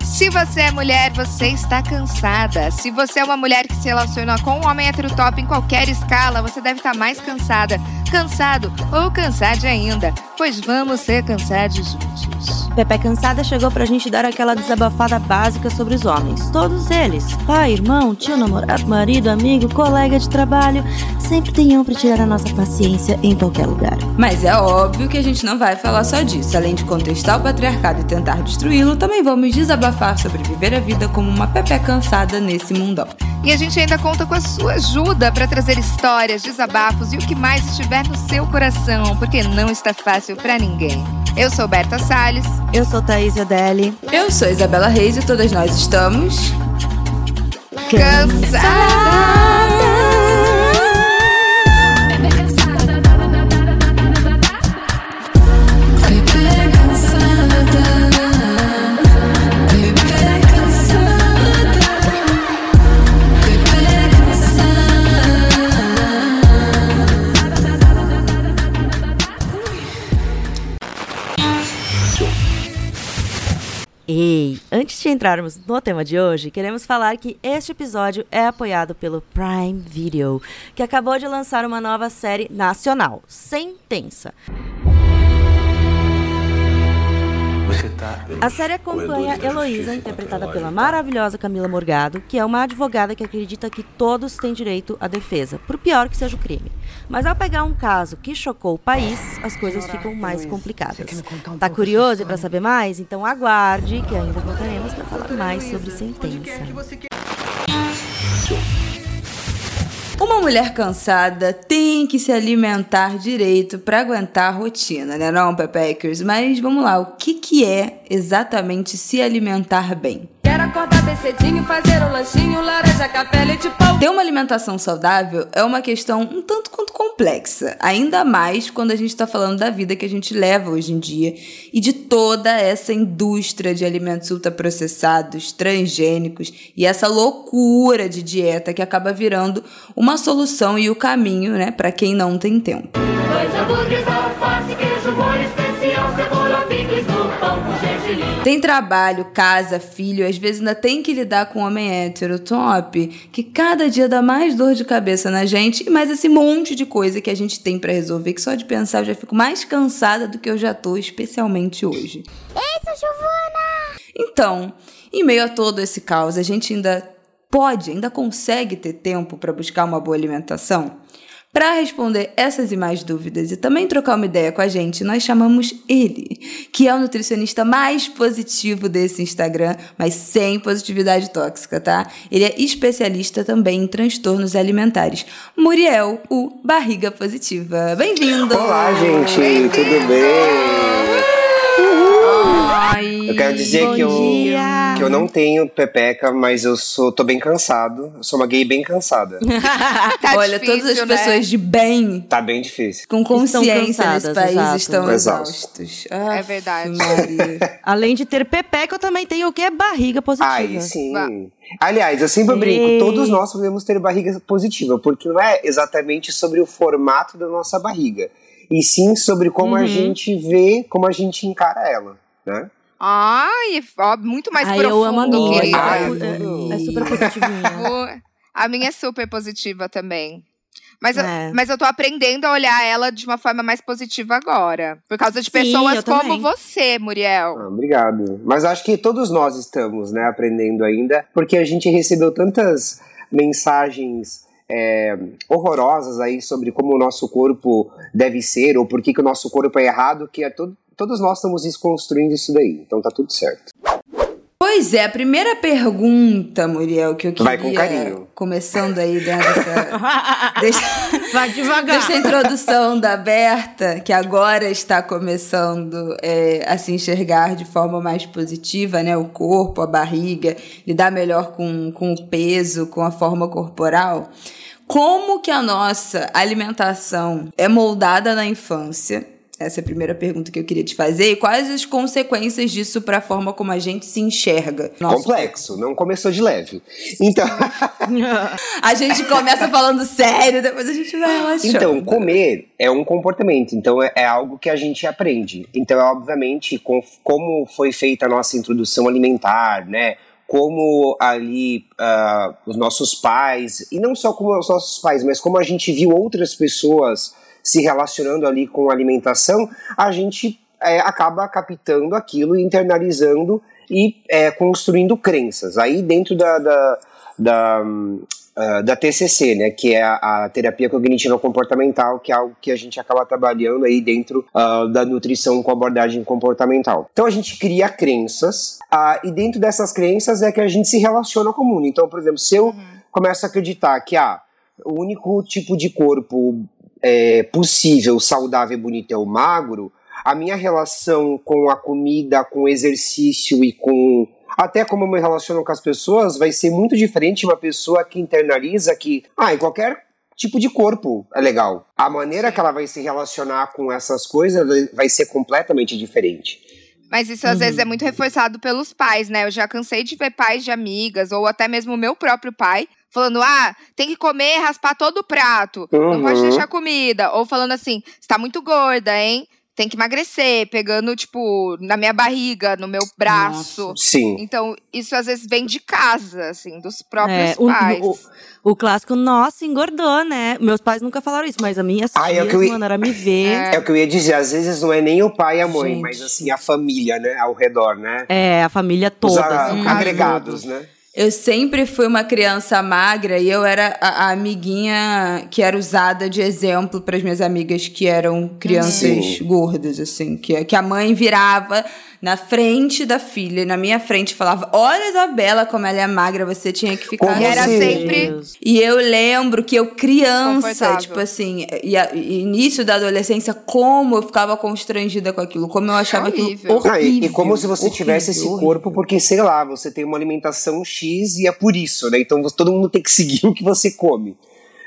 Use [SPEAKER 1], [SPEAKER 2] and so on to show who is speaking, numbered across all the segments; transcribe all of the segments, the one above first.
[SPEAKER 1] Se você é mulher, você está cansada. Se você é uma mulher que se relaciona com um homem hétero top em qualquer escala, você deve estar mais cansada, cansado ou cansade ainda. Pois vamos ser cansados juntos.
[SPEAKER 2] Pepe Cansada chegou pra gente dar aquela desabafada básica sobre os homens. Todos eles, pai, irmão, tio, namorado, marido, amigo, colega de trabalho, sempre tem um pra tirar a nossa paciência em qualquer lugar.
[SPEAKER 3] Mas é óbvio que a gente não vai falar só disso. Além de contestar o patriarcado e tentar destruí-lo, também vamos desabafar sobre viver a vida como uma Pepe cansada nesse mundão.
[SPEAKER 1] E a gente ainda conta com a sua ajuda para trazer histórias, desabafos e o que mais estiver no seu coração, porque não está fácil para ninguém. Eu sou Berta Salles.
[SPEAKER 2] Eu sou Thaís Adeli.
[SPEAKER 3] Eu sou Isabela Reis e todas nós estamos.
[SPEAKER 1] Cansadas!
[SPEAKER 2] Ei, antes de entrarmos no tema de hoje, queremos falar que este episódio é apoiado pelo Prime Video, que acabou de lançar uma nova série nacional, Sentença. A série acompanha Heloísa, interpretada pela maravilhosa Camila Morgado, que é uma advogada que acredita que todos têm direito à defesa, por pior que seja o crime. Mas ao pegar um caso que chocou o país, as coisas ficam mais complicadas. Tá curioso para saber mais? Então aguarde que ainda voltaremos para falar mais sobre sentença.
[SPEAKER 3] Uma mulher cansada tem que se alimentar direito para aguentar a rotina, né não, Pepekers? Mas vamos lá, o que, que é exatamente se alimentar bem?
[SPEAKER 4] Quero acordar bem cedinho, fazer um lanchinho, laranja, café, leite, pão.
[SPEAKER 3] Ter uma alimentação saudável é uma questão um tanto quanto complexa, ainda mais quando a gente está falando da vida que a gente leva hoje em dia e de toda essa indústria de alimentos ultraprocessados, transgênicos e essa loucura de dieta que acaba virando uma solução e o caminho, né, para quem não tem tempo.
[SPEAKER 5] Dois
[SPEAKER 3] Tem trabalho, casa, filho, às vezes ainda tem que lidar com um homem hétero top, que cada dia dá mais dor de cabeça na gente, e mais esse monte de coisa que a gente tem pra resolver, que só de pensar eu já fico mais cansada do que eu já tô, especialmente hoje.
[SPEAKER 6] Eita, Giovana!
[SPEAKER 3] Então, em meio a todo esse caos, a gente ainda pode, ainda consegue ter tempo para buscar uma boa alimentação? Para responder essas e mais dúvidas e também trocar uma ideia com a gente, nós chamamos ele, que é o nutricionista mais positivo desse Instagram, mas sem positividade tóxica, tá? Ele é especialista também em transtornos alimentares. Muriel, o Barriga Positiva. Bem-vindo!
[SPEAKER 7] Olá, gente, tudo bem?
[SPEAKER 3] Ai,
[SPEAKER 7] Eu quero dizer que eu,
[SPEAKER 2] dia.
[SPEAKER 7] Que eu não tenho pepeca, mas eu sou, tô bem cansado. Eu sou uma gay bem cansada.
[SPEAKER 1] Tá
[SPEAKER 3] Olha,
[SPEAKER 1] difícil,
[SPEAKER 3] todas as
[SPEAKER 1] né?
[SPEAKER 3] pessoas de bem,
[SPEAKER 7] Tá bem difícil.
[SPEAKER 3] com consciência nesse país,
[SPEAKER 2] exato.
[SPEAKER 3] estão
[SPEAKER 7] Exaustos.
[SPEAKER 3] exaustos.
[SPEAKER 1] É
[SPEAKER 3] Ah,
[SPEAKER 1] verdade.
[SPEAKER 3] Maria.
[SPEAKER 2] Além de ter pepeca, eu também tenho o que? Barriga positiva.
[SPEAKER 7] Ai, sim.
[SPEAKER 1] Vá.
[SPEAKER 7] Aliás, eu sempre
[SPEAKER 2] Ei.
[SPEAKER 7] brinco, todos nós podemos ter barriga positiva, porque não é exatamente sobre o formato da nossa barriga, e sim sobre como
[SPEAKER 2] Uhum.
[SPEAKER 7] a gente vê, como a gente encara ela, né?
[SPEAKER 1] Ai, ó, muito mais
[SPEAKER 2] Ai,
[SPEAKER 1] profundo,
[SPEAKER 2] eu amo a minha.
[SPEAKER 7] Ai,
[SPEAKER 2] é,
[SPEAKER 7] tudo.
[SPEAKER 2] é super positivinha.
[SPEAKER 1] A minha é super positiva também. Mas, eu-
[SPEAKER 2] É.
[SPEAKER 1] mas eu tô aprendendo a olhar ela de uma forma mais positiva agora. Por causa de
[SPEAKER 2] Sim,
[SPEAKER 1] pessoas
[SPEAKER 2] eu
[SPEAKER 1] como
[SPEAKER 2] também.
[SPEAKER 1] você, Muriel.
[SPEAKER 7] Ah, obrigado. Mas acho que todos nós estamos, né, aprendendo ainda, porque a gente recebeu tantas mensagens é, horrorosas aí sobre como o nosso corpo deve ser, ou por que, que o nosso corpo é errado, que é todo, todos nós estamos desconstruindo isso daí. Então tá tudo certo.
[SPEAKER 3] Pois é, a primeira pergunta, Muriel, que eu queria...
[SPEAKER 7] Vai com carinho.
[SPEAKER 3] Começando aí dentro dessa... dessa-
[SPEAKER 2] Vai devagar.
[SPEAKER 3] Dessa introdução da Berta, que agora está começando é, a se enxergar de forma mais positiva, né? O corpo, a barriga, lidar melhor com, com o peso, com a forma corporal. Como que a nossa alimentação é moldada na infância? Essa é a primeira pergunta que eu queria te fazer. E quais as consequências disso para a forma como a gente se enxerga?
[SPEAKER 7] Complexo, não começou de leve. Então,
[SPEAKER 3] A gente começa falando sério, depois a gente vai relaxando.
[SPEAKER 7] então, comer é um comportamento, então é, é algo que a gente aprende. Então, é obviamente, com, como foi feita a nossa introdução alimentar, né? Como ali ah, os nossos pais, e não só como os nossos pais, mas como a gente viu outras pessoas se relacionando ali com a alimentação, a gente é, acaba captando aquilo, internalizando e é, construindo crenças. Aí dentro da, da, da, hum, ah, da TCC, né, que é a, a terapia cognitiva comportamental, que é algo que a gente acaba trabalhando aí dentro ah, da nutrição com abordagem comportamental. Então a gente cria crenças ah, e dentro dessas crenças é que a gente se relaciona com o mundo. Então, por exemplo, se eu começo a acreditar que ah, o único tipo de corpo é, possível, saudável e bonito é o magro, a minha relação com a comida, com o exercício e com até como eu me relaciono com as pessoas vai ser muito diferente de uma pessoa que internaliza que, ah, em qualquer tipo de corpo é legal. A maneira que ela vai se relacionar com essas coisas vai- vai ser completamente diferente.
[SPEAKER 1] Mas isso às vezes é muito reforçado pelos pais, né? Eu já cansei de ver pais de amigas, ou até mesmo o meu próprio pai, falando: ah, tem que comer, raspar todo o prato, não
[SPEAKER 7] Uhum.
[SPEAKER 1] pode deixar comida. Ou falando assim: você tá muito gorda, hein? Tem que emagrecer, pegando, tipo, na minha barriga, no meu braço.
[SPEAKER 7] Sim.
[SPEAKER 1] Então, isso às vezes vem de casa, assim, dos próprios
[SPEAKER 2] É, o-
[SPEAKER 1] pais.
[SPEAKER 2] o- O clássico, nossa, engordou, né? Meus pais nunca falaram isso, mas a minha
[SPEAKER 7] Ah, é ia-
[SPEAKER 2] mano, era me ver.
[SPEAKER 7] É o que eu ia dizer, às vezes não é nem o pai e a mãe,
[SPEAKER 3] Gente.
[SPEAKER 7] mas assim, a família, né, ao redor, né?
[SPEAKER 2] É, a família
[SPEAKER 7] Os
[SPEAKER 2] toda.
[SPEAKER 7] a-
[SPEAKER 2] assim,
[SPEAKER 7] agregados, né?
[SPEAKER 3] Eu sempre fui uma criança magra e eu era a, a amiguinha que era usada de exemplo para as minhas amigas que eram crianças
[SPEAKER 7] Sim.
[SPEAKER 3] gordas, assim. Que, que a mãe virava na frente da filha, na minha frente, falava: Olha, Isabela, como ela é magra, você tinha que ficar.
[SPEAKER 7] Como
[SPEAKER 1] E era
[SPEAKER 7] assim?
[SPEAKER 1] sempre.
[SPEAKER 2] Deus.
[SPEAKER 3] E eu lembro que eu, criança, tipo assim, e a- e início da adolescência, como eu ficava constrangida com aquilo, como eu achava
[SPEAKER 1] Horrível.
[SPEAKER 3] aquilo
[SPEAKER 7] Não,
[SPEAKER 3] horrível.
[SPEAKER 7] e, e como se você
[SPEAKER 3] horrível,
[SPEAKER 7] tivesse esse
[SPEAKER 3] horrível.
[SPEAKER 7] corpo, porque, sei lá, você tem uma alimentação X e é por isso, né? Então todo mundo tem que seguir o que você come.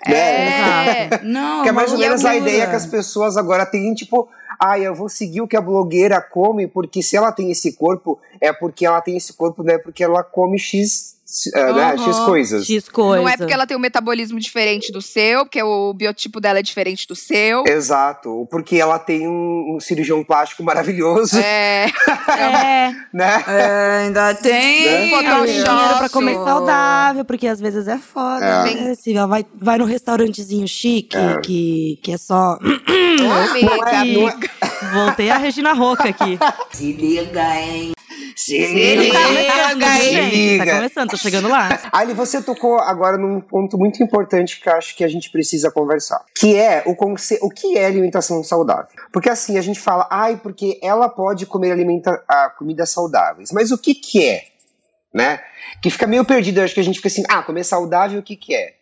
[SPEAKER 7] Né?
[SPEAKER 1] É.
[SPEAKER 3] Não,
[SPEAKER 7] Que é mais ou menos a ideia que as pessoas agora têm, tipo, ah, eu vou seguir o que a blogueira come, porque se ela tem esse corpo, é porque ela tem esse corpo, não é porque ela come X, né,
[SPEAKER 1] Aham.
[SPEAKER 7] X coisas.
[SPEAKER 2] X coisa.
[SPEAKER 1] Não é porque ela tem um metabolismo diferente do seu, porque o biotipo dela é diferente do seu.
[SPEAKER 7] Exato, ou porque ela tem um, um cirurgião plástico maravilhoso,
[SPEAKER 1] É.
[SPEAKER 2] É,
[SPEAKER 7] né?
[SPEAKER 3] É, ainda tem.
[SPEAKER 7] Né?
[SPEAKER 1] Photoshop.
[SPEAKER 2] pra comer saudável, porque às vezes é foda.
[SPEAKER 7] É.
[SPEAKER 2] Né? Se ela vai, vai no restaurantezinho chique,
[SPEAKER 7] É.
[SPEAKER 2] que, que é só.
[SPEAKER 1] Amiga.
[SPEAKER 7] É- é-
[SPEAKER 2] Voltei a Regina Roca aqui.
[SPEAKER 7] Se
[SPEAKER 1] Se
[SPEAKER 7] liga.
[SPEAKER 1] liga,
[SPEAKER 7] liga.
[SPEAKER 2] tá começando, tô chegando lá.
[SPEAKER 7] Ali você tocou agora num ponto muito importante que eu acho que a gente precisa conversar, que é o, conce... o que é alimentação saudável. Porque assim, a gente fala, ai, porque ela pode comer alimenta... ah, comidas saudáveis, mas o que que é? Né? Que fica meio perdido, eu acho que a gente fica assim, ah, comer saudável, o que que é?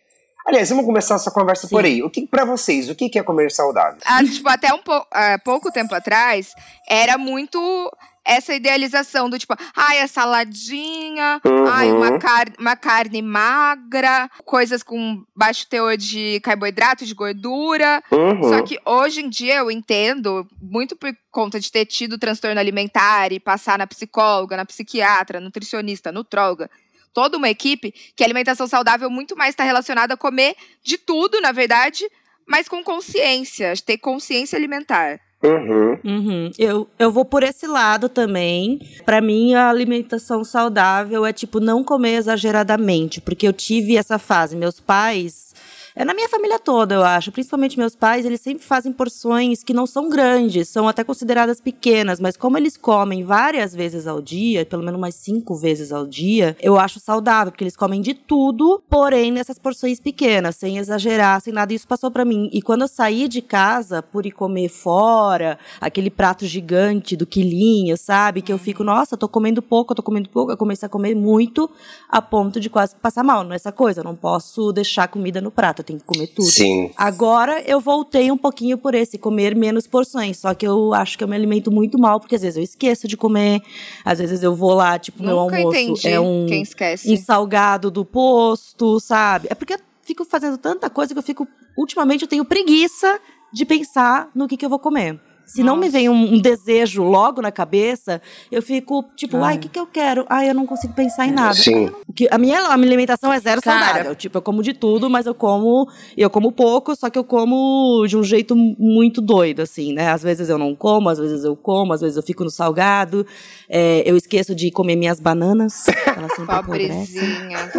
[SPEAKER 7] Aliás, vamos começar essa conversa por aí. O que para vocês, o que que é comer saudável?
[SPEAKER 1] Ah, tipo, até um pou- ah, pouco tempo atrás, era muito essa idealização do tipo, ai, a saladinha,
[SPEAKER 7] Uhum.
[SPEAKER 1] ai, uma, car uma carne magra, coisas com baixo teor de carboidrato, de gordura.
[SPEAKER 7] Uhum.
[SPEAKER 1] Só que hoje em dia eu entendo, muito por conta de ter tido transtorno alimentar e passar na psicóloga, na psiquiatra, nutricionista, nutróloga, toda uma equipe, que a alimentação saudável muito mais está relacionada a comer de tudo, na verdade, mas com consciência, ter consciência alimentar.
[SPEAKER 7] Uhum.
[SPEAKER 2] Uhum. Eu, eu vou por esse lado também. Pra mim, a alimentação saudável é tipo não comer exageradamente, porque eu tive essa fase. Meus pais. É na minha família toda, eu acho. Principalmente meus pais, eles sempre fazem porções que não são grandes, são até consideradas pequenas, mas como eles comem várias vezes ao dia, pelo menos umas cinco vezes ao dia, eu acho saudável, porque eles comem de tudo, porém nessas porções pequenas, sem exagerar, sem nada. Isso passou pra mim. E quando eu saí de casa por ir comer fora, aquele prato gigante do quilinho, sabe? Que eu fico, nossa, tô comendo pouco, tô comendo pouco. Eu comecei a comer muito a ponto de quase passar mal. Não é essa coisa, eu não posso deixar comida no prato, eu tenho que comer tudo.
[SPEAKER 7] Sim.
[SPEAKER 2] Agora eu voltei um pouquinho por esse, comer menos porções. Só que eu acho que eu me alimento muito mal, porque às vezes eu esqueço de comer, às vezes eu vou lá, tipo, meu
[SPEAKER 1] Nunca
[SPEAKER 2] almoço
[SPEAKER 1] entendi
[SPEAKER 2] é um,
[SPEAKER 1] quem esquece.
[SPEAKER 2] um salgado do posto, sabe? É porque eu fico fazendo tanta coisa que eu fico. Ultimamente eu tenho preguiça de pensar no que, que eu vou comer. Se não me vem um, um desejo logo na cabeça, eu fico tipo, ai, o que, que eu quero? Ai, eu não consigo pensar em nada.
[SPEAKER 7] Sim.
[SPEAKER 2] Que- A minha, a minha alimentação é zero
[SPEAKER 3] Cara.
[SPEAKER 2] saudável. Tipo, eu como de tudo, mas eu como. Eu como pouco, só que eu como de um jeito muito doido, assim, né? Às vezes eu não como, às vezes eu como, às vezes eu fico no salgado. É, eu esqueço de comer minhas bananas. Elas sempre.
[SPEAKER 1] Pobrezinha.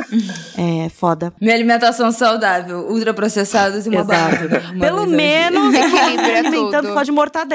[SPEAKER 2] É foda.
[SPEAKER 3] Minha alimentação saudável, ultraprocessados e uma
[SPEAKER 2] Exato.
[SPEAKER 3] barra. Uma
[SPEAKER 2] Pelo menos eu tô
[SPEAKER 1] Equilibra
[SPEAKER 2] me alimentando só de mortadela.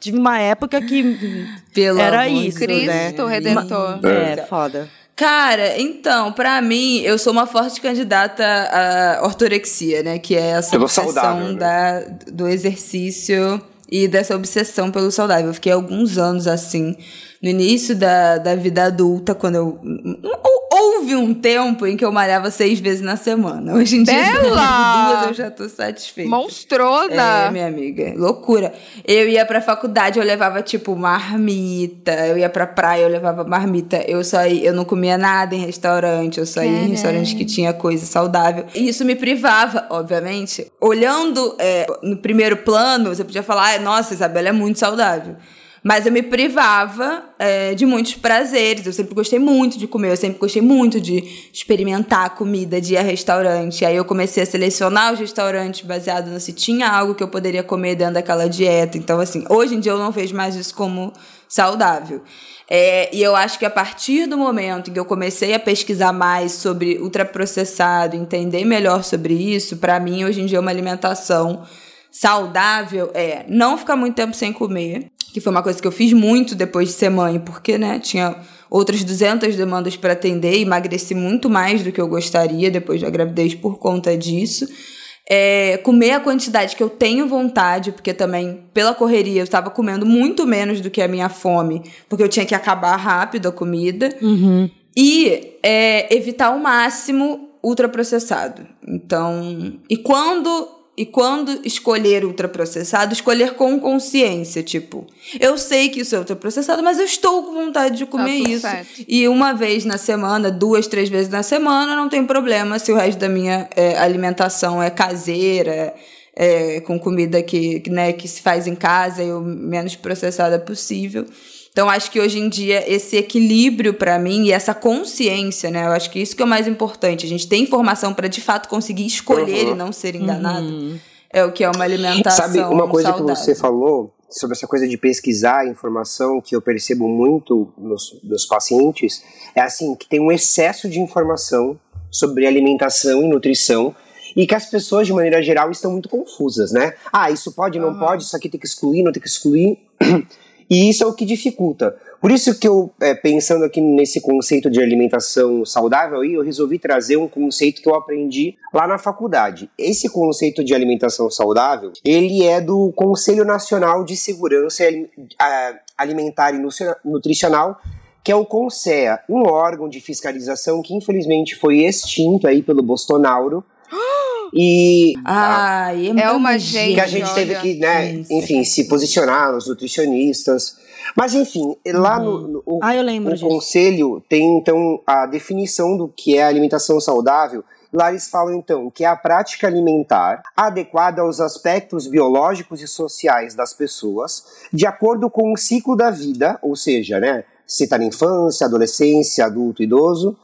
[SPEAKER 2] Tive uma época que
[SPEAKER 3] Pelo
[SPEAKER 2] era
[SPEAKER 3] amor de
[SPEAKER 2] isso,
[SPEAKER 3] Deus.
[SPEAKER 2] né?
[SPEAKER 1] Cristo Redentor.
[SPEAKER 2] É, foda.
[SPEAKER 3] Cara, então, pra mim, eu sou uma forte candidata à ortorexia, né? Que é essa
[SPEAKER 7] Pelo
[SPEAKER 3] obsessão
[SPEAKER 7] saudável, né?
[SPEAKER 3] da, do exercício e dessa obsessão pelo saudável. Eu fiquei alguns anos assim. No início da, da vida adulta, quando eu. hou- Houve um tempo em que eu malhava seis vezes na semana. Hoje em dia, duas, eu já tô satisfeita.
[SPEAKER 1] Monstrona.
[SPEAKER 3] É, minha amiga. Loucura. Eu ia pra faculdade, eu levava, tipo, marmita. Eu ia pra praia, eu levava marmita. Eu só ia, eu não comia nada em restaurante. Eu só ia em restaurante que tinha coisa saudável. E isso me privava, obviamente. Olhando é, no primeiro plano, você podia falar, "Ai, nossa, Isabela é muito saudável. Mas eu me privava é, de muitos prazeres. Eu sempre gostei muito de comer, eu sempre gostei muito de experimentar comida, de ir a restaurante. Aí eu comecei a selecionar os restaurantes baseado no se tinha algo que eu poderia comer dentro daquela dieta. Então, assim, hoje em dia eu não vejo mais isso como saudável. É, e eu acho que a partir do momento em que eu comecei a pesquisar mais sobre ultraprocessado, entender melhor sobre isso, pra mim, hoje em dia, é uma alimentação saudável é não ficar muito tempo sem comer, que foi uma coisa que eu fiz muito depois de ser mãe, porque, né, tinha outras 200 demandas para atender, e emagreci muito mais do que eu gostaria depois da gravidez por conta disso. É, comer a quantidade que eu tenho vontade, porque também, pela correria, eu estava comendo muito menos do que a minha fome, porque eu tinha que acabar rápido a comida. E é, evitar ao máximo ultraprocessado. Então, e quando e quando escolher ultraprocessado, escolher com consciência, tipo, eu sei que isso é ultraprocessado, mas eu estou com vontade de comer
[SPEAKER 1] tudo
[SPEAKER 3] isso.
[SPEAKER 1] certo.
[SPEAKER 3] E uma vez na semana, duas, três vezes na semana, não tem problema se o resto da minha é, alimentação é caseira, é, com comida que, que, né, que se faz em casa e o menos processada possível. Então, acho que hoje em dia esse equilíbrio para mim e essa consciência, né? Eu acho que isso que é o mais importante. A gente tem informação para de fato conseguir escolher
[SPEAKER 7] Uhum.
[SPEAKER 3] e não ser enganado. É o que é uma alimentação
[SPEAKER 7] Sabe uma coisa
[SPEAKER 3] saudável.
[SPEAKER 7] que você falou sobre essa coisa de pesquisar a informação que eu percebo muito nos, nos pacientes é assim que tem um excesso de informação sobre alimentação e nutrição e que as pessoas de maneira geral estão muito confusas, né? Ah, isso pode, não pode, isso aqui tem que excluir, não tem que excluir. E isso é o que dificulta. Por isso que eu, é, pensando aqui nesse conceito de alimentação saudável, eu resolvi trazer um conceito que eu aprendi lá na faculdade. Esse conceito de alimentação saudável, ele é do Conselho Nacional de Segurança Ali- Alimentar e Nutricio- Nutricional, que é o CONSEA, um órgão de fiscalização que infelizmente foi extinto aí pelo Bolsonaro. E
[SPEAKER 3] Ai, é,
[SPEAKER 1] É uma gente,
[SPEAKER 7] que a gente teve
[SPEAKER 1] olha.
[SPEAKER 7] que, né,
[SPEAKER 3] Isso.
[SPEAKER 7] enfim, se posicionar, os nutricionistas. Mas, enfim, lá no, no- o,
[SPEAKER 2] Ah, eu lembro
[SPEAKER 7] o conselho tem, então, a definição do que é alimentação saudável. Lá eles falam, então, que é a prática alimentar adequada aos aspectos biológicos e sociais das pessoas, de acordo com o ciclo da vida, ou seja, né, se está na infância, adolescência, adulto, idoso,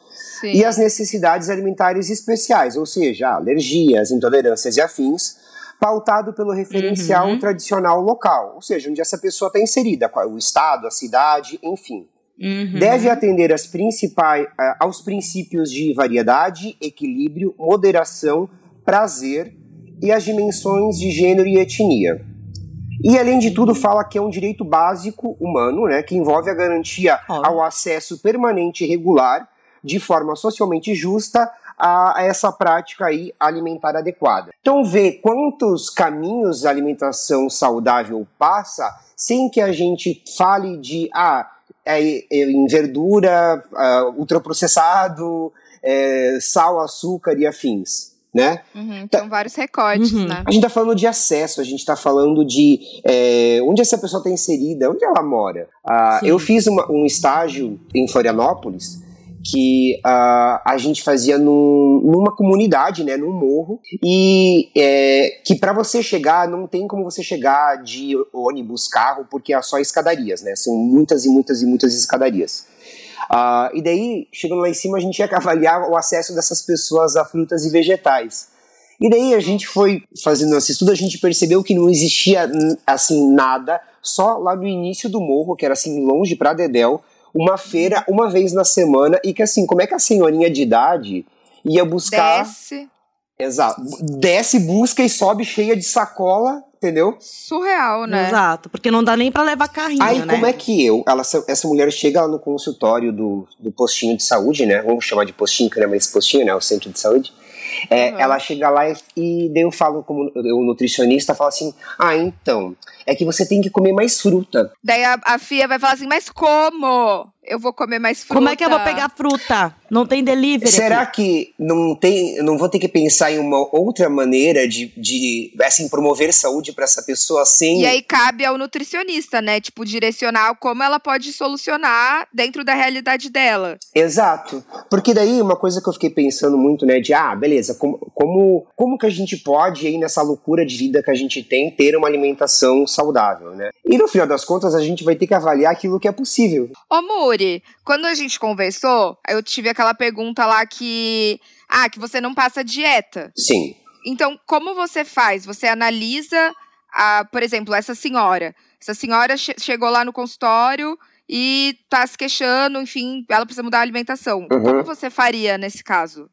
[SPEAKER 1] Sim.
[SPEAKER 7] e as necessidades alimentares especiais, ou seja, alergias, intolerâncias e afins, pautado pelo referencial
[SPEAKER 3] Uhum.
[SPEAKER 7] tradicional local, ou seja, onde essa pessoa está inserida, qual- o estado, a cidade, enfim.
[SPEAKER 3] Uhum.
[SPEAKER 7] Deve atender principais, aos princípios de variedade, equilíbrio, moderação, prazer e as dimensões de gênero e etnia. E além de tudo, fala que é um direito básico humano, né, que envolve a garantia ao acesso permanente e regular, de forma socialmente justa, a, a essa prática aí alimentar adequada. Então, ver quantos caminhos a alimentação saudável passa sem que a gente fale de ah, é, é em verdura, ah, ultraprocessado, é, sal, açúcar e afins, né?
[SPEAKER 1] Uhum, Tem vários recortes,
[SPEAKER 2] Uhum.
[SPEAKER 1] né?
[SPEAKER 7] A gente está falando de acesso, a gente está falando de é, onde essa pessoa está inserida, onde ela mora. Ah, eu fiz uma- um estágio em Florianópolis que uh, a gente fazia num, numa comunidade, né, num morro, e é, que para você chegar não tem como você chegar de ônibus, carro, porque é só escadarias, né? São muitas e muitas e muitas escadarias. Uh, e daí, chegando lá em cima, a gente que avaliar o acesso dessas pessoas a frutas e vegetais. E daí a gente foi fazendo esse estudo, a gente percebeu que não existia assim nada, só lá no início do morro, que era assim longe para Dedéu, uma feira uma vez na semana e que assim, como é que a senhorinha de idade ia buscar.
[SPEAKER 1] Desce.
[SPEAKER 7] Exato. Desce, busca e sobe cheia de sacola, entendeu?
[SPEAKER 1] Surreal, né?
[SPEAKER 2] Exato, porque não dá nem para levar carrinho,
[SPEAKER 7] Aí,
[SPEAKER 2] né?
[SPEAKER 7] como é que eu, ela, essa mulher chega lá no consultório do, do postinho de saúde, né? Vamos chamar de postinho, que não é mais postinho, né? O centro de saúde. É, uhum. Ela chega lá e, e daí eu falo, como o nutricionista fala assim: ah, então, é que você tem que comer mais fruta.
[SPEAKER 1] Daí a, a Fia vai falar assim: mas como? Eu vou comer mais fruta.
[SPEAKER 2] Como é que eu vou pegar fruta? Não tem delivery.
[SPEAKER 7] Será
[SPEAKER 2] aqui.
[SPEAKER 7] que não tem, não vou ter que pensar em uma outra maneira de, de assim, promover saúde para essa pessoa sem.
[SPEAKER 1] E aí cabe ao nutricionista, né? Tipo, direcionar como ela pode solucionar dentro da realidade dela.
[SPEAKER 7] Exato. Porque daí uma coisa que eu fiquei pensando muito, né? De ah, beleza, como, como, como que a gente pode aí nessa loucura de vida que a gente tem ter uma alimentação saudável, né? E no final das contas a gente vai ter que avaliar aquilo que é possível.
[SPEAKER 1] Ô, Muri, quando a gente conversou, eu tive aquela pergunta lá que. Ah, que você não passa dieta.
[SPEAKER 7] Sim.
[SPEAKER 1] Então, como você faz? Você analisa, a, por exemplo, essa senhora. Essa senhora che chegou lá no consultório e tá se queixando, enfim, ela precisa mudar a alimentação. Uhum. Como você faria nesse caso?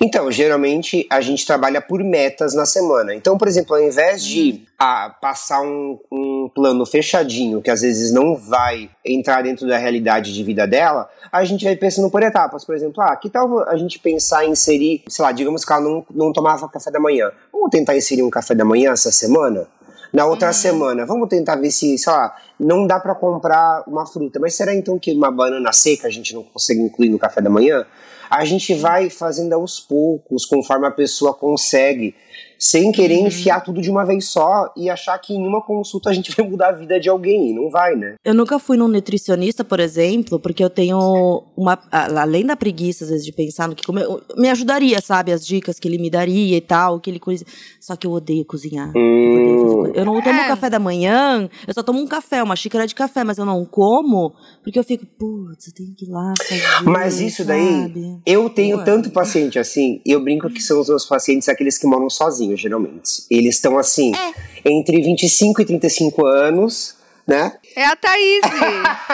[SPEAKER 7] Então, geralmente a gente trabalha por metas na semana. Então, por exemplo, ao invés de uhum. ah, passar um, um plano fechadinho, que às vezes não vai entrar dentro da realidade de vida dela, a gente vai pensando por etapas. Por exemplo, ah, que tal a gente pensar em inserir, sei lá, digamos que ela não, não tomava café da manhã. Vamos tentar inserir um café da manhã essa semana? Na outra uhum. semana, vamos tentar ver se, sei lá, não dá para comprar uma fruta. Mas será então que uma banana seca a gente não consegue incluir no café da manhã? A gente vai fazendo aos poucos, conforme a pessoa consegue sem querer uhum. enfiar tudo de uma vez só e achar que em uma consulta a gente vai mudar a vida de alguém. E não vai, né?
[SPEAKER 2] Eu nunca fui num nutricionista, por exemplo, porque eu tenho uma. Além da preguiça, às vezes, de pensar no que comer, me ajudaria, sabe? As dicas que ele me daria e tal, que ele coisa. Só que eu odeio cozinhar. Hum. Eu, eu, não tomo é. café da manhã, eu só tomo um café, uma xícara de café, mas eu não como, porque eu fico, putz, eu tenho que ir lá fazer.
[SPEAKER 7] Mas isso sabe? daí, eu tenho Ué. tanto paciente assim, eu brinco que são os meus pacientes aqueles que moram sozinhos geralmente. Eles estão assim, é. entre 25 e 35 anos, né?
[SPEAKER 1] É a Thaís.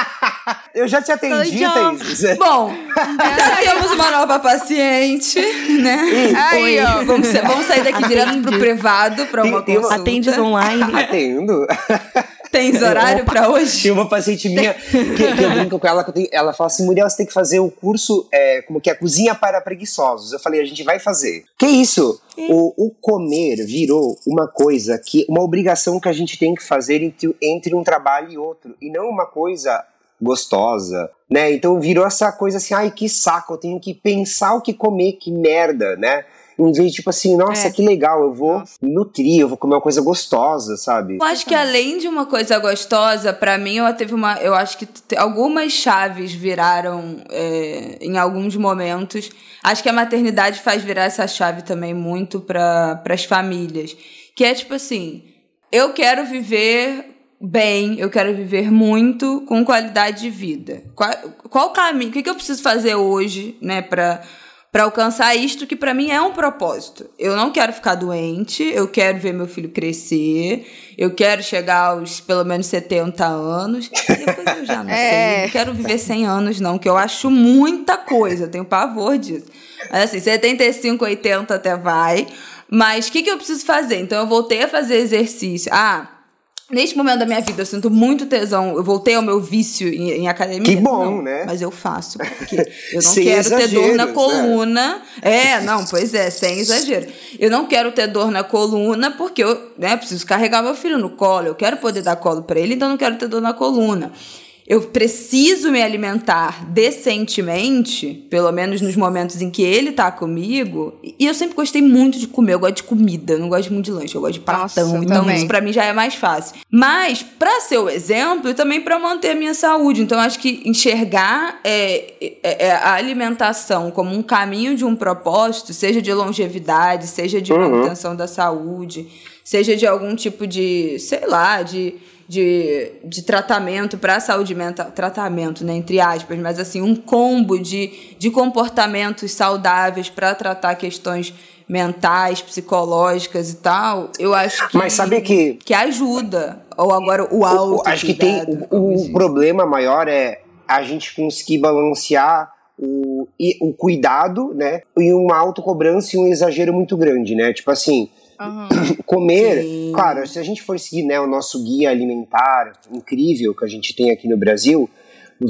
[SPEAKER 7] eu já te atendi, Thaís.
[SPEAKER 3] Bom, é, temos uma nova paciente, né?
[SPEAKER 1] Aí, ó.
[SPEAKER 3] Vamos, vamos, sair daqui direto pro privado para uma tem, consulta.
[SPEAKER 2] Atendes online.
[SPEAKER 7] Atendo.
[SPEAKER 3] Tens horário para hoje?
[SPEAKER 7] Tem uma paciente minha que, que eu brinco com ela, ela fala assim, Muriel, você tem que fazer o curso, é, como que é, cozinha para preguiçosos. Eu falei, a gente vai fazer. Que isso? O, o, comer virou uma coisa que, uma obrigação que a gente tem que fazer entre, entre um trabalho e outro, e não uma coisa gostosa, né? Então virou essa coisa assim, ai que saco, eu tenho que pensar o que comer, que merda, né? Em vez de tipo assim, nossa, é. que legal, eu vou nutrir, eu vou comer uma coisa gostosa, sabe?
[SPEAKER 3] Eu acho que além de uma coisa gostosa, para mim, eu teve uma. Eu acho que algumas chaves viraram é, em alguns momentos. Acho que a maternidade faz virar essa chave também muito para as famílias. Que é tipo assim, eu quero viver bem, eu quero viver muito com qualidade de vida. Qual, qual o caminho? O que, que eu preciso fazer hoje, né, para para alcançar isto que para mim é um propósito. Eu não quero ficar doente, eu quero ver meu filho crescer, eu quero chegar aos pelo menos 70 anos, depois eu já não é. sei, não quero viver 100 anos não, que eu acho muita coisa, eu tenho pavor disso. Mas assim, 75, 80 até vai, mas o que, que eu preciso fazer? Então eu voltei a fazer exercício. Ah, Neste momento da minha vida, eu sinto muito tesão. Eu voltei ao meu vício em, em academia.
[SPEAKER 7] Que bom,
[SPEAKER 3] não,
[SPEAKER 7] né?
[SPEAKER 3] Mas eu faço, porque eu não quero ter dor na né? coluna. É. é, não, pois é, sem exagero. Eu não quero ter dor na coluna, porque eu né, preciso carregar meu filho no colo. Eu quero poder dar colo para ele, então eu não quero ter dor na coluna. Eu preciso me alimentar decentemente, pelo menos nos momentos em que ele tá comigo. E eu sempre gostei muito de comer, eu gosto de comida, eu não gosto muito de lanche, eu gosto de pratão.
[SPEAKER 1] Nossa,
[SPEAKER 3] então
[SPEAKER 1] também.
[SPEAKER 3] isso pra mim já é mais fácil. Mas pra ser o exemplo e também pra manter a minha saúde. Então eu acho que enxergar é, é- é a alimentação como um caminho de um propósito, seja de longevidade, seja de manutenção da saúde, seja de algum tipo de, sei lá, de de, de tratamento para a saúde mental, tratamento, né, entre aspas, mas assim, um combo de, de comportamentos saudáveis para tratar questões mentais, psicológicas e tal, eu acho que
[SPEAKER 7] Mas sabe que-
[SPEAKER 3] que ajuda. Ou agora o alto.
[SPEAKER 7] Acho que tem o, o problema maior é a gente conseguir balancear o, o cuidado, né? E uma autocobrança e um exagero muito grande, né? Tipo assim,
[SPEAKER 1] Aham.
[SPEAKER 7] comer,
[SPEAKER 3] Sim.
[SPEAKER 7] claro, se a gente for seguir né, o nosso guia alimentar incrível que a gente tem aqui no Brasil,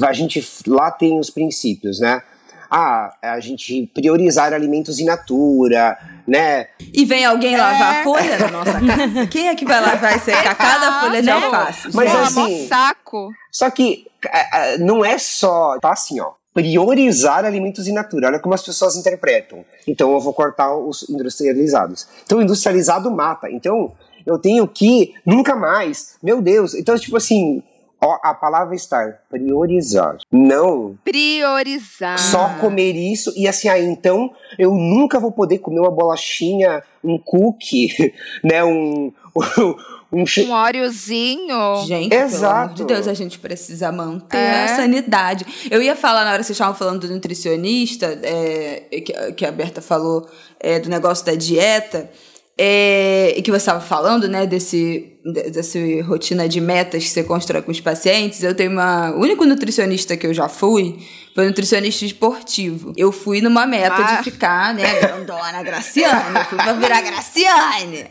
[SPEAKER 7] a gente lá tem os princípios, né? Ah, a gente priorizar alimentos in natura, né?
[SPEAKER 3] E vem alguém lavar a folha na nossa casa. Quem é que vai lavar e secar cada folha de alface?
[SPEAKER 7] Mas
[SPEAKER 1] Pô,
[SPEAKER 7] assim-
[SPEAKER 1] saco.
[SPEAKER 7] Só que é, é, não é só, tá assim, ó, priorizar alimentos in natura. Olha como as pessoas interpretam. Então eu vou cortar os industrializados. Então industrializado mata. Então eu tenho que nunca mais. Meu Deus. Então tipo assim, ó, a palavra estar priorizar. Não
[SPEAKER 1] Priorizar.
[SPEAKER 7] só comer isso e assim, aí então eu nunca vou poder comer uma bolachinha, um cookie, né, um um, che-
[SPEAKER 1] Um óleozinho.
[SPEAKER 3] Gente, pelo
[SPEAKER 7] Exato.
[SPEAKER 3] amor de Deus, a gente precisa manter
[SPEAKER 1] É.
[SPEAKER 3] a sanidade. Eu ia falar na hora que vocês estavam falando do nutricionista, é, que, que a Berta falou é, do negócio da dieta, é, e que você estava falando, né, desse, de- dessa rotina de metas que você constrói com os pacientes. Eu tenho uma. O único nutricionista que eu já fui foi nutricionista esportivo. Eu fui numa meta
[SPEAKER 1] Ah.
[SPEAKER 3] de ficar, né, grandona Graciane. Eu fui pra virar Graciane.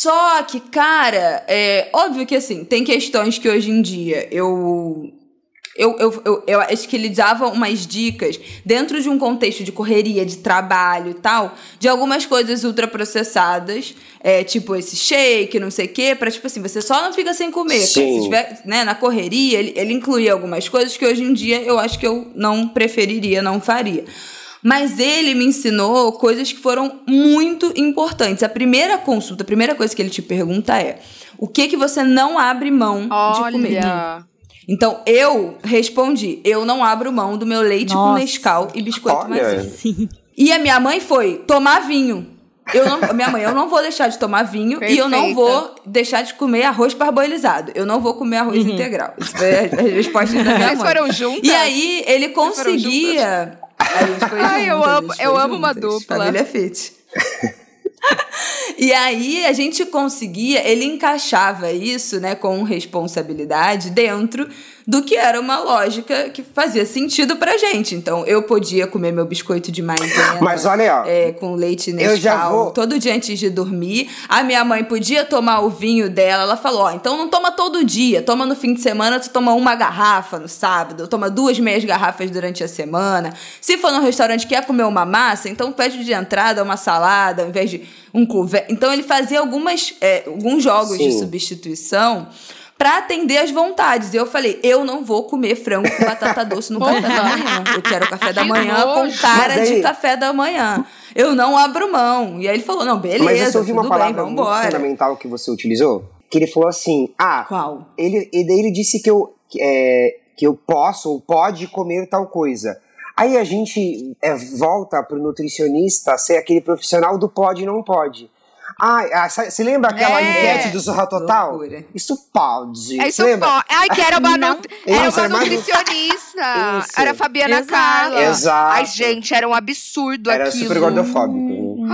[SPEAKER 3] Só que, cara, é óbvio que assim, tem questões que hoje em dia eu. Eu, eu, eu, eu acho que ele dava umas dicas dentro de um contexto de correria, de trabalho e tal, de algumas coisas ultraprocessadas, é, tipo esse shake, não sei o quê, pra tipo assim, você só não fica sem comer.
[SPEAKER 7] Sim.
[SPEAKER 3] Se tiver né, na correria, ele, ele incluía algumas coisas que hoje em dia eu acho que eu não preferiria, não faria. Mas ele me ensinou coisas que foram muito importantes. A primeira consulta, a primeira coisa que ele te pergunta é: o que que você não abre mão de comer?
[SPEAKER 1] Olha.
[SPEAKER 3] Então eu respondi: eu não abro mão do meu leite com
[SPEAKER 2] Nossa.
[SPEAKER 3] Nescau e biscoito
[SPEAKER 7] Olha.
[SPEAKER 2] Sim.
[SPEAKER 3] E a minha mãe foi tomar vinho. Eu não, minha mãe, eu não vou deixar de tomar vinho e eu não
[SPEAKER 1] Perfeita.
[SPEAKER 3] vou deixar de comer arroz parboilizado. Eu não vou comer arroz integral. Isso foi a, a resposta da minha mãe.
[SPEAKER 1] foram juntas?
[SPEAKER 3] E aí ele
[SPEAKER 1] foram
[SPEAKER 3] conseguia. A gente foi
[SPEAKER 1] Ai, eu amo- eu amo uma dupla.
[SPEAKER 3] Família Fit. E aí a gente conseguia, ele encaixava isso, né, com responsabilidade dentro do que era uma lógica que fazia sentido pra gente. Então eu podia comer meu biscoito de maisena.
[SPEAKER 7] Mas olha, ó,
[SPEAKER 3] é, com leite
[SPEAKER 7] Eu já
[SPEAKER 3] Nescau
[SPEAKER 7] vou-
[SPEAKER 3] todo dia antes de dormir. A minha mãe podia tomar o vinho dela. Ela falou: ó, então não toma todo dia. Toma no fim de semana, tu toma uma garrafa no sábado. Toma duas meias garrafas durante a semana. Se for num restaurante que quer comer uma massa, então pede de entrada uma salada ao invés de um couve. Então ele fazia algumas, é, alguns jogos de
[SPEAKER 7] Sim.
[SPEAKER 3] substituição. Pra atender as vontades. E eu falei, eu não vou comer frango com batata doce no café da manhã. Eu quero café da manhã com cara
[SPEAKER 7] aí-
[SPEAKER 3] de café da manhã. Eu não abro mão. E aí ele falou: não, beleza,
[SPEAKER 7] mas você ouviu uma
[SPEAKER 3] tudo bem,
[SPEAKER 7] palavra muito
[SPEAKER 3] vambora.
[SPEAKER 7] fundamental que você utilizou? Que ele falou assim, ah,
[SPEAKER 3] Qual?
[SPEAKER 7] ele, e daí ele disse que eu, que, é, que eu posso ou pode comer tal coisa. Aí a gente é, volta pro nutricionista ser aquele profissional do pode e não pode. Ah, ah, você lembra aquela
[SPEAKER 1] É.
[SPEAKER 7] enquete do Zorra Total?
[SPEAKER 3] Loucura.
[SPEAKER 7] Isso pode.
[SPEAKER 1] É isso pô. Ai, que era uma,
[SPEAKER 3] Não.
[SPEAKER 1] nut- era
[SPEAKER 7] Isso,
[SPEAKER 1] uma
[SPEAKER 7] era mais-
[SPEAKER 1] nutricionista.
[SPEAKER 7] Isso.
[SPEAKER 1] Era a Fabiana
[SPEAKER 3] Exato.
[SPEAKER 1] Carla.
[SPEAKER 7] Exato.
[SPEAKER 1] Ai, gente, era um absurdo
[SPEAKER 7] Era
[SPEAKER 1] aquilo.
[SPEAKER 7] super gordofóbico.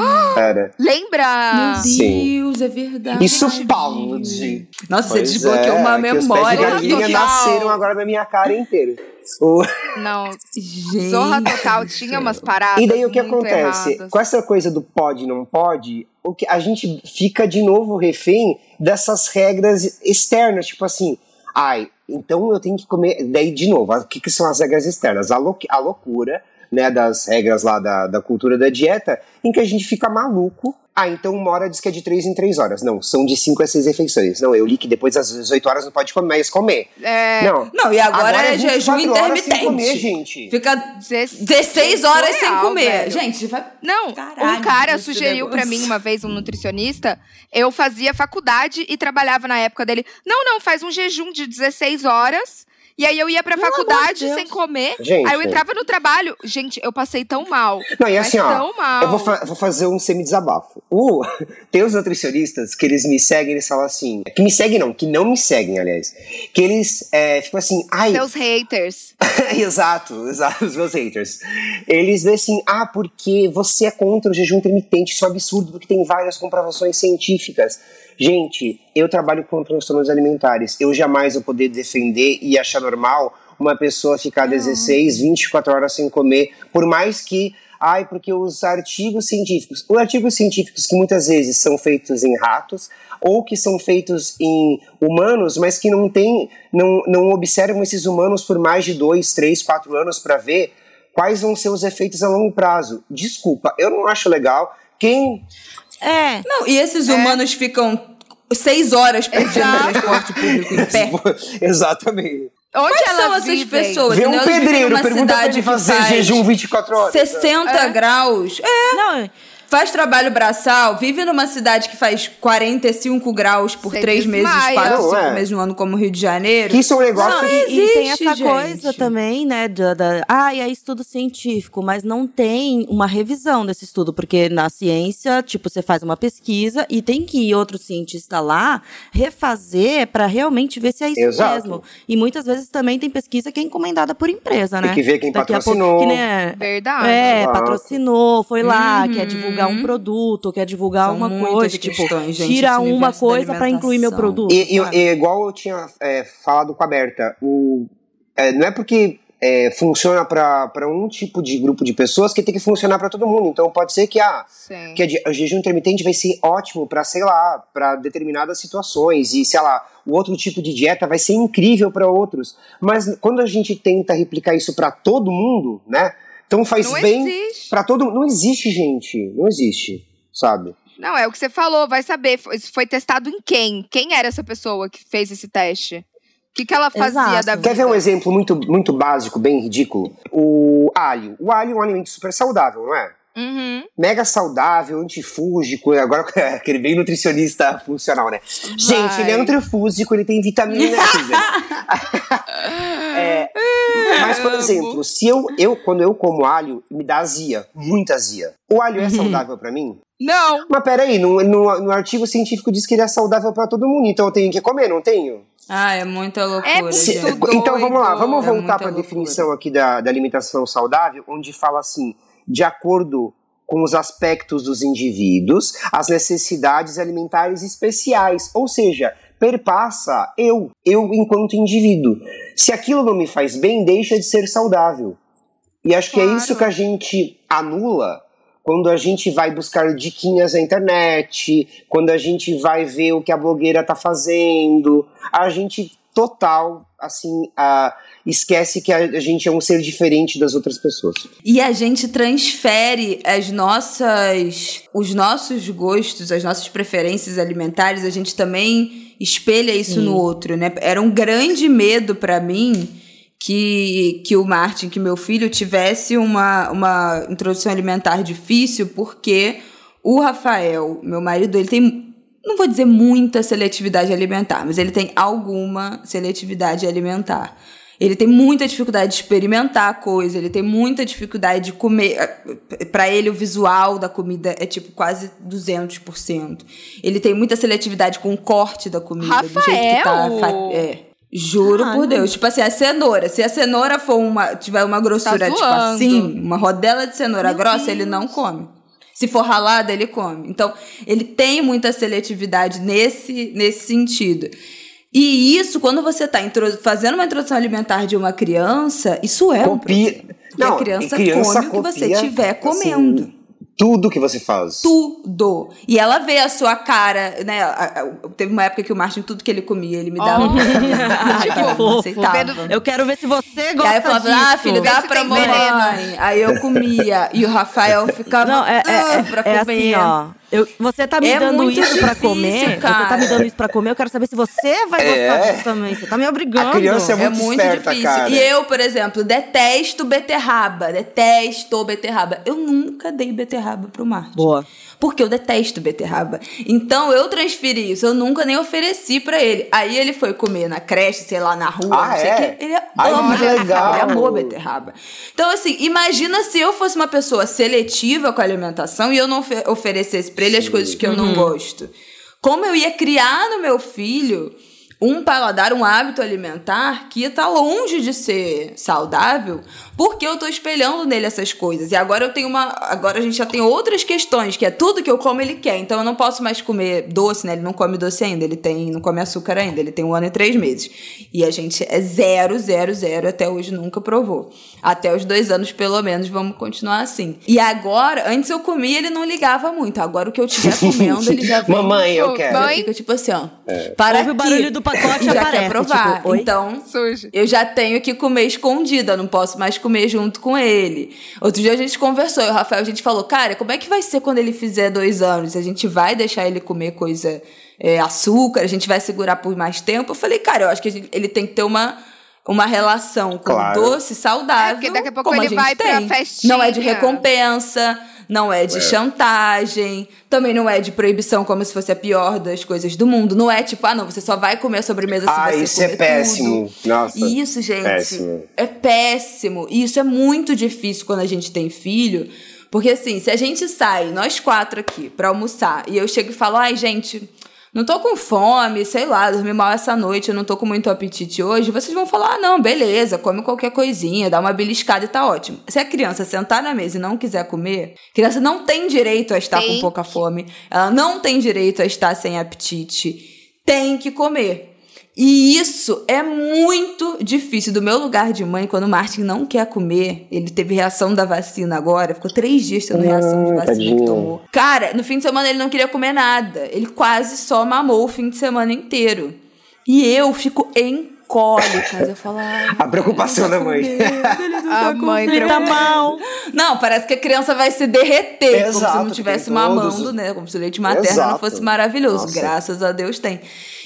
[SPEAKER 7] Era.
[SPEAKER 1] Lembra?
[SPEAKER 3] Meu
[SPEAKER 7] Sim.
[SPEAKER 3] Deus, é verdade.
[SPEAKER 7] Isso pode.
[SPEAKER 3] Nossa, você
[SPEAKER 7] Pois
[SPEAKER 3] desbloqueou
[SPEAKER 7] é,
[SPEAKER 3] uma
[SPEAKER 7] que Os pés de
[SPEAKER 3] memória.
[SPEAKER 7] galinha nasceram agora na minha cara inteira. O-
[SPEAKER 1] Não.
[SPEAKER 3] Gente.
[SPEAKER 1] Zorra Total tinha umas paradas
[SPEAKER 7] E daí o que acontece?
[SPEAKER 1] erradas.
[SPEAKER 7] Com essa coisa do pode e não pode, o que a gente fica de novo refém dessas regras externas, tipo assim, ai, então eu tenho que comer. Daí, de novo, o que, que são as regras externas? A, lou- a loucura, né, das regras lá da, da cultura da dieta, em que a gente fica maluco Ah, então uma hora diz que é de três em três horas. Não, são de cinco a seis refeições. Não, eu li que depois das 18 horas não pode comer, mas comer.
[SPEAKER 1] É,
[SPEAKER 7] Não.
[SPEAKER 3] Não, e agora, é
[SPEAKER 7] 24
[SPEAKER 3] jejum
[SPEAKER 7] horas
[SPEAKER 3] intermitente.
[SPEAKER 7] sem comer, gente.
[SPEAKER 3] Fica 16 horas sem
[SPEAKER 1] surreal,
[SPEAKER 3] comer.
[SPEAKER 1] velho.
[SPEAKER 3] Gente, vai...
[SPEAKER 1] Não,
[SPEAKER 3] Caralho,
[SPEAKER 1] um cara sugeriu pra
[SPEAKER 3] negócio.
[SPEAKER 1] mim uma vez, um nutricionista, eu fazia faculdade e trabalhava na época dele. Não, não, faz um jejum de 16 horas. E aí eu ia pra
[SPEAKER 2] de
[SPEAKER 1] faculdade sem comer.
[SPEAKER 7] Gente.
[SPEAKER 1] Aí eu entrava no trabalho. Gente, eu passei tão mal.
[SPEAKER 7] Não, e assim, ó,
[SPEAKER 1] tão mal.
[SPEAKER 7] eu vou, fa- vou fazer um semi-desabafo. Uh, tem os nutricionistas que eles me seguem, eles falam assim, que me seguem não, que não me seguem, aliás, que eles é, ficam assim, ai,
[SPEAKER 1] Seus haters.
[SPEAKER 7] exato, exato, os meus haters. Eles veem assim, ah, porque você é contra o jejum intermitente, isso é um absurdo, porque tem várias comprovações científicas. Gente, eu trabalho com transtornos alimentares, eu jamais vou poder defender e achar normal uma pessoa ficar 16, 24 horas sem comer, por mais que Ai, porque os artigos científicos, os artigos científicos que muitas vezes são feitos em ratos ou que são feitos em humanos, mas que não tem, não, não observam esses humanos por mais de dois, três, quatro anos para ver quais vão ser os efeitos a longo prazo. Desculpa, eu não acho legal. Quem
[SPEAKER 2] É,
[SPEAKER 3] Não, e esses humanos ficam seis horas por dia no
[SPEAKER 1] Exato.
[SPEAKER 3] transporte público em pé.
[SPEAKER 7] Exatamente.
[SPEAKER 1] Onde
[SPEAKER 3] Quais
[SPEAKER 1] elas
[SPEAKER 3] são essas
[SPEAKER 1] vivem?
[SPEAKER 3] pessoas?
[SPEAKER 7] Vê um pedreiro, pergunta pra ele fazer
[SPEAKER 3] faz
[SPEAKER 7] jejum 24 horas.
[SPEAKER 3] 60
[SPEAKER 1] É.
[SPEAKER 3] graus. É,
[SPEAKER 2] não,
[SPEAKER 3] faz trabalho braçal, vive numa cidade que faz 45 graus por três meses,
[SPEAKER 1] desmaia.
[SPEAKER 3] quatro,
[SPEAKER 7] Não,
[SPEAKER 3] cinco
[SPEAKER 7] é.
[SPEAKER 3] meses no ano, como o Rio de Janeiro.
[SPEAKER 7] Que isso é um negócio
[SPEAKER 3] Não,
[SPEAKER 2] E, e tem
[SPEAKER 3] existe,
[SPEAKER 2] essa
[SPEAKER 3] gente.
[SPEAKER 2] coisa também, né, da, da, ah, é estudo científico, mas não tem uma revisão desse estudo, porque na ciência, tipo, você faz uma pesquisa e tem que ir outro cientista lá refazer pra realmente ver se é isso
[SPEAKER 7] Exato.
[SPEAKER 2] mesmo. E muitas vezes também tem pesquisa que é encomendada por empresa, né?
[SPEAKER 7] Tem que ver quem
[SPEAKER 2] Daqui a pouco-
[SPEAKER 7] patrocinou.
[SPEAKER 2] que nem é-
[SPEAKER 1] Verdade.
[SPEAKER 2] É,
[SPEAKER 7] Exato.
[SPEAKER 2] patrocinou, foi lá,
[SPEAKER 3] Uhum.
[SPEAKER 2] quer divulgar um produto, quer divulgar
[SPEAKER 3] São
[SPEAKER 2] uma coisa, tipo,
[SPEAKER 3] questões, gente,
[SPEAKER 2] tira uma coisa pra incluir meu produto.
[SPEAKER 7] E, e- e igual eu tinha é, falado com a Berta, o, é, não é porque é, funciona para um tipo de grupo de pessoas que tem que funcionar para todo mundo. Então pode ser que, ah,
[SPEAKER 1] Sim.
[SPEAKER 7] que a, o jejum intermitente vai ser ótimo para, sei lá, para determinadas situações e, sei lá, o outro tipo de dieta vai ser incrível para outros. Mas quando a gente tenta replicar isso para todo mundo, né? Então faz
[SPEAKER 1] Não
[SPEAKER 7] bem
[SPEAKER 1] existe.
[SPEAKER 7] para todo mundo. Não existe, gente. Não existe, sabe?
[SPEAKER 1] Não, é o que você falou, vai saber. Foi- Isso foi testado em quem? Quem era essa pessoa que fez esse teste? O que, que ela fazia
[SPEAKER 2] Exato.
[SPEAKER 1] da vida?
[SPEAKER 7] Quer ver um exemplo muito, muito básico, bem ridículo? O alho. O alho é um alimento super saudável, não é?
[SPEAKER 1] Uhum.
[SPEAKER 7] Mega saudável, antifúngico, aquele aquele bem nutricionista funcional, né? Gente, ele é antifúgico, ele tem vitamina C. velho. É, mas, por exemplo, se eu, eu, quando eu como alho, me dá azia, muita azia. O alho é saudável pra mim?
[SPEAKER 1] Não.
[SPEAKER 7] Mas peraí, no, no, no artigo científico diz que ele é saudável pra todo mundo, então eu tenho que comer, não tenho?
[SPEAKER 3] Ah, é muita loucura,
[SPEAKER 1] É
[SPEAKER 3] gente.
[SPEAKER 7] então vamos lá, vamos
[SPEAKER 3] É
[SPEAKER 7] voltar para a definição aqui da, da alimentação saudável, onde fala assim, de acordo com os aspectos dos indivíduos, as necessidades alimentares especiais, ou seja, perpassa eu, eu enquanto indivíduo. Se aquilo não me faz bem, deixa de ser saudável. E acho que é
[SPEAKER 1] Claro.
[SPEAKER 7] isso que a gente anula quando a gente vai buscar diquinhas na internet, quando a gente vai ver o que a blogueira tá fazendo, a gente total assim ah, esquece que a, a gente é um ser diferente das outras pessoas.
[SPEAKER 3] E a gente transfere as nossas, os nossos gostos, as nossas preferências alimentares, a gente também espelha isso no outro, né? Era um grande medo pra mim que, que o Martin, que meu filho, tivesse uma, uma introdução alimentar difícil, porque o Rafael, meu marido, ele tem não vou dizer muita seletividade alimentar, mas ele tem alguma seletividade alimentar. Ele tem muita dificuldade de experimentar a coisa, ele tem muita dificuldade de comer. Pra ele, o visual da comida é tipo quase 200%. Ele tem muita seletividade com o corte da comida, do jeito que tá.
[SPEAKER 1] Rafael!
[SPEAKER 3] É. Juro
[SPEAKER 2] Ah,
[SPEAKER 3] por
[SPEAKER 2] não.
[SPEAKER 3] Deus. Tipo assim, a cenoura. Se a cenoura for uma, tiver uma grossura,
[SPEAKER 1] Tá
[SPEAKER 3] tipo assim, uma rodela de cenoura grossa, ele não come. Se for ralada, ele come. Então, ele tem muita seletividade nesse, nesse sentido. E isso, quando você está fazendo uma introdução alimentar de uma criança, isso é um
[SPEAKER 7] Copia.
[SPEAKER 3] problema. Porque a criança, come o que você
[SPEAKER 7] copia,
[SPEAKER 3] estiver
[SPEAKER 7] assim,
[SPEAKER 3] comendo.
[SPEAKER 7] Tudo que você faz.
[SPEAKER 3] Tudo. E ela vê a sua cara, né? Teve uma época que o Martin, tudo que ele comia, ele me dava.
[SPEAKER 1] Oh.
[SPEAKER 3] Eu
[SPEAKER 2] Eu quero ver se você
[SPEAKER 3] E
[SPEAKER 2] gosta
[SPEAKER 3] aí eu falava,
[SPEAKER 2] disso.
[SPEAKER 3] ah, filho, dá pra mamãe.
[SPEAKER 1] veneno.
[SPEAKER 3] Aí eu comia. E o Rafael ficava
[SPEAKER 2] Não, é, é,
[SPEAKER 3] "Ah,
[SPEAKER 2] é,
[SPEAKER 3] pra
[SPEAKER 2] é
[SPEAKER 3] comer.
[SPEAKER 2] assim, ó. Eu, você tá me
[SPEAKER 3] É
[SPEAKER 2] dando isso pra
[SPEAKER 3] difícil,
[SPEAKER 2] comer? Você
[SPEAKER 3] cara.
[SPEAKER 2] tá me dando isso pra comer? Eu quero saber se você vai gostar
[SPEAKER 7] É.
[SPEAKER 2] disso também. Você tá me obrigando.
[SPEAKER 7] A criança é
[SPEAKER 3] É
[SPEAKER 7] muito
[SPEAKER 3] muito
[SPEAKER 7] esperta,
[SPEAKER 3] difícil.
[SPEAKER 7] cara.
[SPEAKER 3] E eu, por exemplo, detesto beterraba. Detesto beterraba. Eu nunca dei beterraba pro Marte.
[SPEAKER 2] Boa.
[SPEAKER 3] Porque eu detesto beterraba. Então eu transferi isso. Eu nunca nem ofereci pra ele. Aí ele foi comer na creche, sei lá, na rua,
[SPEAKER 7] Ah,
[SPEAKER 3] não sei o
[SPEAKER 7] é?
[SPEAKER 3] quê. Ele
[SPEAKER 7] Ai,
[SPEAKER 3] ama
[SPEAKER 7] que
[SPEAKER 3] beterraba. Ele amou beterraba. Então, assim, imagina se eu fosse uma pessoa seletiva com a alimentação e eu não ofe- oferecesse pra ele as coisas que eu não gosto. Como eu ia criar no meu filho um paladar, um hábito alimentar que tá longe de ser saudável, porque eu tô espelhando nele essas coisas. E agora eu tenho uma, agora a gente já tem outras questões, que é tudo que eu como ele quer. Então eu não posso mais comer doce, né? Ele não come doce ainda, ele tem, não come açúcar ainda, ele tem um ano e três meses. E a gente é zero, zero, zero, até hoje nunca provou. Até os dois anos, pelo menos, vamos continuar assim. E agora, antes eu comia, ele não ligava muito. Agora o que eu tiver comendo, ele já vem.
[SPEAKER 7] Mamãe, eu quero.
[SPEAKER 1] Mãe,
[SPEAKER 3] fica tipo assim, ó. Para
[SPEAKER 2] Ouve o
[SPEAKER 3] aqui.
[SPEAKER 2] barulho do pacote e
[SPEAKER 3] já
[SPEAKER 2] aparece,
[SPEAKER 3] quer provar.
[SPEAKER 2] tipo,
[SPEAKER 3] então,
[SPEAKER 1] Sujo.
[SPEAKER 3] eu já tenho que comer escondida, não posso mais comer junto com ele. Outro dia a gente conversou, e o Rafael, a gente falou, cara, como é que vai ser quando ele fizer dois anos? A gente vai deixar ele comer coisa, é, açúcar, a gente vai segurar por mais tempo? Eu falei, cara, eu acho que ele tem que ter uma. Uma relação com
[SPEAKER 7] Claro.
[SPEAKER 3] doce saudável.
[SPEAKER 1] É, porque daqui a pouco
[SPEAKER 3] como
[SPEAKER 1] ele
[SPEAKER 3] gente
[SPEAKER 1] vai pra
[SPEAKER 3] tem.
[SPEAKER 1] festinha.
[SPEAKER 3] Não é de recompensa, não é de chantagem, também não é de proibição, como se fosse a pior das coisas do mundo. Não é tipo, ah, não, você só vai comer a sobremesa se
[SPEAKER 7] Ah,
[SPEAKER 3] você
[SPEAKER 7] isso é
[SPEAKER 3] comer
[SPEAKER 7] péssimo.
[SPEAKER 3] tudo.
[SPEAKER 7] Nossa.
[SPEAKER 3] E isso, gente,
[SPEAKER 7] Péssimo.
[SPEAKER 3] é péssimo. E isso é muito difícil quando a gente tem filho. Porque assim, se a gente sai, nós quatro aqui, pra almoçar, e eu chego e falo, ai, gente, não tô com fome, sei lá, dormi mal essa noite, eu não tô com muito apetite hoje, vocês vão falar, ah, não, beleza, come qualquer coisinha, dá uma beliscada e tá ótimo. Se a criança sentar na mesa e não quiser comer, a criança não tem direito a estar
[SPEAKER 1] Tem
[SPEAKER 3] com pouca fome, ela não tem direito a estar sem apetite, tem que comer. E isso é muito difícil. Do meu lugar de mãe, quando o Martin não quer comer, ele teve reação da vacina agora, ficou três dias tendo reação de
[SPEAKER 7] Hum,
[SPEAKER 3] vacina que tomou. Cara, no fim de semana ele não queria comer nada. Ele quase só mamou o fim de semana inteiro. E eu fico em cólicas. Eu falo,
[SPEAKER 7] A preocupação da
[SPEAKER 3] tá
[SPEAKER 7] mãe.
[SPEAKER 3] comendo, ele não
[SPEAKER 1] A
[SPEAKER 3] tá
[SPEAKER 1] mãe
[SPEAKER 2] Ele tá mal.
[SPEAKER 3] não, parece que a criança vai se derreter, como se
[SPEAKER 7] Exato,
[SPEAKER 3] não
[SPEAKER 7] todos
[SPEAKER 3] mamando,
[SPEAKER 7] os-
[SPEAKER 3] né? Como se o leite materno não
[SPEAKER 7] Exato.
[SPEAKER 3] fosse maravilhoso.
[SPEAKER 7] Nossa.
[SPEAKER 3] Graças a Deus tem.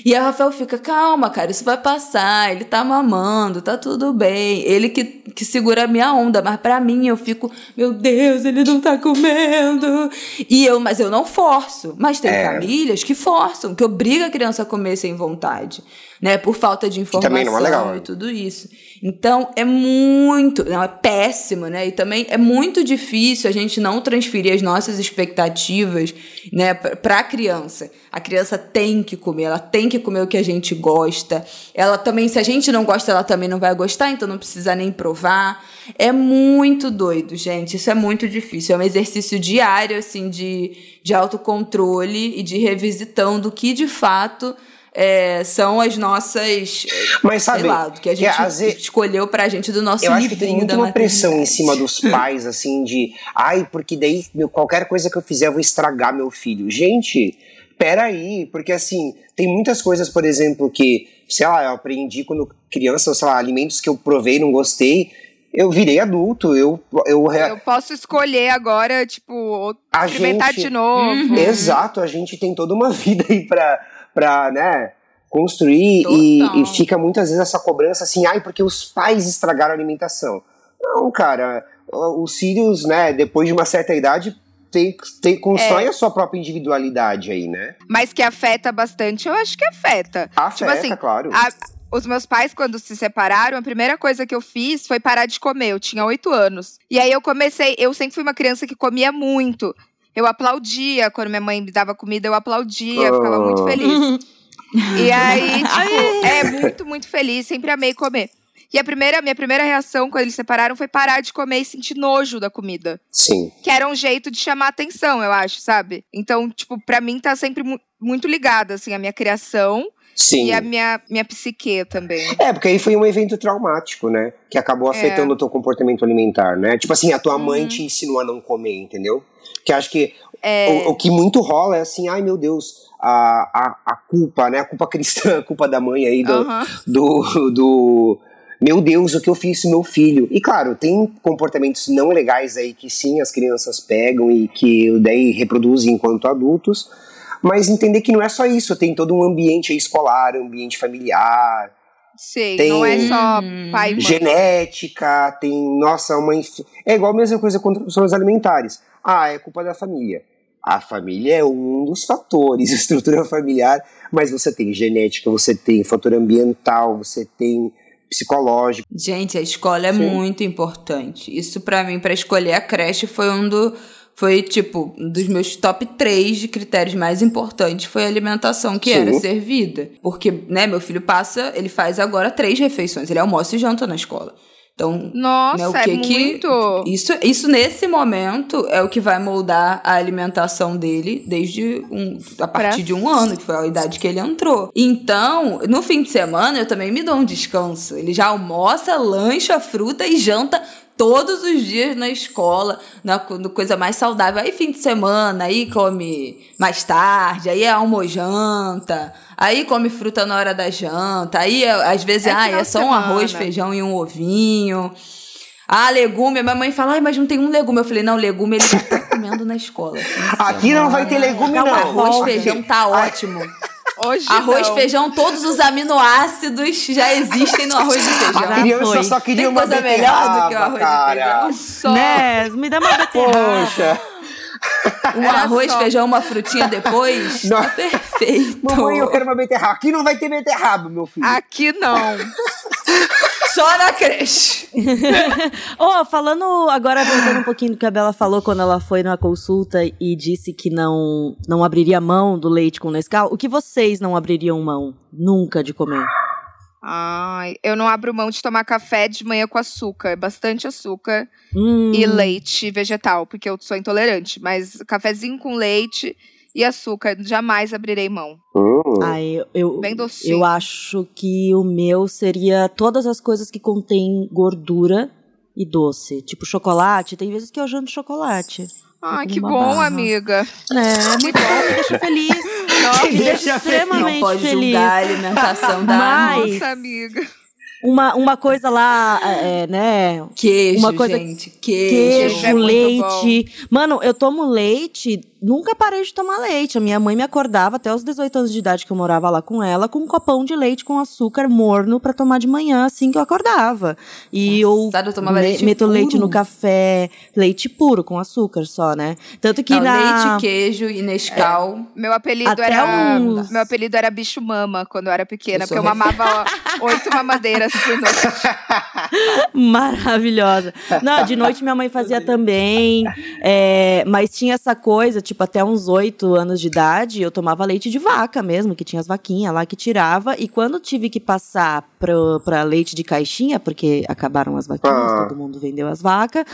[SPEAKER 3] E o Rafael fica, calma, cara, isso vai passar. Ele tá mamando, tá tudo bem. Ele que, que segura a minha onda, mas pra mim eu fico, meu Deus, ele não tá comendo. E eu, mas eu não forço. Mas tem
[SPEAKER 7] É.
[SPEAKER 3] famílias que forçam, que obriga a criança a comer sem vontade, né? Por falta de informação
[SPEAKER 7] também não é legal, né?
[SPEAKER 3] e tudo isso. Então é muito, não, é péssimo, né? E também é muito difícil a gente não transferir as nossas expectativas, né, para a criança. A criança tem que comer, ela tem que comer o que a gente gosta. Ela também, se a gente não gosta, ela também não vai gostar, então não precisa nem provar. É muito doido, gente. Isso é muito difícil. É um exercício diário, assim, de, de autocontrole e de revisitão do que de fato é, são as nossas.
[SPEAKER 7] Mas sabe,
[SPEAKER 3] sei lá, do que a
[SPEAKER 7] que
[SPEAKER 3] gente
[SPEAKER 7] às vezes-
[SPEAKER 3] escolheu pra gente do nosso
[SPEAKER 7] Eu acho que tem muito uma pressão em cima dos pais, assim, de ai, porque daí meu, qualquer coisa que eu fizer eu vou estragar meu filho. Gente, peraí, porque assim, tem muitas coisas, por exemplo, que, sei lá, eu aprendi quando criança, sei lá, alimentos que eu provei e não gostei, eu virei adulto, eu. eu,
[SPEAKER 1] Eu posso escolher agora, tipo, experimentar
[SPEAKER 7] gente-
[SPEAKER 1] de novo.
[SPEAKER 7] Exato, a gente tem toda uma vida aí pra, pra né, construir e, e fica muitas vezes essa cobrança assim, ai, porque os pais estragaram a alimentação. Não, cara, os filhos, né, depois de uma certa idade, tem, tem, constrói
[SPEAKER 1] É.
[SPEAKER 7] a sua própria individualidade aí, né?
[SPEAKER 1] Mas que afeta bastante, eu acho que afeta.
[SPEAKER 7] Afeta,
[SPEAKER 1] assim,
[SPEAKER 7] claro.
[SPEAKER 1] A- os meus pais, quando se separaram, a primeira coisa que eu fiz foi parar de comer. Eu tinha oito anos. E aí eu comecei. Eu sempre fui uma criança que comia muito. Eu aplaudia quando minha mãe me dava comida, eu aplaudia, eu ficava muito
[SPEAKER 7] Oh.
[SPEAKER 1] feliz. E aí, tipo, é muito, muito feliz, sempre amei comer. E a primeira, minha primeira reação quando eles separaram foi parar de comer e sentir nojo da comida.
[SPEAKER 7] Sim.
[SPEAKER 1] Que era um jeito de chamar atenção, eu acho, sabe? Então, tipo, pra mim tá sempre mu- muito ligada, assim, a minha criação
[SPEAKER 7] Sim.
[SPEAKER 1] e a minha, minha psique também.
[SPEAKER 7] É, porque aí foi um evento traumático, né? Que acabou
[SPEAKER 1] É.
[SPEAKER 7] afetando o teu comportamento alimentar, né? Tipo assim, a tua mãe
[SPEAKER 1] Uhum.
[SPEAKER 7] te ensinou a não comer, entendeu? Que acho que
[SPEAKER 1] É.
[SPEAKER 7] o, o que muito rola é assim, ai meu Deus, a, a, a culpa, né? A culpa cristã, a culpa da mãe aí do,
[SPEAKER 1] Aham.
[SPEAKER 7] do, do meu Deus, o que eu fiz com meu filho? E claro, tem comportamentos não legais aí que sim as crianças pegam e que daí reproduzem enquanto adultos, mas entender que não é só isso, tem todo um ambiente escolar, ambiente familiar,
[SPEAKER 1] Sei,
[SPEAKER 7] Tem-
[SPEAKER 1] não é só pai e mãe.
[SPEAKER 7] genética, tem, nossa, uma. inf- É igual a mesma coisa com transtornos alimentares. Ah, é culpa da família. A família é um dos fatores, estrutura familiar, mas você tem genética, você tem fator ambiental, você tem psicológico.
[SPEAKER 3] Gente, a escola é
[SPEAKER 7] Sim.
[SPEAKER 3] muito importante. Isso pra mim, pra escolher a creche, foi um do. Foi, tipo, um dos meus top 3 de critérios mais importantes foi a alimentação que
[SPEAKER 7] Sim.
[SPEAKER 3] era servida. Porque, né, meu filho passa, ele faz agora três refeições. Ele almoça e janta na escola. Então,
[SPEAKER 1] Nossa,
[SPEAKER 3] né, o
[SPEAKER 1] é
[SPEAKER 3] que que-
[SPEAKER 1] muito.
[SPEAKER 3] Isso, isso nesse momento é o que vai moldar a alimentação dele desde um, a partir
[SPEAKER 1] Pra-
[SPEAKER 3] de um ano, que foi a idade que ele entrou. Então, no fim de semana, eu também me dou um descanso. Ele já almoça, lancha, fruta e janta todos os dias na escola, na no coisa mais saudável. Aí fim de semana, aí come mais tarde, aí é almojanta, aí come fruta na hora da janta, aí é- às vezes
[SPEAKER 1] É
[SPEAKER 3] ah, é só um arroz,
[SPEAKER 1] semana.
[SPEAKER 3] feijão e um ovinho. Ah, legume. Minha mãe fala, ai, mas não tem um legume. Eu falei, não, legume ele já tá comendo na escola.
[SPEAKER 7] Aqui não vai ter
[SPEAKER 3] semana.
[SPEAKER 7] legume,
[SPEAKER 3] Tá, o
[SPEAKER 7] não.
[SPEAKER 3] Arroz, feijão tá ótimo.
[SPEAKER 1] Hoje
[SPEAKER 3] Arroz,
[SPEAKER 1] não.
[SPEAKER 3] feijão, todos os aminoácidos já existem no arroz e feijão.
[SPEAKER 7] A
[SPEAKER 2] Já
[SPEAKER 7] criança só queria
[SPEAKER 3] Tem
[SPEAKER 7] uma
[SPEAKER 3] coisa melhor do que o arroz
[SPEAKER 7] cara.
[SPEAKER 3] e
[SPEAKER 1] Só.
[SPEAKER 2] Né? Me dá uma beterraba.
[SPEAKER 7] Poxa,
[SPEAKER 3] Um
[SPEAKER 1] Era
[SPEAKER 3] arroz,
[SPEAKER 1] só.
[SPEAKER 3] feijão, uma frutinha depois,
[SPEAKER 7] Não.
[SPEAKER 3] tá perfeito.
[SPEAKER 7] mamãe, eu quero uma beterraba. Aqui não vai ter beterraba, meu filho.
[SPEAKER 1] Aqui não.
[SPEAKER 3] Só na creche.
[SPEAKER 2] Ô, falando agora, voltando um pouquinho do que a Bela falou quando ela foi na consulta e disse que não, não abriria mão do leite com Nescau, o que vocês não abririam mão nunca de comer?
[SPEAKER 1] Ai, eu não abro mão de tomar café de manhã com açúcar, bastante açúcar
[SPEAKER 2] Hum,
[SPEAKER 1] e leite vegetal, porque eu sou intolerante, mas cafezinho com leite e açúcar, jamais abrirei mão.
[SPEAKER 7] Hum.
[SPEAKER 2] ai, eu, eu,
[SPEAKER 1] Bem docinho.
[SPEAKER 2] eu acho que o meu seria todas as coisas que contêm gordura e doce. Tipo chocolate, tem vezes que eu janto chocolate.
[SPEAKER 1] Ai, que bom,
[SPEAKER 2] barra.
[SPEAKER 1] amiga.
[SPEAKER 2] É, é muito bom, me deixa feliz.
[SPEAKER 1] Nossa,
[SPEAKER 2] me deixa
[SPEAKER 7] Deixa feliz.
[SPEAKER 2] extremamente
[SPEAKER 3] Não pode
[SPEAKER 2] feliz.
[SPEAKER 3] julgar a alimentação da
[SPEAKER 2] Mas-
[SPEAKER 1] nossa, amiga.
[SPEAKER 2] Uma, uma coisa lá, é, né?
[SPEAKER 3] Queijo,
[SPEAKER 2] Uma coisa-
[SPEAKER 3] gente. Queijo.
[SPEAKER 2] Queijo,
[SPEAKER 1] é
[SPEAKER 2] leite. Mano, eu tomo leite, nunca parei de tomar leite. A minha mãe me acordava até os 18 anos de idade que eu morava lá com ela, com um copão de leite com açúcar morno pra tomar de manhã, assim que eu acordava. E eu
[SPEAKER 3] Sabe, eu tomava
[SPEAKER 2] me-
[SPEAKER 3] leite
[SPEAKER 2] meto
[SPEAKER 3] puro.
[SPEAKER 2] leite no café, leite puro, com açúcar só, né? Tanto que
[SPEAKER 3] Não,
[SPEAKER 2] na.
[SPEAKER 3] leite, queijo e Nescau.
[SPEAKER 1] Meu apelido era.
[SPEAKER 2] uns-
[SPEAKER 1] Meu apelido era bicho mama quando eu era pequena,
[SPEAKER 3] Eu
[SPEAKER 1] porque eu mamava oito mamadeiras por noite.
[SPEAKER 2] Maravilhosa. Não, de noite minha mãe fazia também. é, mas tinha essa coisa, tipo, até uns oito anos de idade, eu tomava leite de vaca mesmo, que tinha as vaquinhas lá que tirava. E quando tive que passar pro, pra leite de caixinha, porque acabaram as vaquinhas,
[SPEAKER 7] Ah.
[SPEAKER 2] todo mundo vendeu as vacas.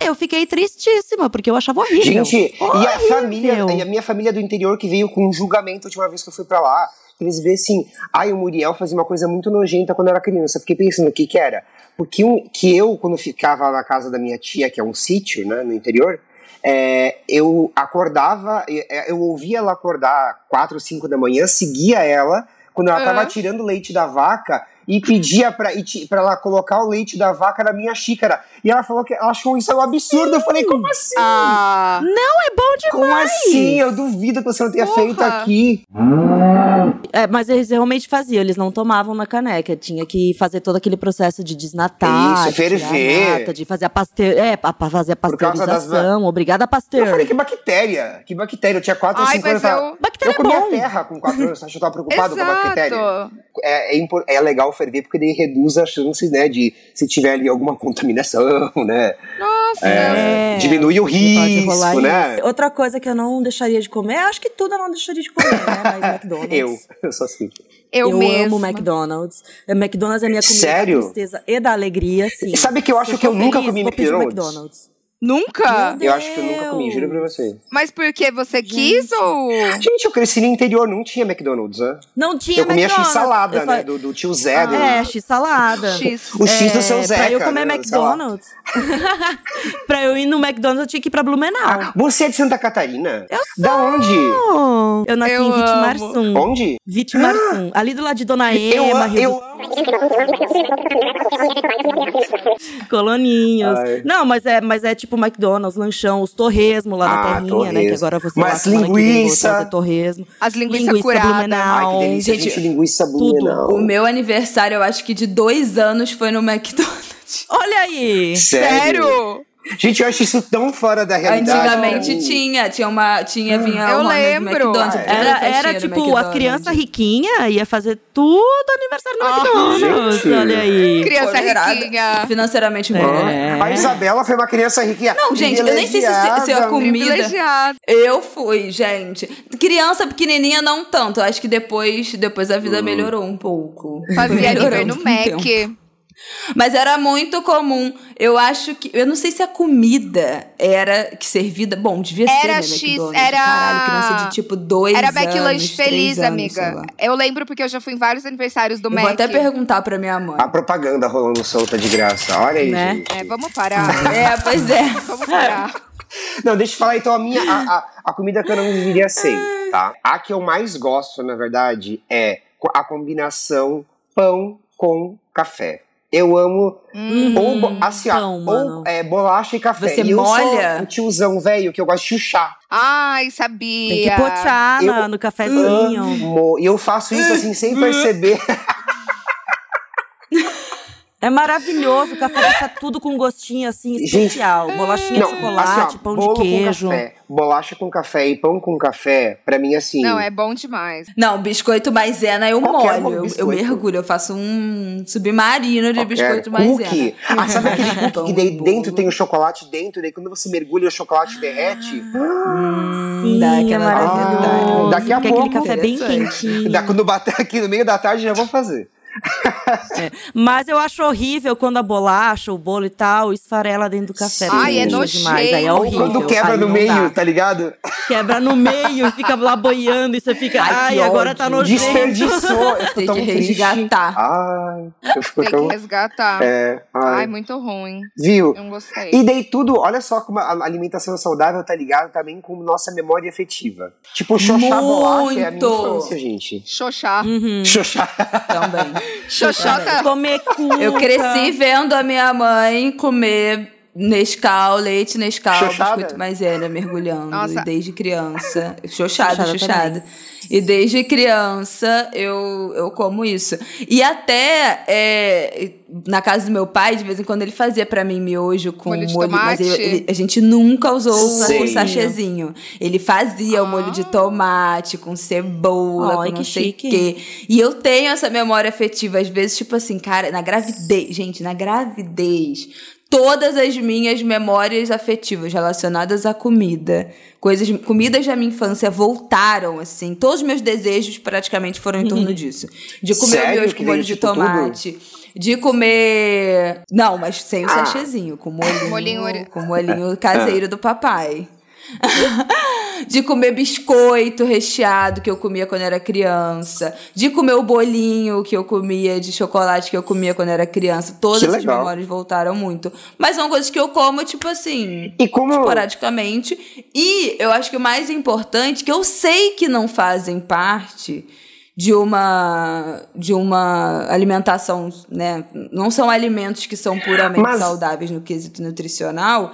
[SPEAKER 2] Eu fiquei tristíssima, porque eu achava horrível.
[SPEAKER 7] Gente, e a
[SPEAKER 2] Horrível.
[SPEAKER 7] família, e a minha família do interior que veio com um julgamento a última vez que eu fui pra lá. Eles vê assim, ai, o Muriel fazia uma coisa muito nojenta quando eu era criança. Eu fiquei pensando o que que era. Porque um, que eu, quando ficava na casa da minha tia, que é um sítio, né, no interior, é, eu acordava, eu, eu ouvia ela acordar quatro, cinco da manhã, seguia ela, quando ela tava
[SPEAKER 1] Aham.
[SPEAKER 7] tirando o leite da vaca, e pedia pra ela colocar o leite da vaca na minha xícara. E ela falou que achou isso um absurdo. Eu falei, como assim?
[SPEAKER 1] Ah,
[SPEAKER 2] É bom demais.
[SPEAKER 7] Como assim? Eu duvido que você não tenha
[SPEAKER 1] Porra.
[SPEAKER 7] feito aqui.
[SPEAKER 2] É, mas eles realmente faziam, eles não tomavam na caneca. Tinha que fazer todo aquele processo de desnatar,
[SPEAKER 7] Isso,
[SPEAKER 2] de a
[SPEAKER 7] ferver.
[SPEAKER 2] nata, de fazer a pasteur... é, pra pra fazer a
[SPEAKER 7] Por causa das
[SPEAKER 2] pasteurização. Obrigada, Pasteur.
[SPEAKER 7] Eu falei, que bactéria? Que bactéria? Eu tinha 4 ou
[SPEAKER 1] Ai,
[SPEAKER 7] 5 anos. Eu,
[SPEAKER 2] Bactéria
[SPEAKER 7] eu comia
[SPEAKER 2] é bom.
[SPEAKER 7] terra com 4 anos. Você acha que eu tava preocupado com a bactéria? É, é, impor- é legal ferver porque daí reduz as chances, né, de se tiver ali alguma contaminação, né?
[SPEAKER 1] Nossa.
[SPEAKER 2] É,
[SPEAKER 7] diminui o
[SPEAKER 2] pode rolar
[SPEAKER 7] risco, né?
[SPEAKER 2] isso. Outra coisa que eu não deixaria de comer, acho que tudo eu não deixaria de comer, né? Mas McDonald's.
[SPEAKER 7] Eu, eu sou assim.
[SPEAKER 1] Eu,
[SPEAKER 2] Eu
[SPEAKER 1] mesma.
[SPEAKER 2] amo McDonald's. É, McDonald's é minha comida
[SPEAKER 7] Sério?
[SPEAKER 2] da tristeza e da alegria, sim.
[SPEAKER 7] E sabe que eu acho
[SPEAKER 2] Se
[SPEAKER 7] que eu nunca comi McDonald's?
[SPEAKER 1] Nunca?
[SPEAKER 7] Eu acho que eu nunca comi, juro pra você.
[SPEAKER 1] Mas porque você quis ou.
[SPEAKER 7] Gente, eu cresci no interior, não tinha McDonald's, né?
[SPEAKER 2] Não tinha
[SPEAKER 7] Eu comia. X-salada, né? Do, do tio Zé. do-
[SPEAKER 2] É, X-salada.
[SPEAKER 7] O X do seu
[SPEAKER 2] É,
[SPEAKER 7] Zeca.
[SPEAKER 2] Pra eu comer
[SPEAKER 7] né?
[SPEAKER 2] McDonald's. pra eu ir no McDonald's, eu tinha que ir pra Blumenau.
[SPEAKER 7] Você é de Santa Catarina?
[SPEAKER 2] Eu
[SPEAKER 7] Da onde?
[SPEAKER 2] Eu nasci
[SPEAKER 1] Eu
[SPEAKER 2] em
[SPEAKER 1] amo.
[SPEAKER 2] Vitimarsum.
[SPEAKER 7] Onde?
[SPEAKER 2] Vitimarsum. Ali do lado de Dona
[SPEAKER 7] Eu,
[SPEAKER 2] Ema,
[SPEAKER 7] eu,
[SPEAKER 2] Rio
[SPEAKER 7] eu,
[SPEAKER 2] Coloninhos.
[SPEAKER 7] Ai.
[SPEAKER 2] Não, mas é, mas é tipo McDonald's, lanchão, os torresmo lá
[SPEAKER 7] Ah,
[SPEAKER 2] na terrinha, né? Que
[SPEAKER 7] torresmo.
[SPEAKER 2] agora você
[SPEAKER 7] Mas
[SPEAKER 2] lá,
[SPEAKER 7] linguiça.
[SPEAKER 2] torresmo.
[SPEAKER 1] As linguiça
[SPEAKER 2] linguiça
[SPEAKER 1] curada.
[SPEAKER 7] Ai,
[SPEAKER 2] Blumenau.
[SPEAKER 7] que delícia,
[SPEAKER 3] Gente,
[SPEAKER 7] gente, linguiça
[SPEAKER 2] tudo.
[SPEAKER 7] Blumenau.
[SPEAKER 3] O meu aniversário, eu acho que de dois anos, foi no McDonald's.
[SPEAKER 2] Olha aí!
[SPEAKER 1] Sério?
[SPEAKER 7] Gente, eu acho isso tão fora da realidade.
[SPEAKER 3] Antigamente tinha, tinha uma, tinha, vinha
[SPEAKER 1] Eu lembro.
[SPEAKER 3] McDonald's,
[SPEAKER 7] Ah,
[SPEAKER 3] toda
[SPEAKER 2] Era, era
[SPEAKER 3] do
[SPEAKER 2] tipo, as
[SPEAKER 3] McDonald's.
[SPEAKER 2] crianças riquinhas ia fazer tudo aniversário no
[SPEAKER 1] Ah,
[SPEAKER 2] McDonald's.
[SPEAKER 7] gente.
[SPEAKER 2] Olha aí.
[SPEAKER 1] Criança
[SPEAKER 3] Empoderada,
[SPEAKER 1] riquinha.
[SPEAKER 3] Financeiramente
[SPEAKER 2] É.
[SPEAKER 3] boa.
[SPEAKER 7] A Isabela foi uma criança riquinha.
[SPEAKER 3] Não, gente, eu nem sei se- se- se eu
[SPEAKER 7] privilegiada.
[SPEAKER 3] comi- Comida. Eu fui, gente. Criança pequenininha, não tanto. Eu Acho que depois, depois a vida melhorou um pouco.
[SPEAKER 1] Fazia
[SPEAKER 3] Melhorou
[SPEAKER 1] nível no
[SPEAKER 3] o tempo. Mas era muito comum. Eu acho que. Eu não sei se a comida era que servida. Bom, devia ser.
[SPEAKER 1] Era
[SPEAKER 3] né,
[SPEAKER 1] X,
[SPEAKER 3] McDonald's,
[SPEAKER 1] era-
[SPEAKER 3] Caralho, criança de tipo dois
[SPEAKER 1] Era
[SPEAKER 3] anos.
[SPEAKER 1] McLanche
[SPEAKER 3] três
[SPEAKER 1] feliz,
[SPEAKER 3] anos,
[SPEAKER 1] amiga. Eu lembro porque eu já fui em vários aniversários do
[SPEAKER 3] Eu
[SPEAKER 1] Mac.
[SPEAKER 3] vou até perguntar pra minha mãe.
[SPEAKER 7] A propaganda rolando solta de graça. Olha aí,
[SPEAKER 2] Né?
[SPEAKER 7] gente.
[SPEAKER 1] É, vamos parar.
[SPEAKER 3] É, pois é.
[SPEAKER 1] vamos parar.
[SPEAKER 7] Não, deixa eu falar então a minha. A, a, a comida que eu não viveria sem, tá? A que eu mais gosto, na verdade, é a combinação pão com café. Eu amo ou bo- assim,
[SPEAKER 2] mano.
[SPEAKER 7] ou é, bolacha e café.
[SPEAKER 3] Você
[SPEAKER 7] e eu
[SPEAKER 3] molha?
[SPEAKER 7] sou o tiozão velho que eu gosto de chuchar.
[SPEAKER 1] Ai, sabia.
[SPEAKER 2] Tem que pochar
[SPEAKER 7] Eu
[SPEAKER 2] no cafezinho.
[SPEAKER 7] Amo. E eu faço isso assim sem perceber.
[SPEAKER 2] É maravilhoso, o café deixa tudo com gostinho assim
[SPEAKER 7] Gente,
[SPEAKER 2] especial. Bolachinha
[SPEAKER 7] Não,
[SPEAKER 2] de chocolate,
[SPEAKER 7] assim, ó,
[SPEAKER 2] pão
[SPEAKER 7] bolo
[SPEAKER 2] de queijo.
[SPEAKER 7] Com café, bolacha com café e pão com café, pra mim assim.
[SPEAKER 1] Não, é bom demais.
[SPEAKER 3] Não, biscoito maisena eu
[SPEAKER 7] Qualquer
[SPEAKER 3] molho. Eu, mergulho, eu faço um submarino de
[SPEAKER 7] É,
[SPEAKER 3] biscoito
[SPEAKER 7] cookie.
[SPEAKER 3] maisena.
[SPEAKER 7] Ah, sabe aquele cookie que daí
[SPEAKER 3] bolo.
[SPEAKER 7] dentro tem o chocolate dentro, daí quando você mergulha o chocolate derrete?
[SPEAKER 2] Sim,
[SPEAKER 3] Dá
[SPEAKER 2] é
[SPEAKER 3] aquela
[SPEAKER 2] maravilhoso.
[SPEAKER 7] Ah, daqui a
[SPEAKER 2] Fica
[SPEAKER 7] pouco.
[SPEAKER 2] aquele café bem
[SPEAKER 3] Interessante.
[SPEAKER 2] quentinho.
[SPEAKER 7] Dá, quando bater aqui no meio da tarde já vou fazer.
[SPEAKER 2] Mas eu acho horrível quando a bolacha, o bolo e tal, esfarela dentro do café.
[SPEAKER 7] Sim.
[SPEAKER 1] Ai, é nojento.
[SPEAKER 2] demais. Aí é
[SPEAKER 7] Ou
[SPEAKER 2] horrível.
[SPEAKER 7] quando quebra
[SPEAKER 2] Aí
[SPEAKER 7] no meio,
[SPEAKER 2] dá.
[SPEAKER 7] tá ligado?
[SPEAKER 2] Quebra no meio e fica lá boiando e você fica,
[SPEAKER 3] Ai,
[SPEAKER 2] ai, agora tá nojento.
[SPEAKER 7] Desperdiçou. Eu fico
[SPEAKER 3] Tem que
[SPEAKER 7] triste.
[SPEAKER 3] resgatar.
[SPEAKER 7] Ai, eu fico
[SPEAKER 1] Tem
[SPEAKER 7] tão.
[SPEAKER 1] que resgatar.
[SPEAKER 7] É, ai.
[SPEAKER 1] Ai, muito ruim.
[SPEAKER 7] Viu?
[SPEAKER 1] Eu não gostei.
[SPEAKER 7] E daí tudo, olha só como a alimentação saudável tá ligado também com nossa memória afetiva. Tipo, xoxá bolacha é a minha
[SPEAKER 3] Muito.
[SPEAKER 7] infância, gente.
[SPEAKER 1] Xoxá.
[SPEAKER 2] Uhum.
[SPEAKER 7] Xoxá.
[SPEAKER 3] Também.
[SPEAKER 1] Xoxota.
[SPEAKER 2] Comer cuca.
[SPEAKER 3] Eu cresci vendo a minha mãe comer Nescau, leite Nescau,
[SPEAKER 7] Xoxada?
[SPEAKER 3] biscoito maisena, mergulhando.
[SPEAKER 1] Nossa.
[SPEAKER 3] E desde criança. Xoxada,
[SPEAKER 2] Xoxada
[SPEAKER 3] xoxada. E desde criança eu, eu como isso. E até é, na casa do meu pai, de vez em quando ele fazia pra mim miojo com
[SPEAKER 1] Molho de
[SPEAKER 3] molho. Mas ele- a gente nunca usou o
[SPEAKER 7] Sim.
[SPEAKER 3] sachêzinho. Ele fazia o molho
[SPEAKER 1] Ah.
[SPEAKER 3] de tomate com cebola,
[SPEAKER 2] Ai,
[SPEAKER 3] com não
[SPEAKER 2] que
[SPEAKER 3] sei o quê. E eu tenho essa memória afetiva, às vezes, tipo assim, cara, na gravidez, gente, na gravidez, todas as minhas memórias afetivas relacionadas à comida, coisas, comidas da minha infância voltaram, assim, todos os meus desejos praticamente foram em torno disso. De comer
[SPEAKER 7] Sério?
[SPEAKER 3] miojo
[SPEAKER 7] Que
[SPEAKER 3] com molho de
[SPEAKER 7] tipo, tudo?
[SPEAKER 3] tomate. De comer. Não, mas sem o
[SPEAKER 7] Ah.
[SPEAKER 3] sachêzinho, com molhinho,
[SPEAKER 1] Molhinho
[SPEAKER 3] com molhinho caseiro do papai. de comer biscoito recheado que eu comia quando era criança, de comer o bolinho que eu comia de chocolate que eu comia quando era criança. Todas
[SPEAKER 7] Que
[SPEAKER 3] essas
[SPEAKER 7] legal.
[SPEAKER 3] memórias voltaram muito. Mas são coisas que eu como, tipo assim,
[SPEAKER 7] E como.
[SPEAKER 3] esporadicamente. E eu acho que o mais importante, que eu sei que não fazem parte de uma de uma alimentação, né? Não são alimentos que são puramente
[SPEAKER 7] Mas-
[SPEAKER 3] saudáveis no quesito nutricional,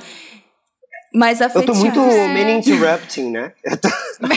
[SPEAKER 3] mas
[SPEAKER 7] Eu
[SPEAKER 3] afetivos.
[SPEAKER 7] tô muito man interrupting, né? Eu tô-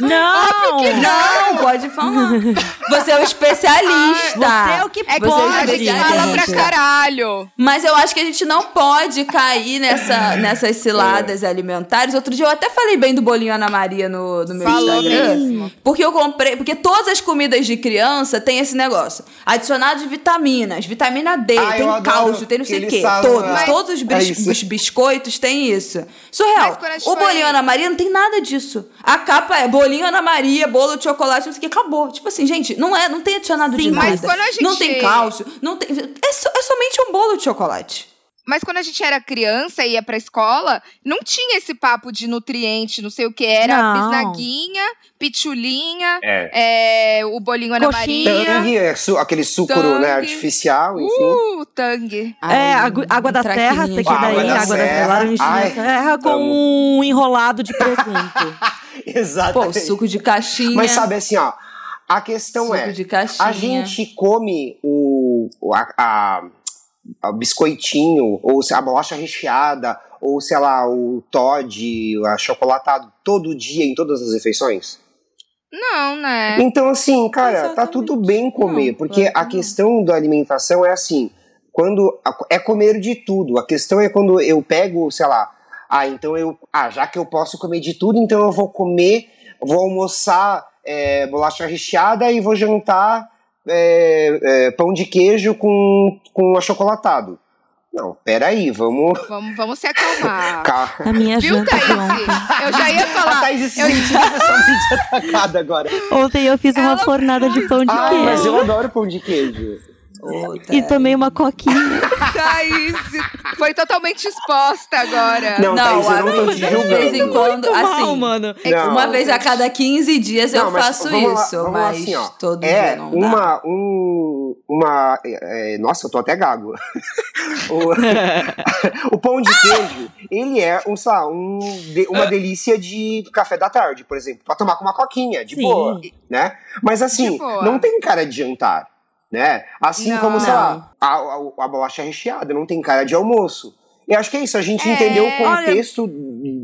[SPEAKER 2] Não!
[SPEAKER 3] Não, pode falar. Você é um especialista.
[SPEAKER 2] Você é o que
[SPEAKER 1] É que
[SPEAKER 3] Você
[SPEAKER 2] pode.
[SPEAKER 1] gente
[SPEAKER 3] Obrigada,
[SPEAKER 1] fala pra caralho.
[SPEAKER 3] Mas eu acho que a gente não pode cair nessa, nessas ciladas alimentares. Outro dia eu até falei bem do bolinho Ana Maria no, no meu
[SPEAKER 1] Falou
[SPEAKER 3] Instagram.
[SPEAKER 1] mesmo.
[SPEAKER 3] Porque eu comprei. Porque todas as comidas de criança tem esse negócio. Adicionado de vitaminas, vitamina D,
[SPEAKER 7] Ah,
[SPEAKER 3] tem cálcio, tem não
[SPEAKER 7] que
[SPEAKER 3] sei o quê. Todos.
[SPEAKER 7] Mas-
[SPEAKER 3] todos os,
[SPEAKER 7] é
[SPEAKER 3] bis-
[SPEAKER 7] isso.
[SPEAKER 3] os biscoitos têm isso. Surreal. O bolinho Ana Maria não tem nada disso. A capa é bolinho Ana Maria, bolo de chocolate, não sei o que, acabou. Tipo assim, gente, não é, não tem adicionado de
[SPEAKER 2] Sim,
[SPEAKER 3] nada.
[SPEAKER 1] mas quando a gente-
[SPEAKER 3] Não tem cálcio, não tem. É, so- é somente um bolo de chocolate.
[SPEAKER 1] Mas quando a gente era criança e ia pra escola, não tinha esse papo de nutriente, não sei o que. Era
[SPEAKER 2] Não.
[SPEAKER 1] bisnaguinha, pitulinha,
[SPEAKER 7] É.
[SPEAKER 1] é, o bolinho Ana. Maria.
[SPEAKER 7] Tangue, é su- aquele sucro né, artificial, enfim.
[SPEAKER 1] Uh, tangue.
[SPEAKER 2] É, água, água da serra,
[SPEAKER 3] de
[SPEAKER 2] você quer daí,
[SPEAKER 7] Água da
[SPEAKER 2] água da
[SPEAKER 7] serra.
[SPEAKER 2] laranjinha
[SPEAKER 7] Ai,
[SPEAKER 2] serra com
[SPEAKER 7] amo.
[SPEAKER 2] um enrolado de presunto.
[SPEAKER 3] Pô,
[SPEAKER 7] Exatamente.
[SPEAKER 3] suco de caixinha.
[SPEAKER 7] Mas sabe assim, ó, a questão
[SPEAKER 3] Suco
[SPEAKER 7] é, a gente come o, o- a, a- o biscoitinho, ou se- a bolacha recheada, ou sei lá, o Todd, o achocolatado, todo dia em todas as refeições?
[SPEAKER 1] Não, né?
[SPEAKER 7] Então, assim, cara, tá
[SPEAKER 3] Exatamente.
[SPEAKER 7] tudo bem comer,
[SPEAKER 3] Não,
[SPEAKER 7] porque a questão da alimentação é assim, quando é comer de tudo. A questão é quando eu pego, sei lá, ah, então eu, ah, já que eu posso comer de tudo, então eu vou comer, vou almoçar é, bolacha recheada e vou jantar é, é, pão de queijo com, com achocolatado. Não, peraí, vamos.
[SPEAKER 1] Vamos, vamos se acalmar.
[SPEAKER 7] Cá.
[SPEAKER 2] A minha
[SPEAKER 1] Viu,
[SPEAKER 2] janta
[SPEAKER 1] Thaís? Eu já ia
[SPEAKER 7] A
[SPEAKER 1] falar.
[SPEAKER 7] Thaís se sentindo pessoalmente atacada agora.
[SPEAKER 2] Ontem eu fiz uma
[SPEAKER 1] Ela
[SPEAKER 2] fornada de pão de
[SPEAKER 7] Ai, mas
[SPEAKER 2] queijo.
[SPEAKER 7] eu adoro pão de queijo.
[SPEAKER 2] E tomei uma coquinha.
[SPEAKER 1] Thaís foi totalmente exposta agora.
[SPEAKER 7] Não, Thaís, eu não tô te
[SPEAKER 3] de vez em
[SPEAKER 7] julgando.
[SPEAKER 3] quando,
[SPEAKER 2] Muito
[SPEAKER 3] assim,
[SPEAKER 2] mal, mano.
[SPEAKER 7] Não.
[SPEAKER 3] uma vez a cada 15 dias
[SPEAKER 7] Não,
[SPEAKER 3] eu
[SPEAKER 7] mas
[SPEAKER 3] faço
[SPEAKER 7] vamos lá-
[SPEAKER 3] isso,
[SPEAKER 7] vamos lá
[SPEAKER 3] mas
[SPEAKER 7] assim, ó.
[SPEAKER 3] todo
[SPEAKER 7] é
[SPEAKER 3] dia não dá.
[SPEAKER 7] uma, um, uma, é, nossa, eu tô até gago. o, o pão de queijo, ele é um, sei lá, um, uma delícia de café da tarde, por exemplo, pra tomar com uma coquinha, de
[SPEAKER 2] Sim.
[SPEAKER 7] boa, né? Mas assim, não tem cara de jantar, né? Assim
[SPEAKER 1] Não.
[SPEAKER 7] como, sei
[SPEAKER 2] Não.
[SPEAKER 7] lá, a, a, a bolacha recheada não tem cara de almoço. E acho que é isso, a gente
[SPEAKER 1] É,
[SPEAKER 7] entendeu o
[SPEAKER 2] olha-
[SPEAKER 7] contexto